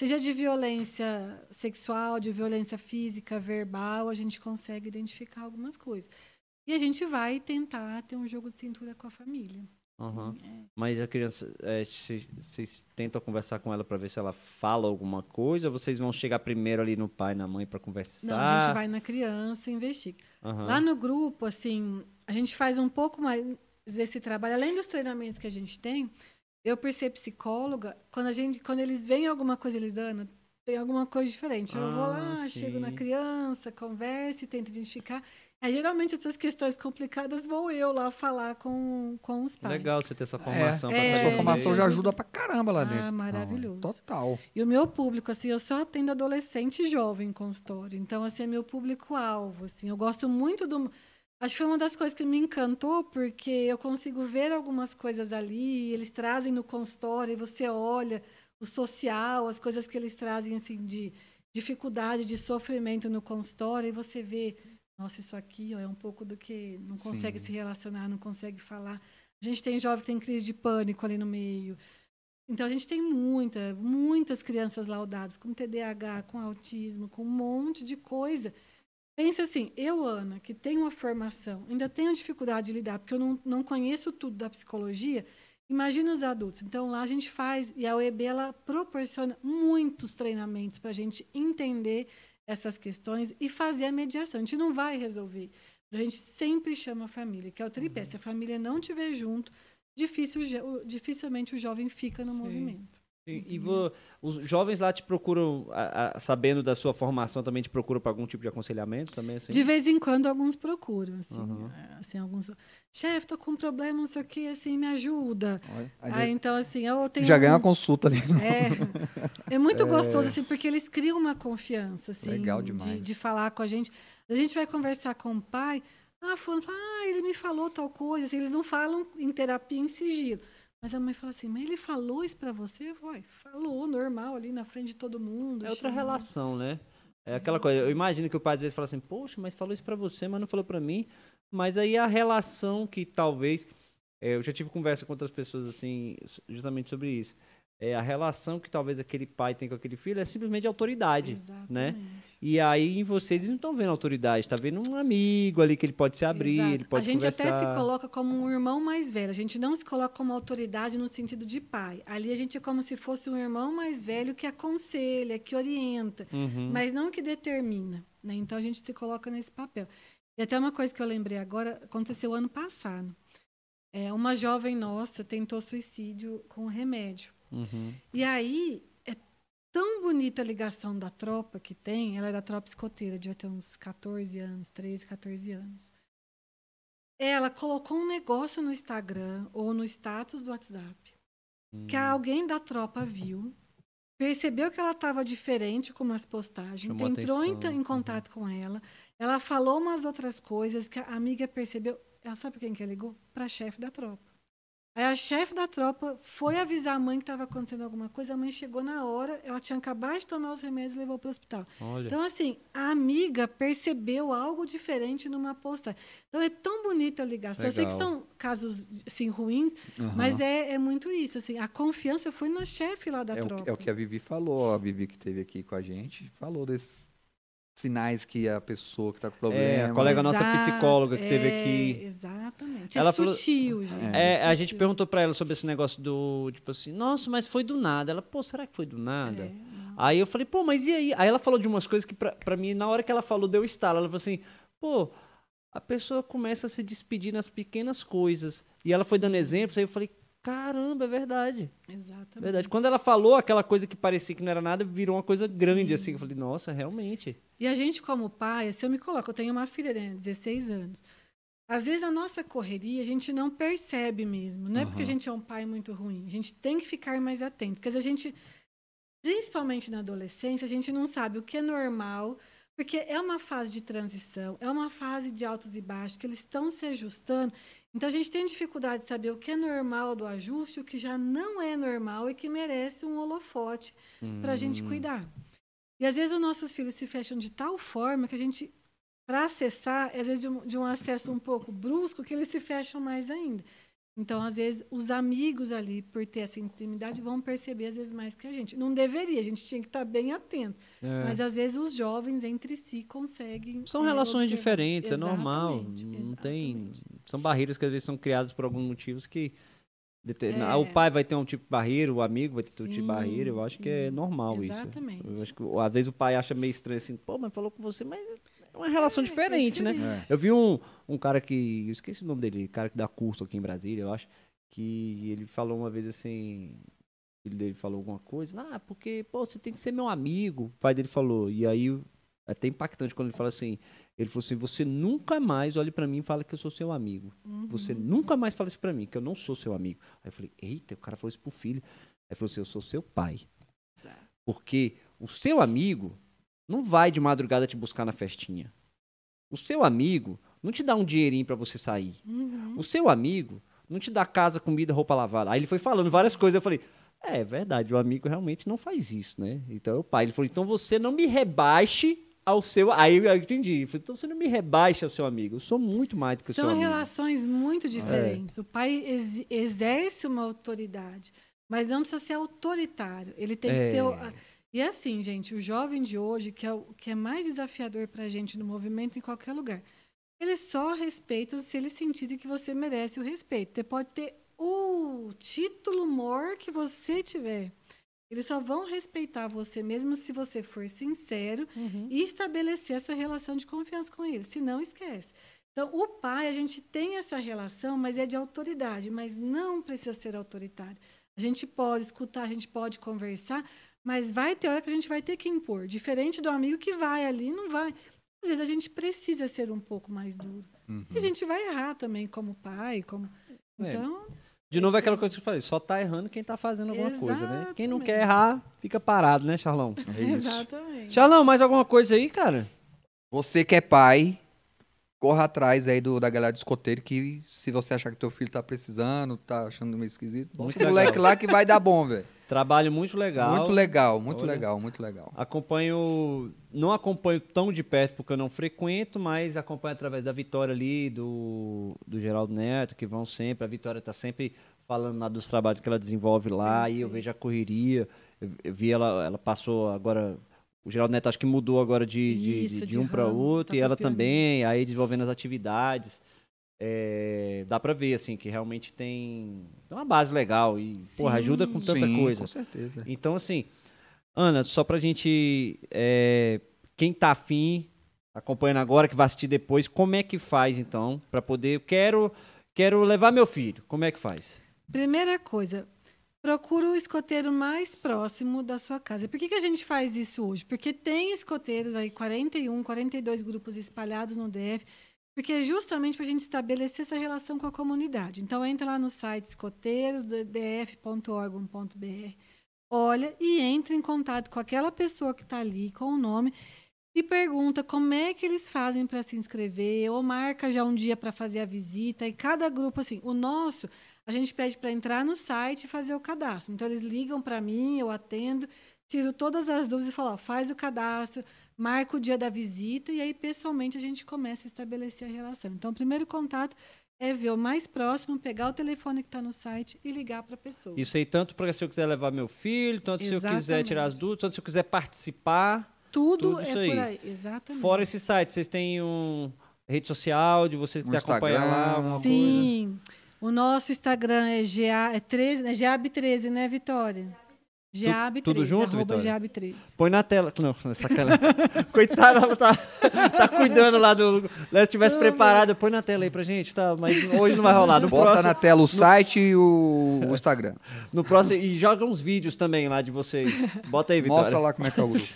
Seja de violência sexual, de violência física, verbal, a gente consegue identificar algumas coisas. E a gente vai tentar ter um jogo de cintura com a família. Aham. Sim, é. Mas a criança, é, vocês tentam conversar com ela pra ver se ela fala alguma coisa? Ou vocês vão chegar primeiro ali no pai, na mãe pra conversar? Não, a gente vai na criança e investiga. Aham. Lá no grupo, assim, a gente faz um pouco mais desse trabalho, além dos treinamentos que a gente tem. Eu, por ser psicóloga, quando a gente, quando eles veem alguma coisa, Elisana, tem alguma coisa diferente. Eu vou lá, Ah, chego na criança, converso e tento identificar. Aí, geralmente, essas questões complicadas vou eu lá falar com, com os pais. Legal você ter essa formação. É, é, Sua formação já ajuda. pra caramba lá Ah, dentro. maravilhoso. Total. E o meu público, assim, eu só atendo adolescente e jovem em consultório. Então, assim, é meu público-alvo, assim. Eu gosto muito do... Acho que foi uma das coisas que me encantou, porque eu consigo ver algumas coisas ali, eles trazem no consultório, e você olha o social, as coisas que eles trazem, assim, de dificuldade, de sofrimento no consultório, e você vê, nossa, isso aqui ó, é um pouco do que não consegue Sim. se relacionar, não consegue falar. A gente tem jovem que tem crise de pânico ali no meio. Então, a gente tem muita, muitas crianças laudadas com TDAH, com autismo, com um monte de coisa. Pensa assim, eu, Ana, que tenho uma formação, ainda tenho dificuldade de lidar, porque eu não, não conheço tudo da psicologia, imagina os adultos. Então, lá a gente faz, e a OEB, ela proporciona muitos treinamentos para a gente entender essas questões e fazer a mediação. A gente não vai resolver, a gente sempre chama a família, que é o tripé. Se a família não estiver junto, difícil, o- dificilmente o jovem fica no movimento. E, e vo- os jovens lá te procuram, a- a- sabendo da sua formação, também te procuram para algum tipo de aconselhamento também? Assim? De vez em quando, alguns procuram, assim. É, assim alguns... Chefe, tô com um problema, não sei o que, assim, me ajuda. Olha, aí Aí, então, assim, eu tenho... já ganha um- uma consulta ali. É, é muito [LAUGHS] gostoso, assim, porque eles criam uma confiança, assim, Legal de, demais. de falar com a gente. A gente vai conversar com o pai, ah, fulano fala, ah, ele me falou tal coisa, assim, eles não falam em terapia em sigilo. Mas a mãe fala assim, mas ele falou isso pra você? Vai, falou, normal, ali na frente de todo mundo. É outra chamou. relação, né? É aquela coisa, eu imagino que o pai às vezes fala assim, poxa, mas falou isso pra você, mas não falou pra mim. Mas aí a relação que talvez. é, eu já tive conversa com outras pessoas assim, justamente sobre isso. É, a relação que talvez aquele pai tem com aquele filho é simplesmente de autoridade. né? Exatamente. E aí em vocês não estão vendo autoridade, tá vendo um amigo ali que ele pode se abrir, Exato. ele pode A gente conversar. até se coloca como um irmão mais velho. A gente não se coloca como autoridade no sentido de pai. Ali a gente é como se fosse um irmão mais velho que aconselha, que orienta, Uhum. mas não que determina. Né? Então a gente se coloca nesse papel. E até uma coisa que eu lembrei agora aconteceu ano passado. É, uma jovem nossa tentou suicídio com remédio. Uhum. E aí é tão bonita a ligação da tropa que tem. Ela era tropa escoteira, devia ter uns 14 anos, 13, 14 anos. Ela colocou um negócio no Instagram ou no status do WhatsApp que Hum. alguém da tropa viu, percebeu que ela estava diferente com umas postagens, Chamou entrou em, em contato com ela, ela falou umas outras coisas que a amiga percebeu. Ela sabe pra quem que ligou? Para chefe da tropa. Aí a chefe da tropa foi avisar a mãe que estava acontecendo alguma coisa, a mãe chegou na hora, ela tinha acabado de tomar os remédios e levou para o hospital. Olha. Então, assim, a amiga percebeu algo diferente numa postagem. Então, é tão bonita a ligação. Eu sei que Legal. são casos, assim, ruins, Aham. mas é, é muito isso. Assim, a confiança foi na chefe lá da é, o, tropa. que- é o que a Vivi falou, a Vivi que esteve aqui com a gente, falou desses sinais que a pessoa que tá com problema. É, a colega nossa Exato, psicóloga que teve é, aqui. Exatamente. Ela é falou- sutil, gente. É, a sutil. gente perguntou pra ela sobre esse negócio do, tipo assim, nossa, mas foi do nada. Ela, pô, será que foi do nada? É. Aí eu falei, pô, mas e aí? Aí ela falou de umas coisas que pra mim, na hora que ela falou, deu estalo. Ela falou assim, pô, a pessoa começa a se despedir nas pequenas coisas. E ela foi dando exemplos, aí eu falei, caramba, é verdade. Exatamente. Verdade. Quando ela falou aquela coisa que parecia que não era nada, virou uma coisa grande, assim. Eu falei, nossa, realmente. E a gente, como pai, se eu me coloco, eu tenho uma filha de 16 anos. Às vezes, a nossa correria, a gente não percebe mesmo. Não é porque a gente é um pai muito ruim. A gente tem que ficar mais atento. Porque a gente, principalmente na adolescência, a gente não sabe o que é normal. Porque é uma fase de transição, é uma fase de altos e baixos, que eles estão se ajustando. Então, a gente tem dificuldade de saber o que é normal do ajuste, o que já não é normal e que merece um holofote para a gente Hum. cuidar. E às vezes os nossos filhos se fecham de tal forma que a gente, para acessar, às vezes de um, de um acesso um pouco brusco, que eles se fecham mais ainda. Então, às vezes, os amigos ali, por ter essa intimidade, vão perceber, às vezes, mais que a gente. Não deveria, a gente tinha que estar bem atento. É. Mas, às vezes, os jovens entre si conseguem. São é, relações observar. diferentes, é normal. Exatamente, Não tem. exatamente. São barreiras que às vezes são criadas por alguns motivos que. É. O pai vai ter um tipo de barreira, o amigo vai ter outro tipo de Sim, barreira. Eu acho que é sim. normal Exatamente. isso. Que às vezes o pai acha meio estranho assim, pô, mas falou com você, mas uma relação É, é diferente, né? diferente. Eu vi um, um cara que. Eu esqueci o nome dele, cara que dá curso aqui em Brasília, eu acho. Que ele falou uma vez assim. O filho dele falou alguma coisa. Ah, porque, pô, você tem que ser meu amigo. O pai dele falou. E aí, é até impactante quando ele fala assim. Ele falou assim: você nunca mais olhe pra mim e fala que eu sou seu amigo. Uhum. Você nunca mais fala isso pra mim, que eu não sou seu amigo. Aí eu falei: eita, o cara falou isso pro filho. Aí ele falou assim: eu sou seu pai. Porque o seu amigo não vai de madrugada te buscar na festinha. O seu amigo não te dá um dinheirinho pra você sair. Uhum. O seu amigo não te dá casa, comida, roupa lavada. Aí ele foi falando várias coisas. Eu falei, é, é verdade, o amigo realmente não faz isso, né? Então é o pai. Ele falou, então você não me rebaixe ao seu. Aí eu entendi. Eu falei, então você não me rebaixe ao seu amigo. Eu sou muito mais do que o seu São amigo. relações muito É. diferentes. O pai ex- exerce uma autoridade, mas não precisa ser autoritário. Ele tem É. que ter. E é assim, gente, o jovem de hoje, que é o que é mais desafiador para a gente no movimento em qualquer lugar, ele só respeita se ele sentir que você merece o respeito. Você pode ter o título maior que você tiver. Eles só vão respeitar você mesmo se você for sincero Uhum. e estabelecer essa relação de confiança com ele. Se não, esquece. Então, o pai, a gente tem essa relação, mas é de autoridade, mas não precisa ser autoritário. A gente pode escutar, a gente pode conversar, mas vai ter hora que a gente vai ter que impor. Diferente do amigo que vai ali, não vai. Às vezes a gente precisa ser um pouco mais duro. Uhum. E a gente vai errar também como pai, como. É. Então, De novo, é aquela coisa que eu falei, só tá errando quem tá fazendo alguma coisa, né? Quem não quer Exatamente. errar, fica parado, né, Charlão? É isso. exatamente. Charlão, mais alguma coisa aí, cara? Você que é pai, corra atrás aí do, da galera do escoteiro que se você achar que teu filho tá precisando, tá achando meio esquisito, Muito bota o moleque lá que vai dar bom, velho. Trabalho muito legal. Muito legal, muito Olha. legal, muito legal. Acompanho, não acompanho tão de perto porque eu não frequento, mas acompanho através da Vitória ali, do, do Geraldo Neto, que vão sempre. A Vitória tá sempre falando lá dos trabalhos que ela desenvolve lá, e eu vejo a correria. Eu, eu vi ela, ela passou agora. O Geraldo Neto acho que mudou agora de, de- Isso, de, de um para ramo, outro, tá e ela também, aí desenvolvendo as atividades. É, dá pra ver, assim, que realmente tem, tem uma base legal e, porra, ajuda com tanta Sim, coisa. com certeza. Então, assim, Ana, só pra gente. é, quem tá afim, acompanhando agora, que vai assistir depois, como é que faz, então, pra poder. eu Quero, quero levar meu filho. Como é que faz? Primeira coisa, procura o escoteiro mais próximo da sua casa. Por que, que a gente faz isso hoje? Porque tem escoteiros aí, 41, 42 grupos espalhados no DF, porque é justamente para a gente estabelecer essa relação com a comunidade. Então, entra lá no site escoteirosdf.org.br, olha e entra em contato com aquela pessoa que está ali, com o nome, e pergunta como é que eles fazem para se inscrever, ou marca já um dia para fazer a visita. E cada grupo, assim, o nosso, a gente pede para entrar no site e fazer o cadastro. Então, eles ligam para mim, eu atendo, tiro todas as dúvidas e falo: ó, faz o cadastro, marca o dia da visita, e aí, pessoalmente, a gente começa a estabelecer a relação. Então, o primeiro contato é ver o mais próximo, pegar o telefone que está no site e ligar para a pessoa. Isso aí, tanto para se eu quiser levar meu filho, tanto se eu quiser Exatamente. tirar as dúvidas, tanto se eu quiser participar. Tudo, tudo é isso por aí. aí. Exatamente. Fora esse site, vocês têm um rede social de vocês Um quiser acompanhar lá, alguma coisa? O nosso Instagram é, GA, é 13, é GAB13, né, Vitória? GAB13, tudo junto, arroba? GAB13. Põe na tela. Não, [LAUGHS] sacanagem. Coitada, ela tá, [LAUGHS] tá cuidando lá do. Se tivesse Super. preparado, põe na tela aí pra gente, tá? Mas hoje não vai rolar. No Bota próximo, na tela o site e o, o Instagram. [LAUGHS] no próximo. E joga uns vídeos também lá de vocês. Bota aí, Vitória. Mostra lá como é que é o grupo.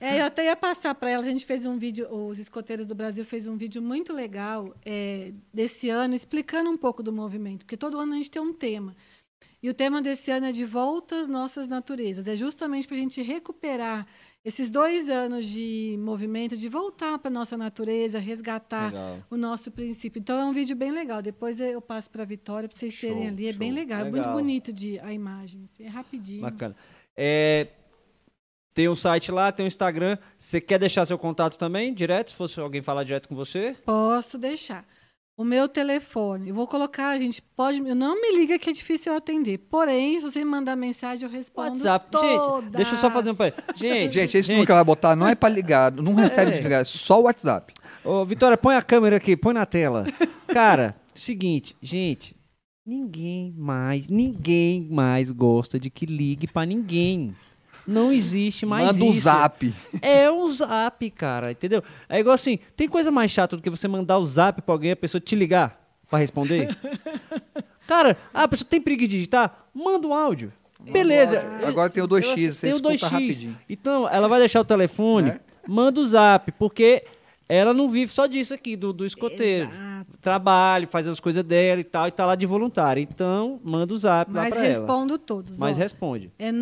É, eu até ia passar para ela. A gente fez um vídeo, os escoteiros do Brasil fez um vídeo muito legal é, desse ano, explicando um pouco do movimento, porque todo ano a gente tem um tema. E o tema desse ano é de volta às nossas naturezas. É justamente para a gente recuperar esses dois anos de movimento, de voltar para nossa natureza, resgatar Legal. o nosso princípio. Então é um vídeo bem legal. Depois eu passo para a Vitória para vocês Show, terem ali. É bem show. legal, é Legal. muito bonito de a imagem. assim, É rapidinho. Bacana. É, Tem um site lá, tem um Instagram. Você quer deixar seu contato também, direto? Se fosse alguém falar direto com você? Posso deixar. O meu telefone, eu vou colocar, gente, pode, não me liga que é difícil eu atender. Porém, se você mandar mensagem, eu respondo WhatsApp. todas. Gente, deixa eu só fazer um... pa- Gente, Gente, esse número que ela vai botar não é pra ligar, não recebe É. desligar, é só o WhatsApp. Ô, Vitória, põe a câmera aqui, põe na tela. Cara, seguinte, gente, ninguém mais, ninguém mais gosta de que ligue pra ninguém. Não existe mais Manda um isso. zap. É um zap, cara, entendeu? É igual assim, tem coisa mais chata do que você mandar o zap pra alguém e a pessoa te ligar pra responder? [LAUGHS] cara, a pessoa tem preguiça de digitar? Manda um áudio. Beleza. Agora tem o 2x, você tem o escuta 2x. rapidinho. Então, ela vai deixar o telefone, Né? manda o zap, porque ela não vive só disso aqui, do, do escoteiro. Exato. Trabalha, faz as coisas dela e tal, e tá lá de voluntária. Então, manda o zap lá Mas pra ela. respondo todos. Mas ó. responde. É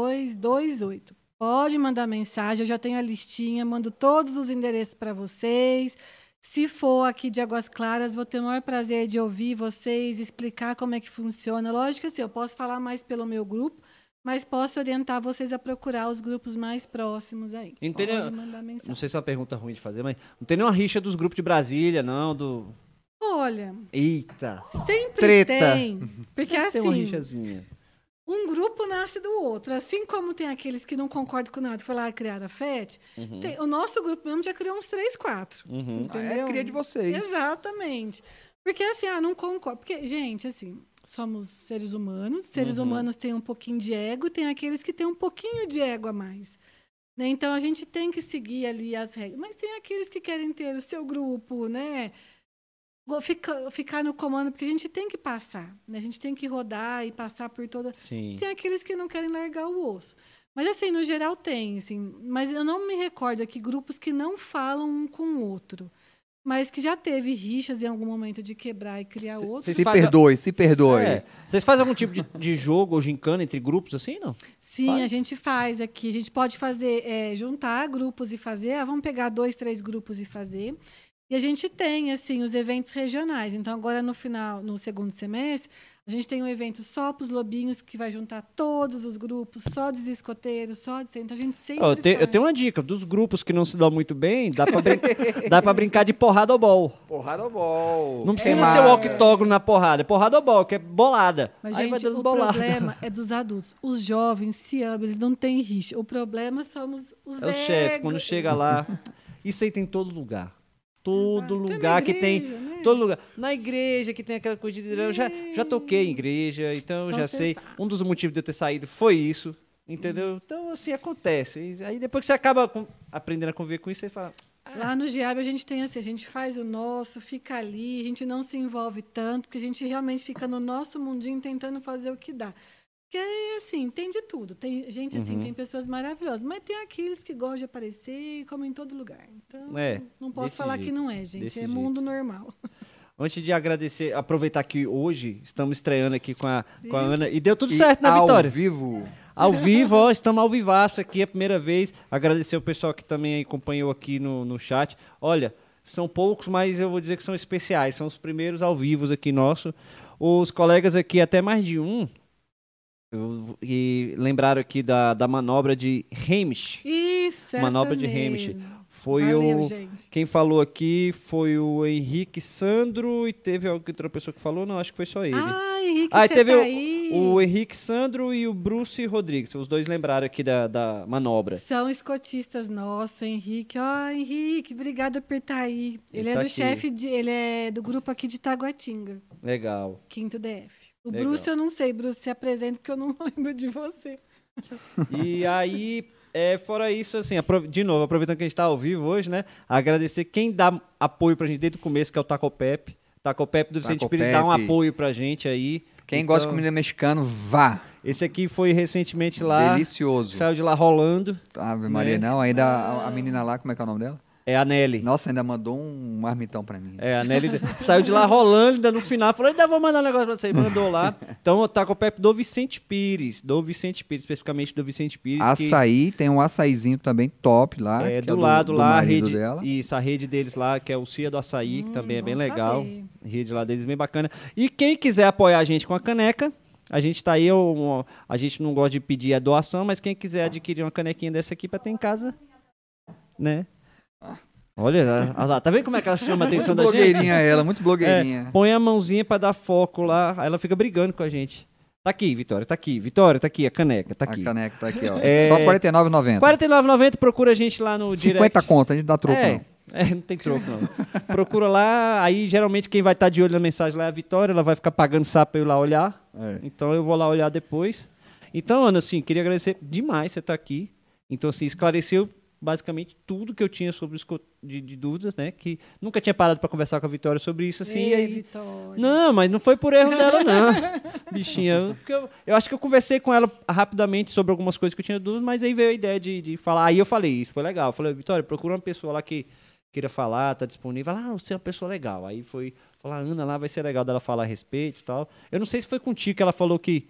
991368228. Pode mandar mensagem, eu já tenho a listinha, mando todos os endereços para vocês. Se for aqui de Águas Claras, vou ter o maior prazer de ouvir vocês, explicar como é que funciona. Lógico que assim, eu posso falar mais pelo meu grupo, mas posso orientar vocês a procurar os grupos mais próximos aí. Entendeu? Pode mandar mensagem. Não sei se é uma pergunta ruim de fazer, mas não tem nenhuma rixa dos grupos de Brasília, não, do... Olha, Eita! sempre Treta. tem. [LAUGHS] Porque Sempre tem uma assim, rixazinha. um grupo nasce do outro. Assim como tem aqueles que não concordam com nada, foi lá criar a FET, tem- o nosso grupo mesmo já criou uns três, quatro. Uhum. Entendeu? É cria de vocês. Exatamente. Porque assim, ah, não concordo. Porque, gente, assim, somos seres humanos. Seres Uhum. humanos têm um pouquinho de ego, tem aqueles que têm um pouquinho de ego a mais. né? Então a gente tem que seguir ali as regras. Mas tem aqueles que querem ter o seu grupo, né? Fica, ficar no comando, porque a gente tem que passar. Né? A gente tem que rodar e passar por toda. Sim. Tem aqueles que não querem largar o osso. Mas, assim, no geral tem, assim. Mas eu não me recordo aqui grupos que não falam um com o outro. Mas que já teve rixas em algum momento de quebrar e criar outro. Vocês Se perdoe, se perdoe. É. Vocês fazem algum tipo de, de jogo ou gincana entre grupos assim, não? Sim, Faz? a gente faz aqui. A gente pode fazer, é, juntar grupos e fazer. Ah, vamos pegar dois, três grupos e fazer. E a gente tem, assim, os eventos regionais. Então, agora no final, no segundo semestre, a gente tem um evento só para os lobinhos, que vai juntar todos os grupos, só dos escoteiros, só de... Então, a gente sempre eu, tenho, eu tenho uma dica. Dos grupos que não se dão muito bem, dá pra, brin- [LAUGHS] brincar de porrada ou bol. Porrada ou bol. Não precisa Queimar. ser o octógono na porrada. É porrada ou bol, que é bolada. Mas, Aí vai gente, o problema [LAUGHS] é dos adultos. Os jovens se amam, eles não têm rixa. O problema somos os É o chefe, quando chega lá. Isso aí tem em todo lugar. Todo Exato. Lugar que tem. igreja, né? Todo lugar. Na igreja que tem aquela coisa de. Eu já, já toquei em igreja, então eu Então já sei. sabe. Um dos motivos de eu ter saído foi isso. Entendeu? Então, assim, acontece. E Aí depois que você acaba com- aprendendo a conviver com isso, você fala. Lá no Giab a gente tem assim, a gente faz o nosso, fica ali, a gente não se envolve tanto, porque a gente realmente fica no nosso mundinho tentando fazer o que dá. Porque, assim, tem de tudo. Tem gente, assim, Uhum. tem pessoas maravilhosas, mas tem aqueles que gostam de aparecer, como em todo lugar. Então, É, não posso falar jeito, que não é, gente. desse É jeito. mundo normal. [LAUGHS] Antes de agradecer, aproveitar que hoje estamos estreando aqui com a, com a? Ana. E deu tudo E certo na ao vitória. vivo. Ao vivo, ó, estamos ao vivaço aqui, é a primeira vez. Agradecer o pessoal que também acompanhou aqui no, no chat. Olha, são poucos, mas eu vou dizer que são especiais. São os primeiros ao vivo aqui nosso. Os colegas aqui, até mais de um, eu- e lembraram aqui da, da manobra de Hamish. Isso, Manobra de Hamish. mesmo. Foi Valeu, o. gente. Quem falou aqui foi o Henrique Sandro e teve outra pessoa que falou? Não, acho que foi só ele. Ah, Henrique, Ah, teve tá o- aí. O Henrique Sandro e o Bruce Rodrigues. Os dois lembraram aqui da, da manobra. São escotistas nossos, Henrique. Ó, Henrique, obrigada por estar aí. Ele Ele, é tá do chefe, de, ele é do grupo aqui de Taguatinga, Legal. quinto DF. O Legal. Bruce eu não sei, Bruce, se apresenta porque eu não [LAUGHS] lembro de você. E aí, é, fora isso, assim, de novo, aproveitando que a gente está ao vivo hoje, né? Agradecer quem dá apoio pra gente desde o começo, que é o Tacopep. Tacopep do Vicente. Pires dá um apoio pra gente aí. Quem Então, gosta de comida mexicana, vá. Esse aqui foi recentemente lá. Delicioso. Saiu de lá rolando. Ave Maria, Né? não. Ainda a, a menina lá, como é que é o nome dela? É a Nelly. Nossa, ainda mandou um marmitão pra mim. É, a Nelly [LAUGHS] saiu de lá rolando, ainda no final falou, ainda vou mandar um negócio pra você. E mandou lá. [LAUGHS] Então, o Taco Pep do Vicente Pires. Do Vicente Pires, especificamente do Vicente Pires. que Açaí, tem um açaizinho também top lá. é que do lado lá, a rede. dela. Isso, a rede deles lá, que é o Cia do Açaí, que Hum, também é bem legal. saber. Rede lá deles bem bacana. E quem quiser apoiar a gente com a caneca, A gente tá aí, eu- a gente não gosta de pedir a doação, mas quem quiser adquirir uma canequinha dessa aqui pra ter em casa, né? Olha lá, olha lá, tá vendo como é que ela chama a atenção Muito da gente? blogueirinha ela, [LAUGHS] muito blogueirinha. É, põe a mãozinha pra dar foco lá, aí ela fica brigando com a gente. Tá aqui, Vitória, tá aqui. Vitória, tá aqui, a caneca, tá aqui. A caneca tá aqui, ó. É. Só R$ 49,90. 49,90, procura a gente lá no 50 direct. conto, a gente dá troco é, não. é, não tem troco não. Procura lá, aí geralmente quem vai estar de olho na mensagem lá é a Vitória, ela vai ficar pagando sapo pra eu ir lá olhar. É. Então eu vou lá olhar depois. Então, Ana, assim, queria agradecer demais você estar aqui. Então, assim, esclareceu basicamente tudo que eu tinha sobre esco- de, de dúvidas, né? Que nunca tinha parado para conversar com a Vitória sobre isso, assim. e Ei, aí, Vitória. não, mas não foi por erro dela, não. [LAUGHS] Bichinha. Eu, eu, eu acho que eu conversei com ela rapidamente sobre algumas coisas que eu tinha dúvidas, mas aí veio a ideia de, de falar. Aí eu falei, isso foi legal. Eu falei, Vitória, procura uma pessoa lá que queira falar, tá disponível. Ela, ah, você é uma pessoa legal. Aí foi falar, Ana, lá vai ser legal dela falar a respeito e tal. Eu não sei se foi contigo que ela falou que.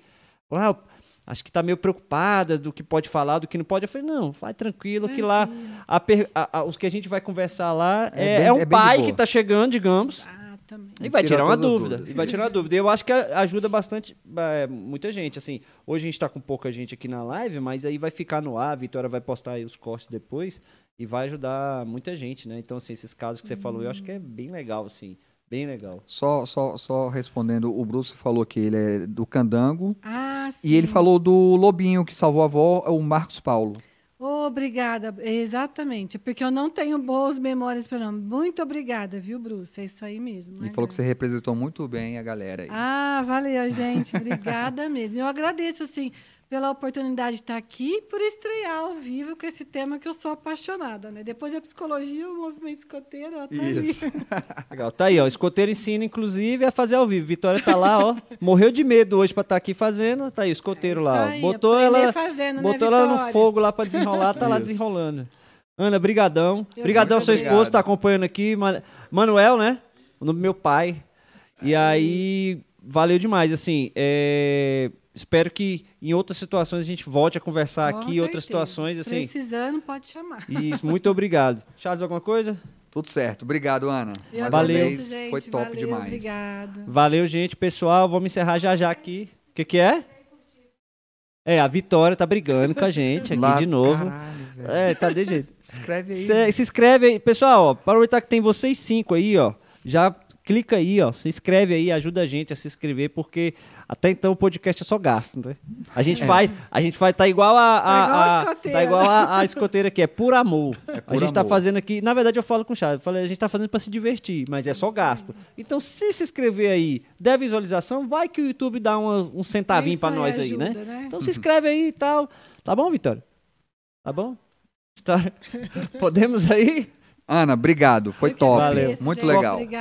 Ah, acho que tá meio preocupada do que pode falar, do que não pode. Eu falei, não, vai tranquilo, que lá a per- a- a- os que a gente vai conversar lá É é, bem- é um é pai que tá chegando, digamos. Exatamente. E vai Tira tirar uma dúvida. E vai tirar uma dúvida. Eu acho que ajuda bastante é, muita gente. Assim, hoje a gente está com pouca gente aqui na live, mas aí vai ficar no ar, a Vitória vai postar aí os cortes depois e vai ajudar muita gente, né? Então, assim, esses casos que você falou, eu acho que é bem legal, assim. Bem legal. Só, só, só respondendo, o Bruce falou que ele é do Candango. Ah, sim. E ele falou do Lobinho que salvou a avó, é o Marcos Paulo. Obrigada, exatamente, porque eu não tenho boas memórias para nome. Muito obrigada, viu, Bruce? É isso aí mesmo. Ele né, falou que você representou muito bem a galera aí. Ah, valeu, gente. Obrigada [LAUGHS] mesmo. Eu agradeço, assim, pela oportunidade de estar aqui e por estrear ao vivo com esse tema que eu sou apaixonada, né? Depois a psicologia, o movimento escoteiro, ó, tá Isso. ali. [LAUGHS] Legal. Tá aí, ó. O escoteiro ensina, inclusive, a fazer ao vivo. Vitória tá lá, ó. Morreu de medo hoje pra estar aqui fazendo. Tá aí, o escoteiro É lá. ó. aí, botou ela, fazendo, né, botou ela no fogo lá pra desenrolar, tá lá [LAUGHS] Isso. desenrolando. Ana, brigadão. Eu Brigadão, seu obrigado. esposo tá acompanhando aqui. Man- Manuel, né? O nome do meu pai. E aí, valeu demais. Assim, é, espero que em outras situações a gente volte a conversar Com aqui, em outras certeza. situações, assim. Precisando, pode chamar. Isso, muito obrigado. Charles, alguma coisa? Tudo certo. Obrigado, Ana. Eu Mais Valeu. vez, gente. foi top Valeu, demais. Obrigada. Valeu, gente, pessoal. Vamos encerrar já já aqui. O que, que é? É, a Vitória tá brigando com a gente aqui Lá- de novo. Caralho. É, tá de jeito. Se inscreve aí. Se, se inscreve aí, pessoal, ó, para aproveitar que tem vocês cinco aí, ó, já clica aí, ó, se inscreve aí, ajuda a gente a se inscrever, porque até então o podcast é só gasto, né? A gente faz, a gente faz, tá igual a, a- Tá igual a a- escoteira. tá igual a, a escoteira aqui, é por amor. a por gente tá amor. fazendo aqui, na verdade eu falo com o Charles, eu falei, a gente tá fazendo para se divertir, mas é só gasto. Então se se inscrever aí, der visualização, vai que o YouTube dá uma- um centavinho para aí nós aí, ajuda, né? né? Então se inscreve aí e tal. Tá bom, Vitória? Tá bom? Tá. [LAUGHS] Podemos aí? Ana, obrigado. Foi top. Valeu. Muito gente. legal. Obrigada.